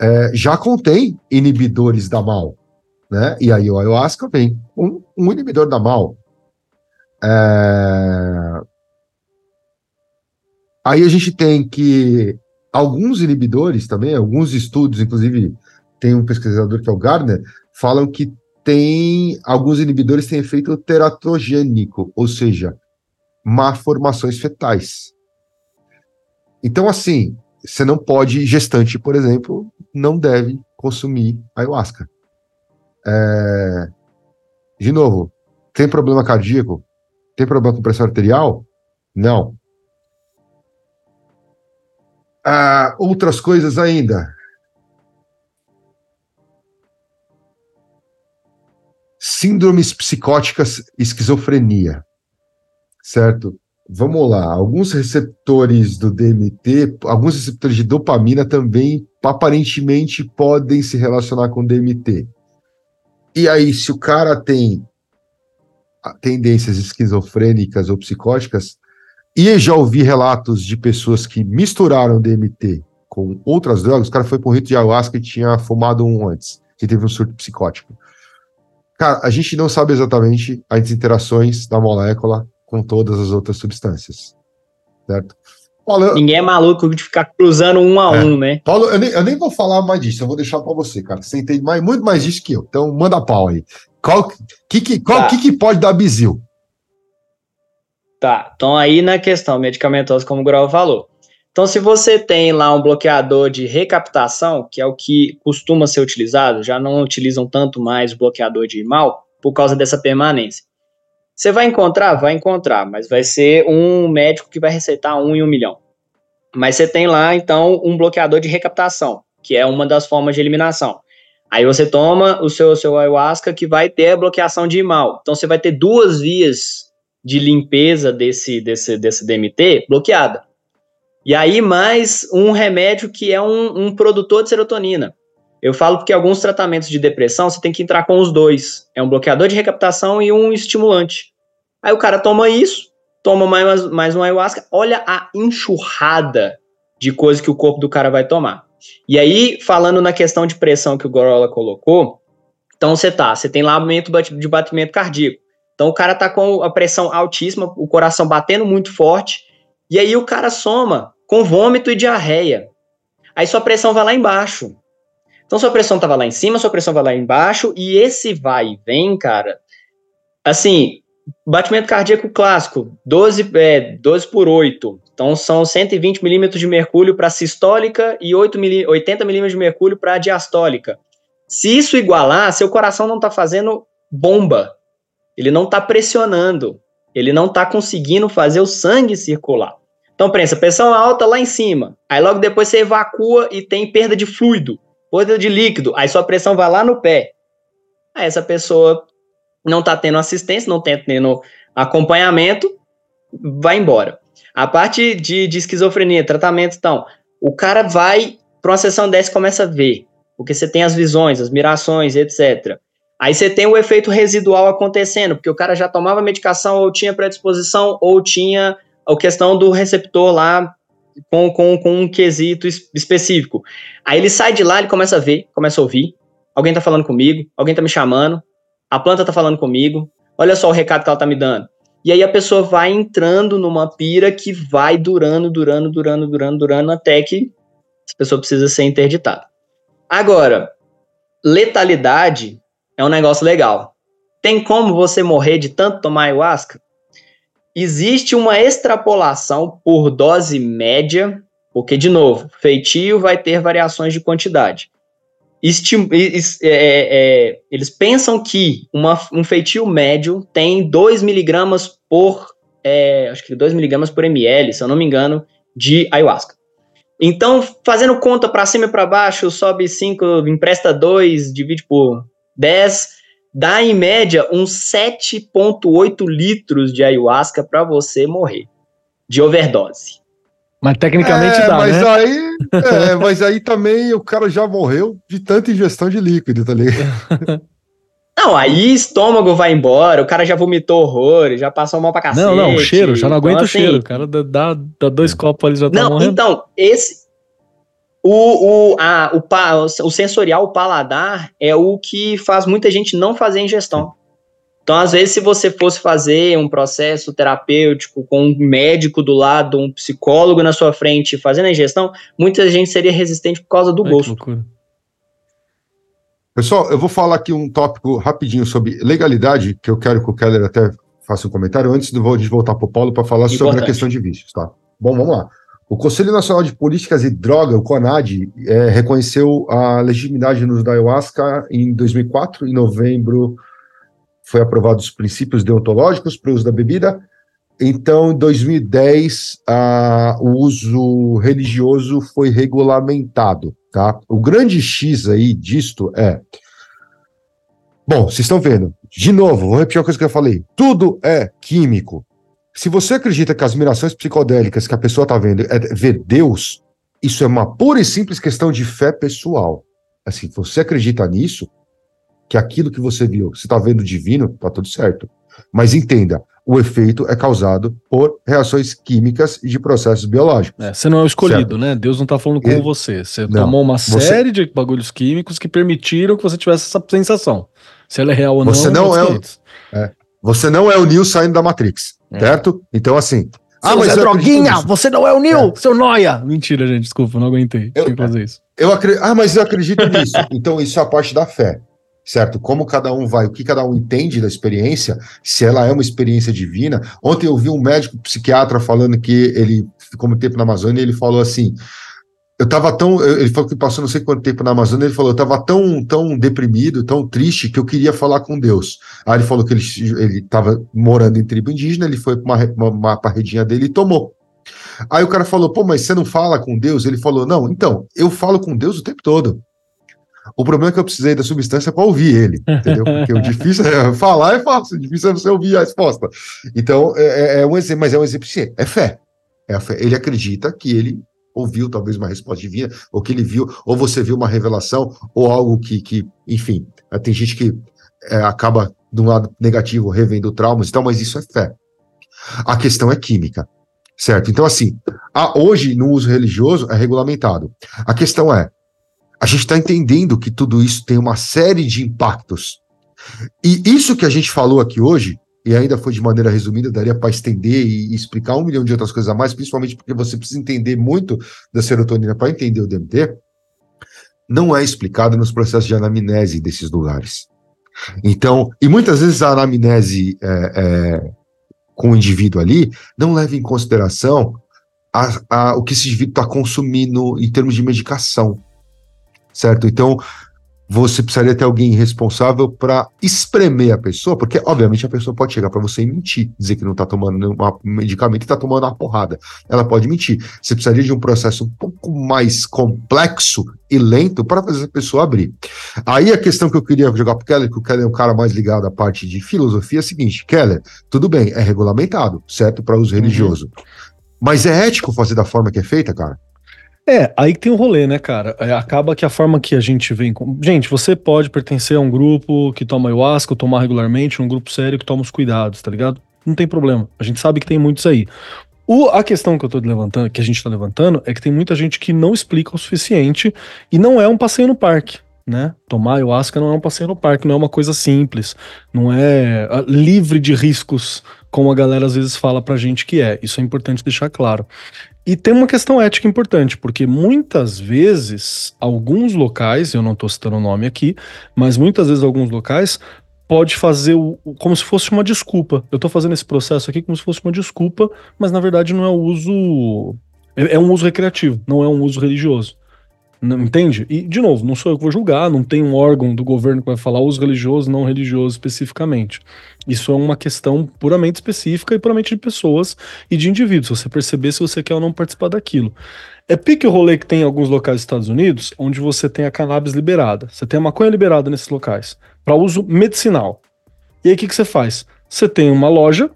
uh, já contém inibidores da mal, né? E aí o ayahuasca vem um, um inibidor da mal. Uh, aí a gente tem que alguns inibidores também, alguns estudos, inclusive tem um pesquisador que é o Gardner, falam que tem alguns inibidores têm efeito teratogênico, ou seja, malformações fetais. Então, assim, você não pode, gestante, por exemplo, não deve consumir ayahuasca. É... De novo, tem problema cardíaco? Tem problema com pressão arterial? Não. Ah, outras coisas ainda. Síndromes psicóticas, esquizofrenia. Certo? Vamos lá. Alguns receptores do DMT, alguns receptores de dopamina também aparentemente podem se relacionar com DMT. E aí, se o cara tem tendências esquizofrênicas ou psicóticas, e já ouvi relatos de pessoas que misturaram DMT com outras drogas, o cara foi para um rito de ayahuasca e tinha fumado um antes, que teve um surto psicótico. Cara, a gente não sabe exatamente as interações da molécula com todas as outras substâncias, certo? Ninguém é maluco de ficar cruzando um a é. um, né? Paulo, eu nem, eu nem, vou falar mais disso, eu vou deixar para você, cara. Você entende mais, muito mais disso que eu. Então, manda pau aí. Qual que, que, qual, tá. que, que pode dar bizil? Tá, então aí na questão medicamentosa, como o Grau falou. Então, se você tem lá um bloqueador de recaptação, que é o que costuma ser utilizado, já não utilizam tanto mais o bloqueador de mal por causa dessa permanência. Você vai encontrar? Vai encontrar, mas vai ser um médico que vai receitar um em um milhão. Mas você tem lá, então, um bloqueador de recaptação, que é uma das formas de eliminação. Aí você toma o seu, seu ayahuasca que vai ter a bloqueação de mal. Então você vai ter duas vias de limpeza desse, desse, desse DMT bloqueada. E aí, mais um remédio que é um, um produtor de serotonina. Eu falo porque alguns tratamentos de depressão você tem que entrar com os dois. É um bloqueador de recaptação e um estimulante. Aí o cara toma isso, toma mais, mais um ayahuasca, olha a enxurrada de coisa que o corpo do cara vai tomar. E aí, falando na questão de pressão que o Gorola colocou, então você tá, você tem lá aumento de batimento cardíaco. Então o cara tá com a pressão altíssima, o coração batendo muito forte, e aí o cara soma com vômito e diarreia. Aí sua pressão vai lá embaixo. Então sua pressão tava lá em cima, sua pressão vai lá embaixo, e esse vai e vem, cara. Assim, batimento cardíaco clássico, 12, é, 12 por 8. Então são 120 milímetros de mercúrio para sistólica e 8 milí 80 milímetros de mercúrio para diastólica. Se isso igualar, seu coração não está fazendo bomba. Ele não está pressionando, ele não está conseguindo fazer o sangue circular. Então, pensa, pressão alta lá em cima, aí logo depois você evacua e tem perda de fluido, perda de líquido, aí sua pressão vai lá no pé. Aí essa pessoa não está tendo assistência, não está tendo acompanhamento, vai embora. A parte de, de esquizofrenia, tratamento, então, o cara vai para uma sessão dessa e começa a ver, porque você tem as visões, as mirações, etc. Aí você tem o efeito residual acontecendo, porque o cara já tomava medicação, ou tinha predisposição, ou tinha a questão do receptor lá com, com, com um quesito específico. Aí ele sai de lá, ele começa a ver, começa a ouvir. Alguém tá falando comigo, alguém tá me chamando, a planta tá falando comigo, olha só o recado que ela tá me dando. E aí a pessoa vai entrando numa pira que vai durando, durando, durando, durando, durando, até que a pessoa precisa ser interditada. Agora, letalidade é um negócio legal. Tem como você morrer de tanto tomar ayahuasca? Existe uma extrapolação por dose média, porque, de novo, feitio vai ter variações de quantidade. Estim é, é, é, eles pensam que uma, um feitio médio tem 2 miligramas por, é, acho que 2 miligramas por ml, se eu não me engano, de ayahuasca. Então, fazendo conta para cima e para baixo, sobe 5, empresta 2, divide por 10, dá em média uns 7,8 litros de ayahuasca para você morrer de overdose. Mas tecnicamente é, dá, mas né? Aí, é, mas aí também o cara já morreu de tanta ingestão de líquido, tá ligado? <laughs> Não, aí estômago vai embora, o cara já vomitou horror, já passou mal pra cacete. Não, não, o cheiro, já não aguenta então, o cheiro. Assim, o cara dá, dá dois copos ali já tá não, morrendo. Então, esse, o, o, a, o, o sensorial, o paladar, é o que faz muita gente não fazer ingestão. Então, às vezes, se você fosse fazer um processo terapêutico com um médico do lado, um psicólogo na sua frente fazendo a ingestão, muita gente seria resistente por causa do Ai, gosto. Pessoal, eu vou falar aqui um tópico rapidinho sobre legalidade, que eu quero que o Keller até faça um comentário antes de voltar para o Paulo para falar Importante. sobre a questão de vícios, tá? Bom, vamos lá. O Conselho Nacional de Políticas e Droga, o CONAD, é, reconheceu a legitimidade no uso da ayahuasca em 2004. Em novembro, foi aprovado os princípios deontológicos para o uso da bebida. Então, em 2010, a, o uso religioso foi regulamentado. Tá? O grande X aí disto é. Bom, vocês estão vendo. De novo, vou repetir uma coisa que eu falei. Tudo é químico. Se você acredita que as mirações psicodélicas que a pessoa está vendo é ver Deus, isso é uma pura e simples questão de fé pessoal. Assim, você acredita nisso, que aquilo que você viu, você está vendo divino, tá tudo certo. Mas entenda, o efeito é causado por reações químicas e de processos biológicos. É, você não é o escolhido, certo? né? Deus não está falando com você. Você não, tomou uma você... série de bagulhos químicos que permitiram que você tivesse essa sensação. Se ela é real ou você não, não é, o... é, Você não é o Neo saindo da Matrix, é. certo? Então, assim. Ah, mas é droguinha! Você não é o Neo, é. seu noia! Mentira, gente, desculpa, não aguentei. Eu, Tem que fazer isso. Eu acredito, ah, mas eu acredito nisso. <laughs> então, isso é a parte da fé certo? Como cada um vai, o que cada um entende da experiência, se ela é uma experiência divina. Ontem eu vi um médico psiquiatra falando que ele ficou muito tempo na Amazônia e ele falou assim. Eu tava tão. Ele falou que passou não sei quanto tempo na Amazônia. Ele falou: eu tava tão, tão deprimido, tão triste, que eu queria falar com Deus. Aí ele falou que ele, ele tava morando em tribo indígena, ele foi para uma, uma, uma parredinha dele e tomou. Aí o cara falou: pô, mas você não fala com Deus? Ele falou: não, então, eu falo com Deus o tempo todo. O problema é que eu precisei da substância para ouvir ele, entendeu? Porque o <laughs> difícil é falar é fácil, o difícil é você ouvir a resposta. Então, é, é, é um exemplo, mas é um exemplo sim, é fé. É a fé. Ele acredita que ele ouviu talvez uma resposta divina, ou que ele viu, ou você viu uma revelação, ou algo que, que enfim, é, tem gente que é, acaba de um lado negativo, revendo traumas e tal, mas isso é fé. A questão é química, certo? Então, assim, a, hoje, no uso religioso, é regulamentado. A questão é, a gente está entendendo que tudo isso tem uma série de impactos. E isso que a gente falou aqui hoje, e ainda foi de maneira resumida, daria para estender e explicar um milhão de outras coisas a mais, principalmente porque você precisa entender muito da serotonina para entender o DMT, não é explicado nos processos de anamnese desses lugares. Então, e muitas vezes a anamnese é, é, com o indivíduo ali não leva em consideração a, a, o que esse indivíduo está consumindo em termos de medicação certo? Então, você precisaria ter alguém responsável para espremer a pessoa, porque, obviamente, a pessoa pode chegar para você e mentir, dizer que não está tomando um medicamento e está tomando uma porrada. Ela pode mentir. Você precisaria de um processo um pouco mais complexo e lento para fazer a pessoa abrir. Aí a questão que eu queria jogar para o Keller, que o Keller é um cara mais ligado à parte de filosofia, é a seguinte: Keller, tudo bem, é regulamentado, certo? Para uso uhum. religioso. Mas é ético fazer da forma que é feita, cara? É, aí tem um rolê, né, cara? É, acaba que a forma que a gente vem. Com... Gente, você pode pertencer a um grupo que toma ayahuasca, tomar regularmente, um grupo sério que toma os cuidados, tá ligado? Não tem problema. A gente sabe que tem muitos aí. O, a questão que eu tô levantando, que a gente tá levantando, é que tem muita gente que não explica o suficiente e não é um passeio no parque. Né? Tomar ayahuasca não é um passeio no parque, não é uma coisa simples, não é ah, livre de riscos, como a galera às vezes fala pra gente que é. Isso é importante deixar claro. E tem uma questão ética importante, porque muitas vezes, alguns locais, eu não estou citando o nome aqui, mas muitas vezes alguns locais pode fazer o, como se fosse uma desculpa. Eu estou fazendo esse processo aqui como se fosse uma desculpa, mas na verdade não é o uso. É, é um uso recreativo, não é um uso religioso. Não, entende? E, de novo, não sou eu que vou julgar, não tem um órgão do governo que vai falar uso religioso, não religioso especificamente. Isso é uma questão puramente específica e puramente de pessoas e de indivíduos. Você perceber se você quer ou não participar daquilo. É pique o rolê que tem em alguns locais dos Estados Unidos, onde você tem a cannabis liberada. Você tem a maconha liberada nesses locais, para uso medicinal. E aí o que, que você faz? Você tem uma loja,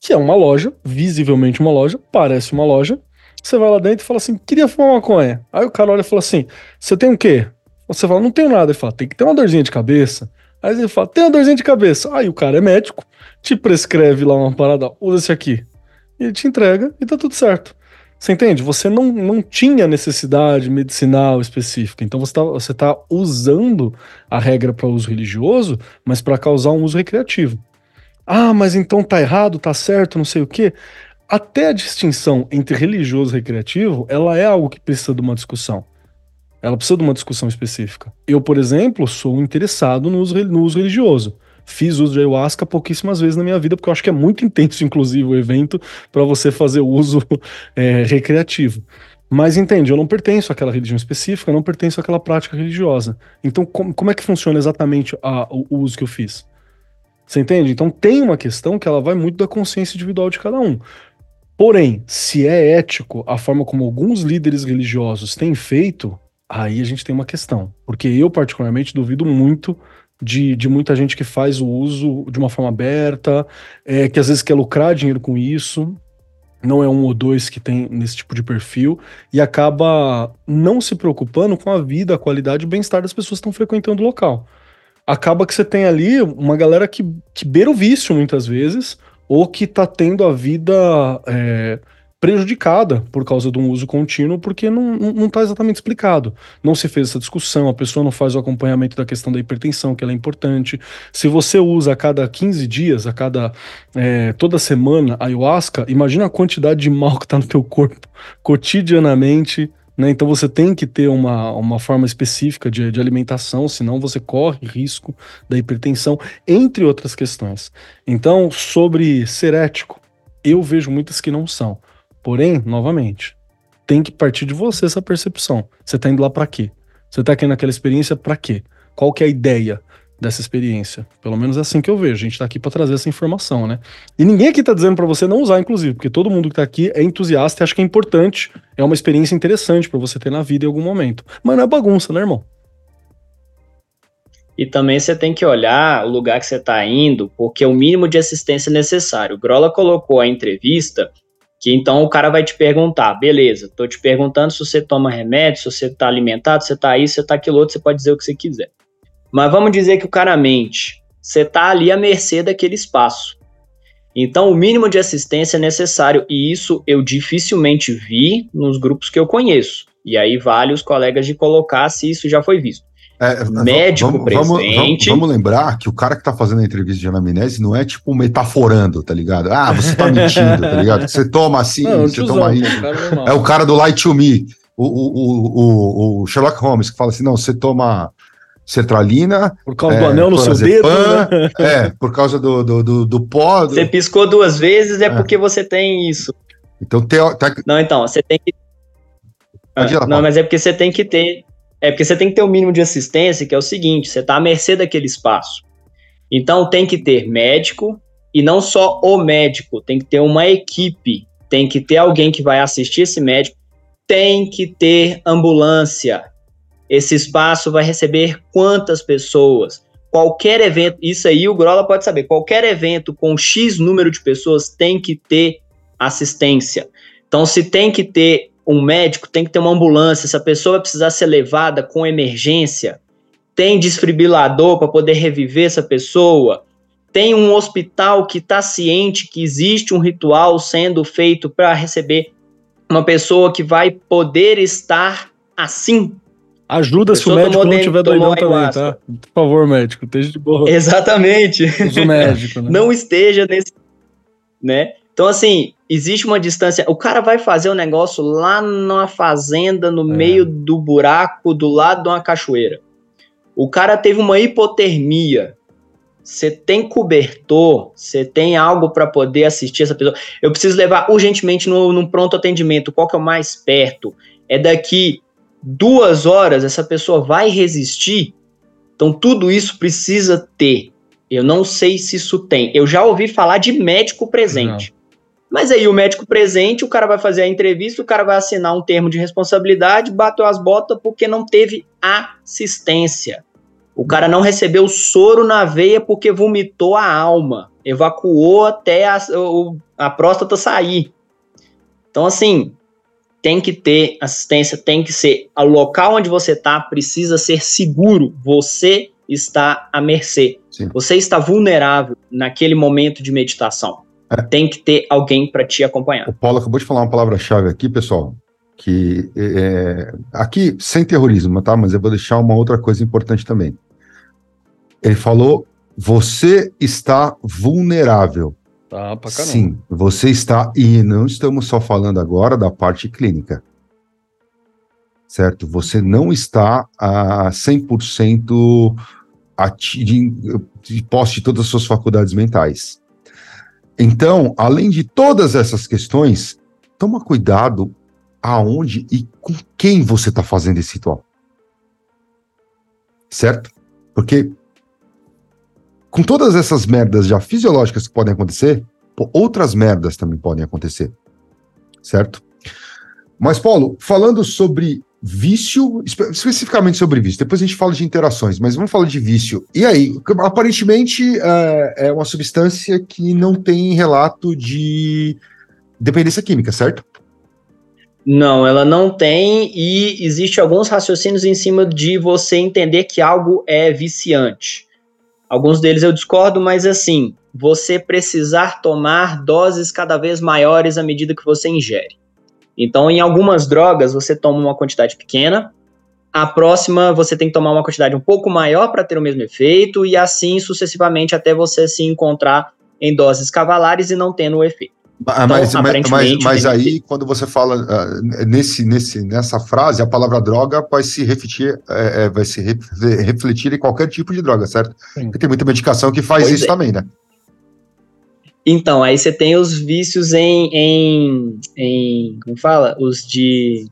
que é uma loja, visivelmente uma loja, parece uma loja, você vai lá dentro e fala assim: queria fumar maconha. Aí o cara olha e fala assim: você tem o quê? Você fala: não tenho nada. Ele fala: tem que ter uma dorzinha de cabeça. Aí ele fala: tem uma dorzinha de cabeça. Aí o cara é médico, te prescreve lá uma parada: usa esse aqui. E ele te entrega e tá tudo certo. Você entende? Você não, não tinha necessidade medicinal específica. Então você está você tá usando a regra para uso religioso, mas para causar um uso recreativo. Ah, mas então tá errado, tá certo, não sei o quê até a distinção entre religioso e recreativo, ela é algo que precisa de uma discussão. Ela precisa de uma discussão específica. Eu, por exemplo, sou interessado no uso, religioso. Fiz uso de ayahuasca pouquíssimas vezes na minha vida, porque eu acho que é muito intenso, <laughs> inclusive, o evento para você fazer uso é, <laughs> recreativo. Mas entende, eu não pertenço àquela religião específica, eu não pertenço àquela prática religiosa. Então, com, como é que funciona exatamente a, o, o uso que eu fiz? Você entende? Então tem uma questão que ela vai muito da consciência individual de cada um. Porém, se é ético a forma como alguns líderes religiosos têm feito, aí a gente tem uma questão. Porque eu, particularmente, duvido muito de, de muita gente que faz o uso de uma forma aberta, é, que às vezes quer lucrar dinheiro com isso. Não é um ou dois que tem nesse tipo de perfil e acaba não se preocupando com a vida, a qualidade e o bem-estar das pessoas que estão frequentando o local acaba que você tem ali uma galera que, que beira o vício muitas vezes, ou que tá tendo a vida é, prejudicada por causa de um uso contínuo, porque não, não, não tá exatamente explicado. Não se fez essa discussão, a pessoa não faz o acompanhamento da questão da hipertensão, que ela é importante. Se você usa a cada 15 dias, a cada é, toda semana ayahuasca, imagina a quantidade de mal que tá no teu corpo <laughs> cotidianamente né? Então você tem que ter uma, uma forma específica de, de alimentação, senão você corre risco da hipertensão, entre outras questões. Então, sobre ser ético, eu vejo muitas que não são. Porém, novamente, tem que partir de você essa percepção. Você está indo lá para quê? Você está aqui naquela experiência para quê? Qual que é a ideia? Dessa experiência. Pelo menos é assim que eu vejo. A gente tá aqui para trazer essa informação, né? E ninguém aqui tá dizendo para você não usar, inclusive, porque todo mundo que tá aqui é entusiasta e acha que é importante, é uma experiência interessante para você ter na vida em algum momento. Mas não é bagunça, né, irmão? E também você tem que olhar o lugar que você está indo, porque é o mínimo de assistência necessário. O Grola colocou a entrevista que então o cara vai te perguntar, beleza, tô te perguntando se você toma remédio, se você tá alimentado, se você tá isso, se você tá aquilo outro, você pode dizer o que você quiser. Mas vamos dizer que o cara mente. Você está ali à mercê daquele espaço. Então, o mínimo de assistência é necessário, e isso eu dificilmente vi nos grupos que eu conheço. E aí vale os colegas de colocar se isso já foi visto. É, Médico vamos, presente. Vamos, vamos, lembrar que o cara que está fazendo a entrevista de anamnese não é tipo metaforando, tá ligado? Ah, você está mentindo, tá ligado? Você toma assim, não, você toma isso. É o cara do Light to Me, o, o, o, o, Sherlock Holmes, que fala assim: não, você toma sertralina. Por causa é, do anel no seu dedo? Né? É, por causa do, do, do, do pó. Do... Você piscou duas vezes, é, é, porque você tem isso. Então. Tá... Não, então, você tem que. Ah, não, mas é porque você tem que ter. É porque você tem que ter o um mínimo de assistência, que é o seguinte: você está à mercê daquele espaço. Então, tem que ter médico, e não só o médico, tem que ter uma equipe, tem que ter alguém que vai assistir esse médico, tem que ter ambulância, esse espaço vai receber quantas pessoas? Qualquer evento, isso aí o Grola pode saber, qualquer evento com X número de pessoas tem que ter assistência. Então, se tem que ter um médico, tem que ter uma ambulância, essa pessoa vai precisar ser levada com emergência, tem desfibrilador para poder reviver essa pessoa, tem um hospital que está ciente que existe um ritual sendo feito para receber uma pessoa que vai poder estar assim Ajuda se o médico não tiver doidão também, tá? Por favor, médico, esteja de boa. Exatamente. Uso médico, né? Não esteja nesse. Né? Então, assim, existe uma distância. O cara vai fazer o um negócio lá numa fazenda, no é. meio do buraco, do lado de uma cachoeira. O cara teve uma hipotermia. Você tem cobertor, você tem algo para poder assistir essa pessoa. Eu preciso levar urgentemente no, num pronto atendimento. Qual que é o mais perto? É daqui duas horas essa pessoa vai resistir? Então, tudo isso precisa ter. Eu não sei se isso tem. Eu já ouvi falar de médico presente. Não. Mas aí, o médico presente, o cara vai fazer a entrevista, o cara vai assinar um termo de responsabilidade, bateu as botas porque não teve assistência. O cara não recebeu soro na veia porque vomitou a alma, evacuou até a, a próstata sair. Então, assim, tem que ter assistência, tem que ser o local onde você está precisa ser seguro. Você está à mercê. Sim. Você está vulnerável naquele momento de meditação. É. Tem que ter alguém para te acompanhar. O Paulo acabou de falar uma palavra-chave aqui, pessoal, que é, aqui sem terrorismo, tá? Mas eu vou deixar uma outra coisa importante também. Ele falou: você está vulnerável. Tá pra caramba. Sim, você está. E não estamos só falando agora da parte clínica. certo? Você não está a 100% ati- de, de posse de todas as suas faculdades mentais. Então, além de todas essas questões, toma cuidado aonde e com quem você está fazendo esse ritual. Certo? Porque com todas essas merdas já fisiológicas que podem acontecer, pô, outras merdas também podem acontecer. Certo? Mas, Paulo, falando sobre vício, espe- especificamente sobre vício, depois a gente fala de interações, mas vamos falar de vício. E aí, aparentemente é, é uma substância que não tem relato de dependência química, certo? Não, ela não tem e existe alguns raciocínios em cima de você entender que algo é viciante. Alguns deles eu discordo, mas assim, você precisar tomar doses cada vez maiores à medida que você ingere. Então, em algumas drogas, você toma uma quantidade pequena, a próxima você tem que tomar uma quantidade um pouco maior para ter o mesmo efeito, e assim sucessivamente até você se encontrar em doses cavalares e não tendo o efeito. Ah, Então, mas, mas, mas, tem- aí, quando você fala ah, nesse, nesse, nessa frase, a palavra droga vai se refletir, é, é, vai se re- refletir em qualquer tipo de droga, certo? Sim. Porque tem muita medicação que faz Pois isso é. também, né? Então, aí você tem os vícios em, em, em. Como fala? Os de.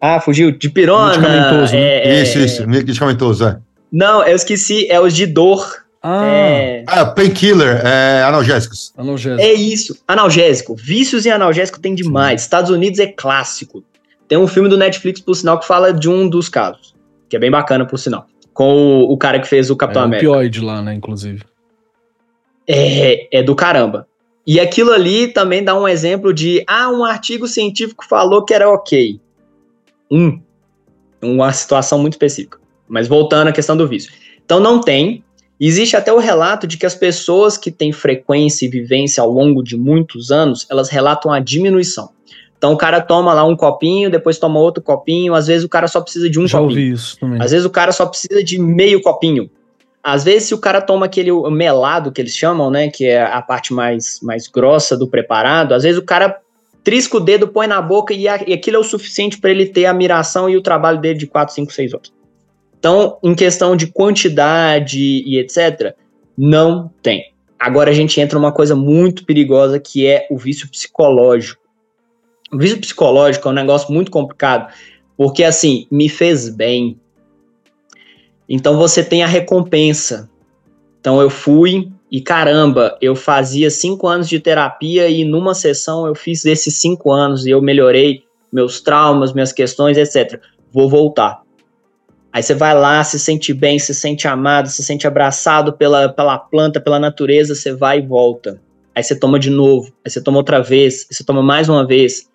Ah, fugiu. De pirona. Medicamentoso, né? é, é- isso, isso, medicamentoso, é. Não, eu esqueci. É os de dor. Ah, É, Ah, painkiller, é, analgésicos. analgésico. é isso. Analgésico. Vícios em analgésico tem demais. Estados Unidos é clássico. Tem um filme do Netflix, por sinal, que fala de um dos casos. Que é bem bacana, por sinal. Com o, o cara que fez o Capitão é América. opioide lá, né, inclusive. é, é do caramba. E aquilo ali também dá um exemplo de, ah, um artigo científico falou que era ok. Um. Uma situação muito específica. Mas voltando à questão do vício. Então não tem. Existe até o relato de que as pessoas que têm frequência e vivência ao longo de muitos anos, elas relatam a diminuição. Então o cara toma lá um copinho, depois toma outro copinho, às vezes o cara só precisa de um Já copinho. ouvi isso também. Às vezes o cara só precisa de meio copinho. Às vezes, se o cara toma aquele melado que eles chamam, né? Que é a parte mais, mais grossa do preparado, às vezes o cara trisca o dedo, põe na boca e, a- e aquilo é o suficiente para ele ter a miração e o trabalho dele de 4, 5, 6 horas. Então, em questão de quantidade e etc., não tem. Agora a gente entra numa coisa muito perigosa que é o vício psicológico. O vício psicológico é um negócio muito complicado, porque assim, me fez bem, então você tem a recompensa. Então eu fui e caramba, eu fazia cinco anos de terapia e numa sessão eu fiz esses cinco anos e eu melhorei meus traumas, minhas questões, etc. Vou voltar. Aí você vai lá, se sente bem, se sente amado, se sente abraçado pela, pela planta, pela natureza, você vai e volta. Aí você toma de novo, aí você toma outra vez, você toma mais uma vez.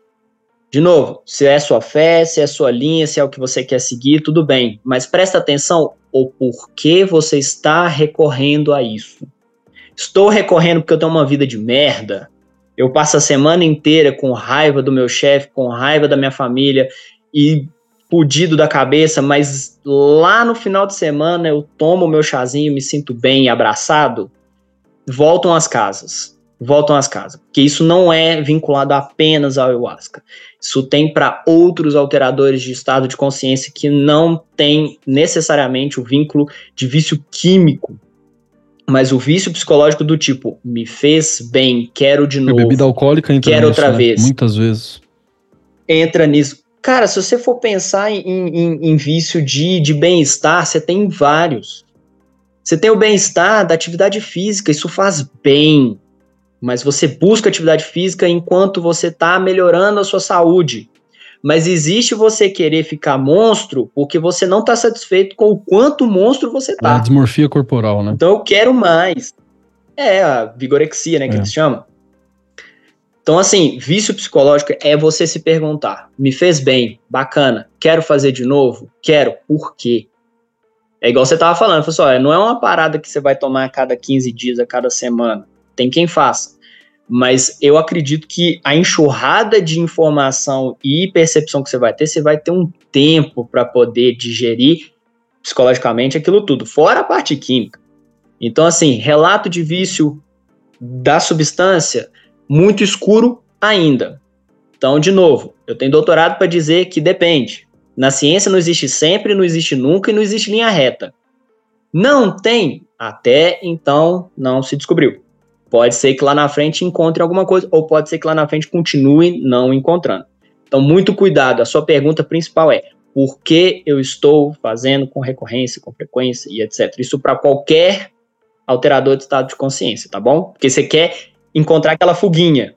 De novo, se é sua fé, se é sua linha, se é o que você quer seguir, tudo bem. Mas presta atenção o porquê você está recorrendo a isso. Estou recorrendo porque eu tenho uma vida de merda. Eu passo a semana inteira com raiva do meu chefe, com raiva da minha família e fudido da cabeça, mas lá no final de semana eu tomo o meu chazinho, me sinto bem, abraçado. Voltam às casas. Voltam às casas. Porque isso não é vinculado apenas ao ayahuasca. Isso tem para outros alteradores de estado de consciência que não tem necessariamente o vínculo de vício químico, mas o vício psicológico do tipo, me fez bem, quero de A novo. bebida alcoólica entra Quero nisso, outra né? vez. Muitas vezes. entra nisso. Cara, se você for pensar em, em- em vício de, de bem-estar, você tem vários. Você tem o bem-estar da atividade física, isso faz bem. Mas você busca atividade física enquanto você está melhorando a sua saúde. Mas existe você querer ficar monstro porque você não está satisfeito com o quanto monstro você É a tá. desmorfia corporal, né? Então eu quero mais. É a vigorexia, né, que É. eles chamam. Então, assim, vício psicológico é você se perguntar: me fez bem, bacana, quero fazer de novo? Quero, por quê? É igual você tava falando, falou assim, não é uma parada que você vai tomar a cada 15 dias, a cada semana. Tem quem faça. Mas eu acredito que a enxurrada de informação e percepção que você vai ter, você vai ter um tempo para poder digerir psicologicamente aquilo tudo, fora a parte química. Então, assim, relato de vício da substância, muito escuro ainda. Então, de novo, eu tenho doutorado para dizer que depende. Na ciência não existe sempre, não existe nunca e não existe linha reta. Não tem, até então não se descobriu. Pode ser que lá na frente encontre alguma coisa, ou pode ser que lá na frente continue não encontrando. Então, muito cuidado. A sua pergunta principal é: por que eu estou fazendo com recorrência, com frequência e etc. Isso para qualquer alterador de estado de consciência, tá bom? Porque você quer encontrar aquela fuguinha.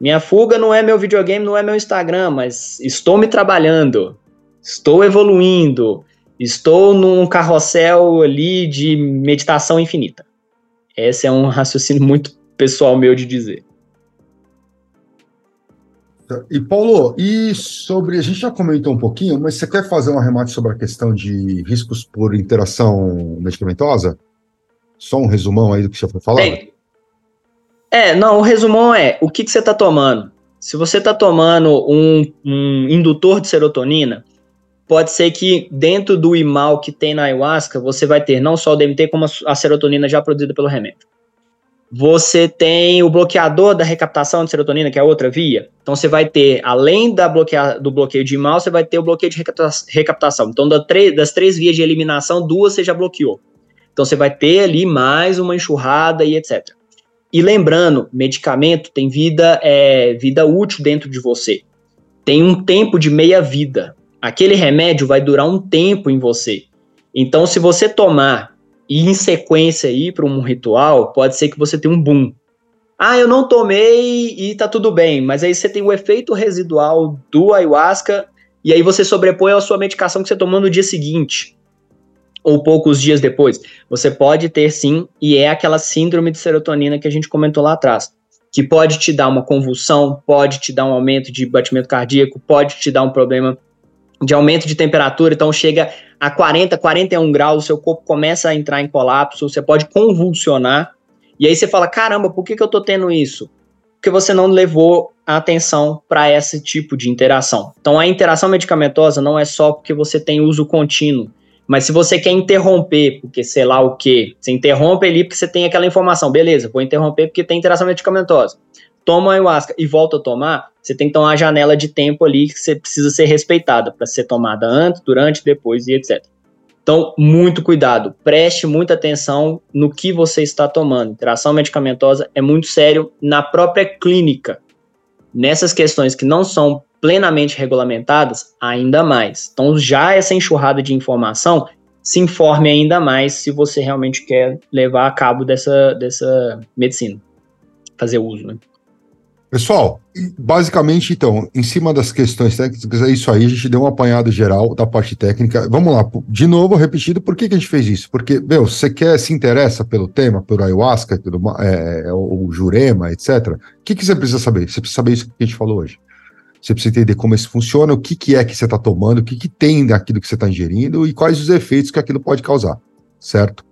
Minha fuga não é meu videogame, não é meu Instagram, mas estou me trabalhando, estou evoluindo, estou num carrossel ali de meditação infinita. Esse é um raciocínio muito pessoal meu de dizer. E Paulo, e sobre. A gente já comentou um pouquinho, mas você quer fazer um arremate sobre a questão de riscos por interação medicamentosa? Só um resumão aí do que você foi falar? Tem. É, não, o resumão é o que, que você está tomando. Se você está tomando um, um indutor de serotonina, pode ser que dentro do imal que tem na ayahuasca, você vai ter não só o DMT, como a serotonina já produzida pelo remédio. Você tem o bloqueador da recaptação de serotonina, que é outra via. Então você vai ter, além da do bloqueio de imal, você vai ter o bloqueio de recaptação. Então das três vias de eliminação, duas você já bloqueou. Então você vai ter ali mais uma enxurrada e etc. E lembrando, medicamento tem vida, é, vida útil dentro de você. Tem um tempo de meia vida. Aquele remédio vai durar um tempo em você. Então, se você tomar e em sequência ir para um ritual, pode ser que você tenha um boom. Ah, eu não tomei e tá tudo bem, mas aí você tem o efeito residual do ayahuasca e aí você sobrepõe a sua medicação que você tomou no dia seguinte ou poucos dias depois. Você pode ter sim, e é aquela síndrome de serotonina que a gente comentou lá atrás, que pode te dar uma convulsão, pode te dar um aumento de batimento cardíaco, pode te dar um problema de aumento de temperatura, então chega a 40, 41 graus, seu corpo começa a entrar em colapso, você pode convulsionar, e aí você fala, caramba, por que, que eu tô tendo isso? Porque você não levou a atenção para esse tipo de interação. Então a interação medicamentosa não é só porque você tem uso contínuo, mas se você quer interromper, porque sei lá o que, você interrompe ali porque você tem aquela informação, beleza, vou interromper porque tem interação medicamentosa. Toma ayahuasca e volta a tomar, você tem que tomar uma janela de tempo ali que você precisa ser respeitada para ser tomada antes, durante, depois e etc. Então, muito cuidado, preste muita atenção no que você está tomando. Interação medicamentosa é muito sério na própria clínica. Nessas questões que não são plenamente regulamentadas, ainda mais. Então, já essa enxurrada de informação, se informe ainda mais se você realmente quer levar a cabo dessa, dessa medicina, fazer uso, né? Pessoal, basicamente, então, em cima das questões técnicas, é isso aí, a gente deu um apanhado geral da parte técnica. Vamos lá, de novo, repetido, por que, que a gente fez isso? Porque, meu, você quer, se interessa pelo tema, pelo ayahuasca, pelo, é, o jurema, etc., o que, que você precisa saber? Você precisa saber isso que a gente falou hoje. Você precisa entender como isso funciona, o que, que é que você está tomando, o que, que tem daquilo que você está ingerindo e quais os efeitos que aquilo pode causar, certo?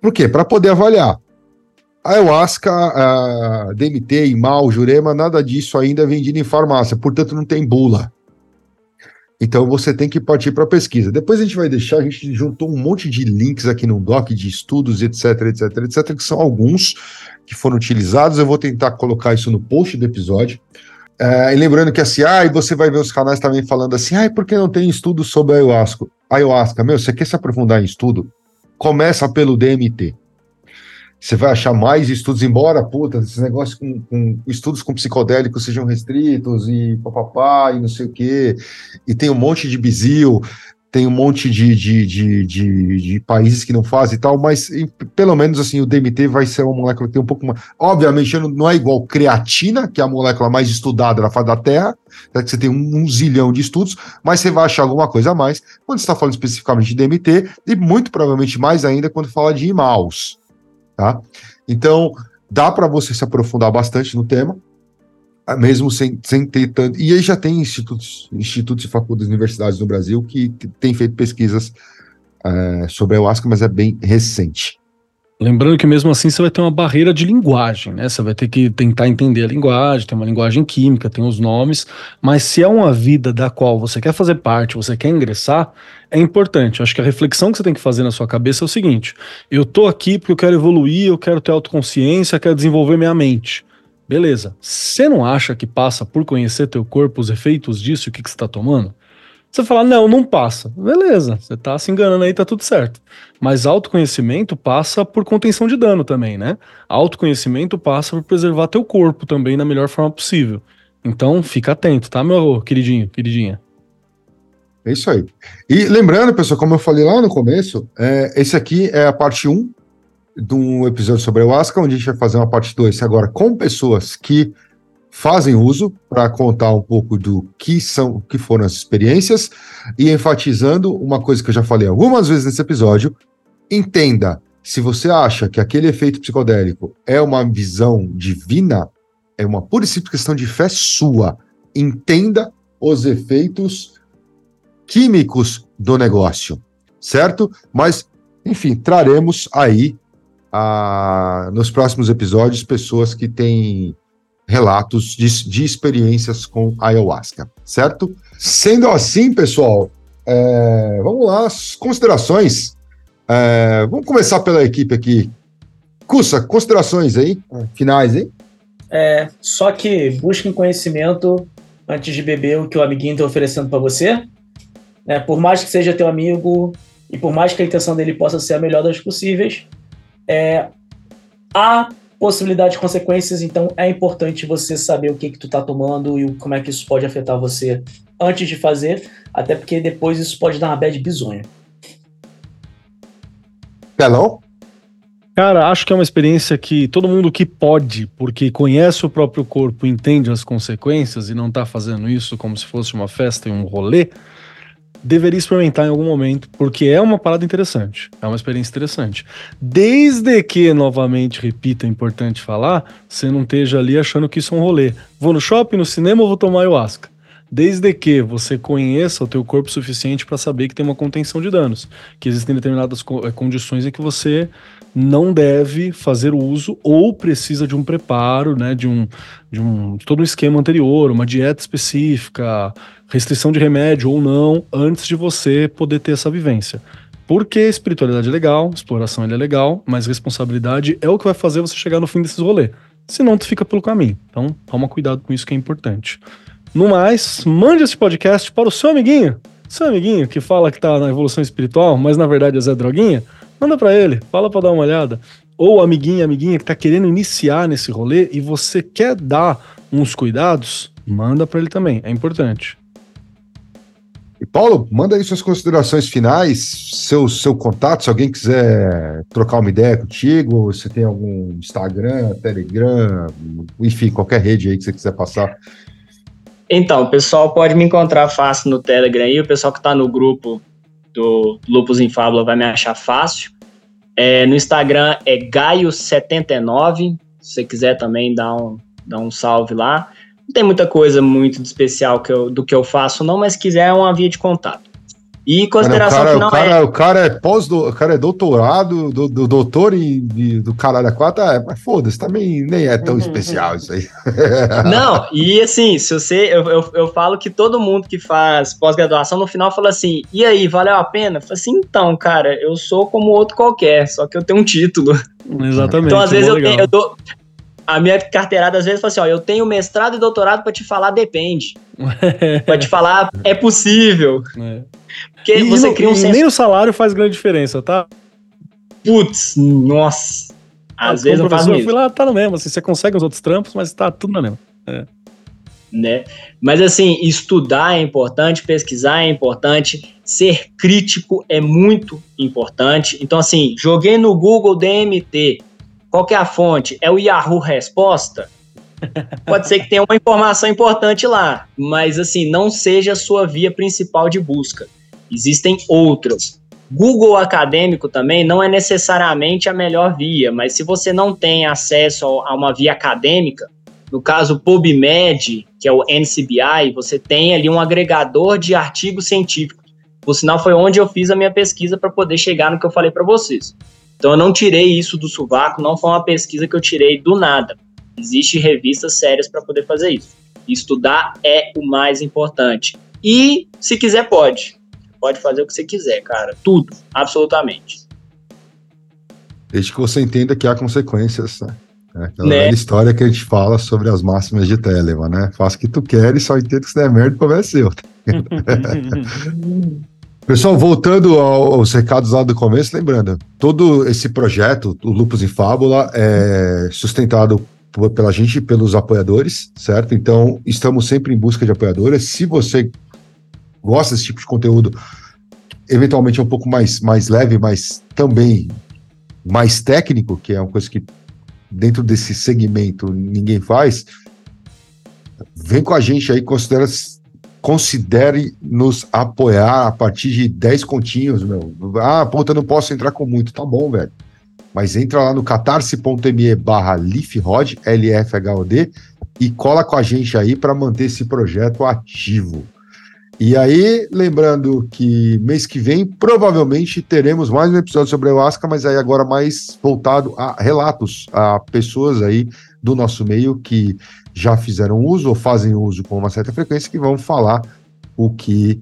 Por quê? Para poder avaliar. A ayahuasca, a DMT, IMAL, Jurema, nada disso ainda é vendido em farmácia, portanto não tem bula. Então você tem que partir para pesquisa. Depois a gente vai deixar, a gente juntou um monte de links aqui no doc de estudos, etc, etc, etc, que são alguns que foram utilizados. Eu vou tentar colocar isso no post do episódio. É, e lembrando que assim, ah, e você vai ver os canais também falando assim, ah, por que não tem estudo sobre ayahuasca? Ayahuasca, meu, você quer se aprofundar em estudo? Começa pelo DMT. Você vai achar mais estudos, embora, puta, esses negócios com, com estudos com psicodélicos sejam restritos e papapá e não sei o quê, e tem um monte de bizil, tem um monte de, de, de, de, de países que não fazem e tal, mas pelo menos assim, o DMT vai ser uma molécula que tem um pouco mais. Obviamente, não é igual creatina, que é a molécula mais estudada na face da Terra, né, que você tem um, um, zilhão de estudos, mas você vai achar alguma coisa a mais quando está falando especificamente de DMT, e muito provavelmente mais ainda quando fala de IMAUS. Tá? Então, dá para você se aprofundar bastante no tema. Ah, mesmo sem, sem ter tanto. E aí já tem institutos, institutos e faculdades universidades no Brasil que, têm feito pesquisas é, sobre a ayahuasca, mas é bem recente. Lembrando que mesmo assim você vai ter uma barreira de linguagem, né? Você vai ter que tentar entender a linguagem, tem uma linguagem química, tem os nomes, mas se é uma vida da qual você quer fazer parte, você quer ingressar, é importante. acho que a reflexão que você tem que fazer na sua cabeça é o seguinte: eu tô aqui porque eu quero evoluir, eu quero ter autoconsciência, quero desenvolver minha mente. Beleza. Você não acha que passa por conhecer teu corpo os efeitos disso e o que, que você está tomando? Você fala, não, não passa. Beleza, você tá se enganando aí, tá tudo certo. Mas autoconhecimento passa por contenção de dano também, né? Autoconhecimento passa por preservar teu corpo também da melhor forma possível. Então, fica atento, tá, meu queridinho, queridinha? É isso aí. E lembrando, pessoal, como eu falei lá no começo, é, esse aqui é a parte 1 do episódio sobre ayahuasca, onde a gente vai fazer uma parte 2 agora com pessoas que fazem uso para contar um pouco do que são, que foram as experiências e enfatizando uma coisa que eu já falei algumas vezes nesse episódio, entenda, se você acha que aquele efeito psicodélico é uma visão divina, é uma pura e simples questão de fé sua. Entenda os efeitos químicos do negócio, certo? Mas, enfim, traremos aí a, nos próximos episódios pessoas que têm relatos de, de experiências com ayahuasca, certo? Sendo assim, pessoal, é, vamos lá, as considerações. É, vamos começar pela equipe aqui. Cussa, considerações aí, finais, hein? É, só que busquem conhecimento antes de beber o que o amiguinho está oferecendo para você. É, por mais que seja teu amigo e por mais que a intenção dele possa ser a melhor das possíveis, é, há possibilidade de consequências, então é importante você saber o que que tu tá tomando e como é que isso pode afetar você antes de fazer, até porque depois isso pode dar uma bad bizonha. Pelão? Cara, acho que é uma experiência que todo mundo que pode, porque conhece o próprio corpo, entende as consequências e não tá fazendo isso como se fosse uma festa e um rolê, deveria experimentar em algum momento, porque é uma parada interessante, é uma experiência interessante. Desde que, novamente, repito, é importante falar, você não esteja ali achando que isso é um rolê. Vou no shopping, no cinema ou vou tomar ayahuasca? Desde que você conheça o teu corpo suficiente para saber que tem uma contenção de danos, que existem determinadas eh, condições em que você não deve fazer uso ou precisa de um preparo, né, de um, de um de todo um esquema anterior, uma dieta específica, restrição de remédio ou não, antes de você poder ter essa vivência. Porque espiritualidade é legal, exploração é legal, mas responsabilidade é o que vai fazer você chegar no fim desses rolês. Senão tu fica pelo caminho. Então, toma cuidado com isso que é importante. No mais, mande esse podcast para o seu amiguinho, seu amiguinho que fala que tá na evolução espiritual, mas na verdade é Zé Droguinha, manda para ele, fala para dar uma olhada. Ou amiguinha, amiguinha que tá querendo iniciar nesse rolê e você quer dar uns cuidados, manda para ele também, é importante. E Paulo, manda aí suas considerações finais, seu, seu contato, se alguém quiser trocar uma ideia contigo, você tem algum Instagram, Telegram, enfim, qualquer rede aí que você quiser passar. Então, o pessoal pode me encontrar fácil no Telegram aí, o pessoal que está no grupo do Lupus em Fábula vai me achar fácil. É, no Instagram é Gaio79, se você quiser também dar um, dar um salve lá. Não tem muita coisa muito especial que eu, do que eu faço, não, mas se quiser é uma via de contato. E consideração cara, final o cara, é... O cara é pós o cara é doutorado, do, do doutor e do caralho a quatro, é, mas foda-se, também nem é tão uhum. especial isso aí. <laughs> Não, e assim, se você, eu, eu, eu falo que todo mundo que faz pós-graduação no final fala assim, e aí, valeu a pena? Eu falo assim, então, cara, eu sou como outro qualquer, só que eu tenho um título. Exatamente. Então, às vezes, eu, tenho, eu, dou, a minha carteirada às vezes fala assim, ó, eu tenho mestrado e doutorado para te falar depende. <laughs> para te falar é possível. É. Porque e você cria um senso... nem o salário faz grande diferença, tá? Putz, nossa. Às vezes não faz mesmo. Eu fui lá, tá no mesmo, assim, você consegue os outros trampos, mas tá tudo na mesma. É. Né? Mas assim, estudar é importante, pesquisar é importante, ser crítico é muito importante. Então assim, joguei no Google DMT, qual é a fonte? É o Yahoo Resposta? Pode ser que tenha uma informação importante lá, mas assim, não seja a sua via principal de busca. Existem outras. Google Acadêmico também não é necessariamente a melhor via, mas se você não tem acesso a uma via acadêmica, no caso PubMed, que é o NCBI, você tem ali um agregador de artigos científicos. Por sinal, foi onde eu fiz a minha pesquisa para poder chegar no que eu falei para vocês. Então eu não tirei isso do sovaco, não foi uma pesquisa que eu tirei do nada. Existem revistas sérias para poder fazer isso. Estudar é o mais importante. E se quiser, pode. Pode fazer o que você quiser, cara. Tudo, absolutamente. Desde que você entenda que há consequências, né? É aquela né? história que a gente fala sobre as máximas de Telemann, né? Faça o que tu queres, só entenda que se der merda, o problema é seu. <laughs> Pessoal, voltando aos recados lá do começo, lembrando, todo esse projeto, o Lupus em Fábula, é sustentado pela gente e pelos apoiadores, certo? Então, estamos sempre em busca de apoiadores. Se você gosta desse tipo de conteúdo, eventualmente é um pouco mais, mais leve, mas também mais técnico, que é uma coisa que dentro desse segmento ninguém faz, vem com a gente aí, considera considere nos apoiar a partir de 10 continhos, meu. Ah, puta, não posso entrar com muito. Tá bom, velho. Mas entra lá no catarse.me barra LifHod, L-F-H-O-D, e cola com a gente aí para manter esse projeto ativo. E aí, lembrando que mês que vem, provavelmente teremos mais um episódio sobre ayahuasca, mas aí agora mais voltado a relatos, a pessoas aí do nosso meio que já fizeram uso ou fazem uso com uma certa frequência, que vão falar o que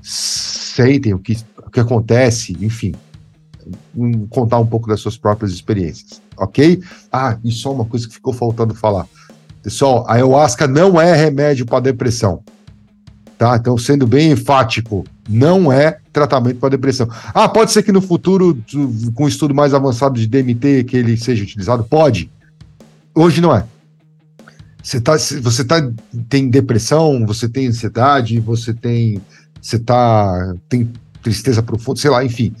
sentem, o que, o que acontece, enfim, um, contar um pouco das suas próprias experiências, ok? Ah, e só uma coisa que ficou faltando falar. Pessoal, a ayahuasca não é remédio para depressão. Tá? Então, sendo bem enfático, não é tratamento para depressão. Ah, pode ser que no futuro, com um estudo mais avançado de DMT, que ele seja utilizado? Pode. Hoje não é. Você, tá, você tá, tem depressão, você tem ansiedade, você tem. Você tá, tem tristeza profunda, sei lá, enfim.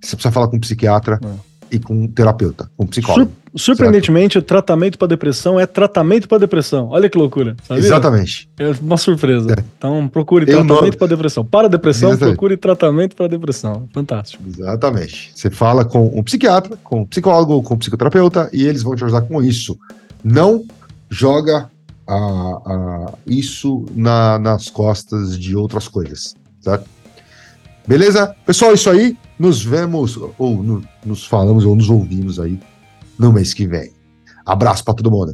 Você precisa falar com um psiquiatra é. e com um terapeuta, com um psicólogo. Sur surpreendentemente, certo? o tratamento para depressão é tratamento para depressão. Olha que loucura. Sabia? Exatamente. É uma surpresa. É. Então, procure Eu tratamento não... para depressão. Para depressão, Exatamente. procure tratamento para depressão. Fantástico. Exatamente. Você fala com um psiquiatra, com um psicólogo, com um psicoterapeuta e eles vão te ajudar com isso. Não joga a, a isso na, nas costas de outras coisas, certo? Beleza? Pessoal, é isso aí. Nos vemos, ou no, nos falamos, ou nos ouvimos aí no mês que vem. Abraço para todo mundo.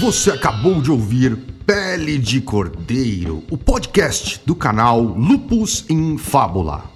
Você acabou de ouvir Pele de Cordeiro, o podcast do canal Lupus em Fábula.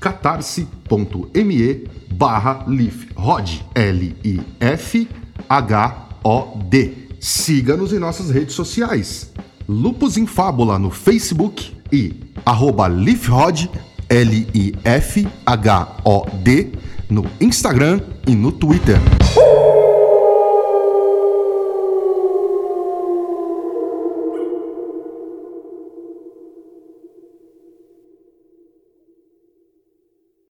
catarse.me barra lifhod, L-I-F-H-O-D. Siga-nos em nossas redes sociais. Lupus em Fábula no Facebook e arroba lifhod, L-I-F-H-O-D, no Instagram e no Twitter. Uh!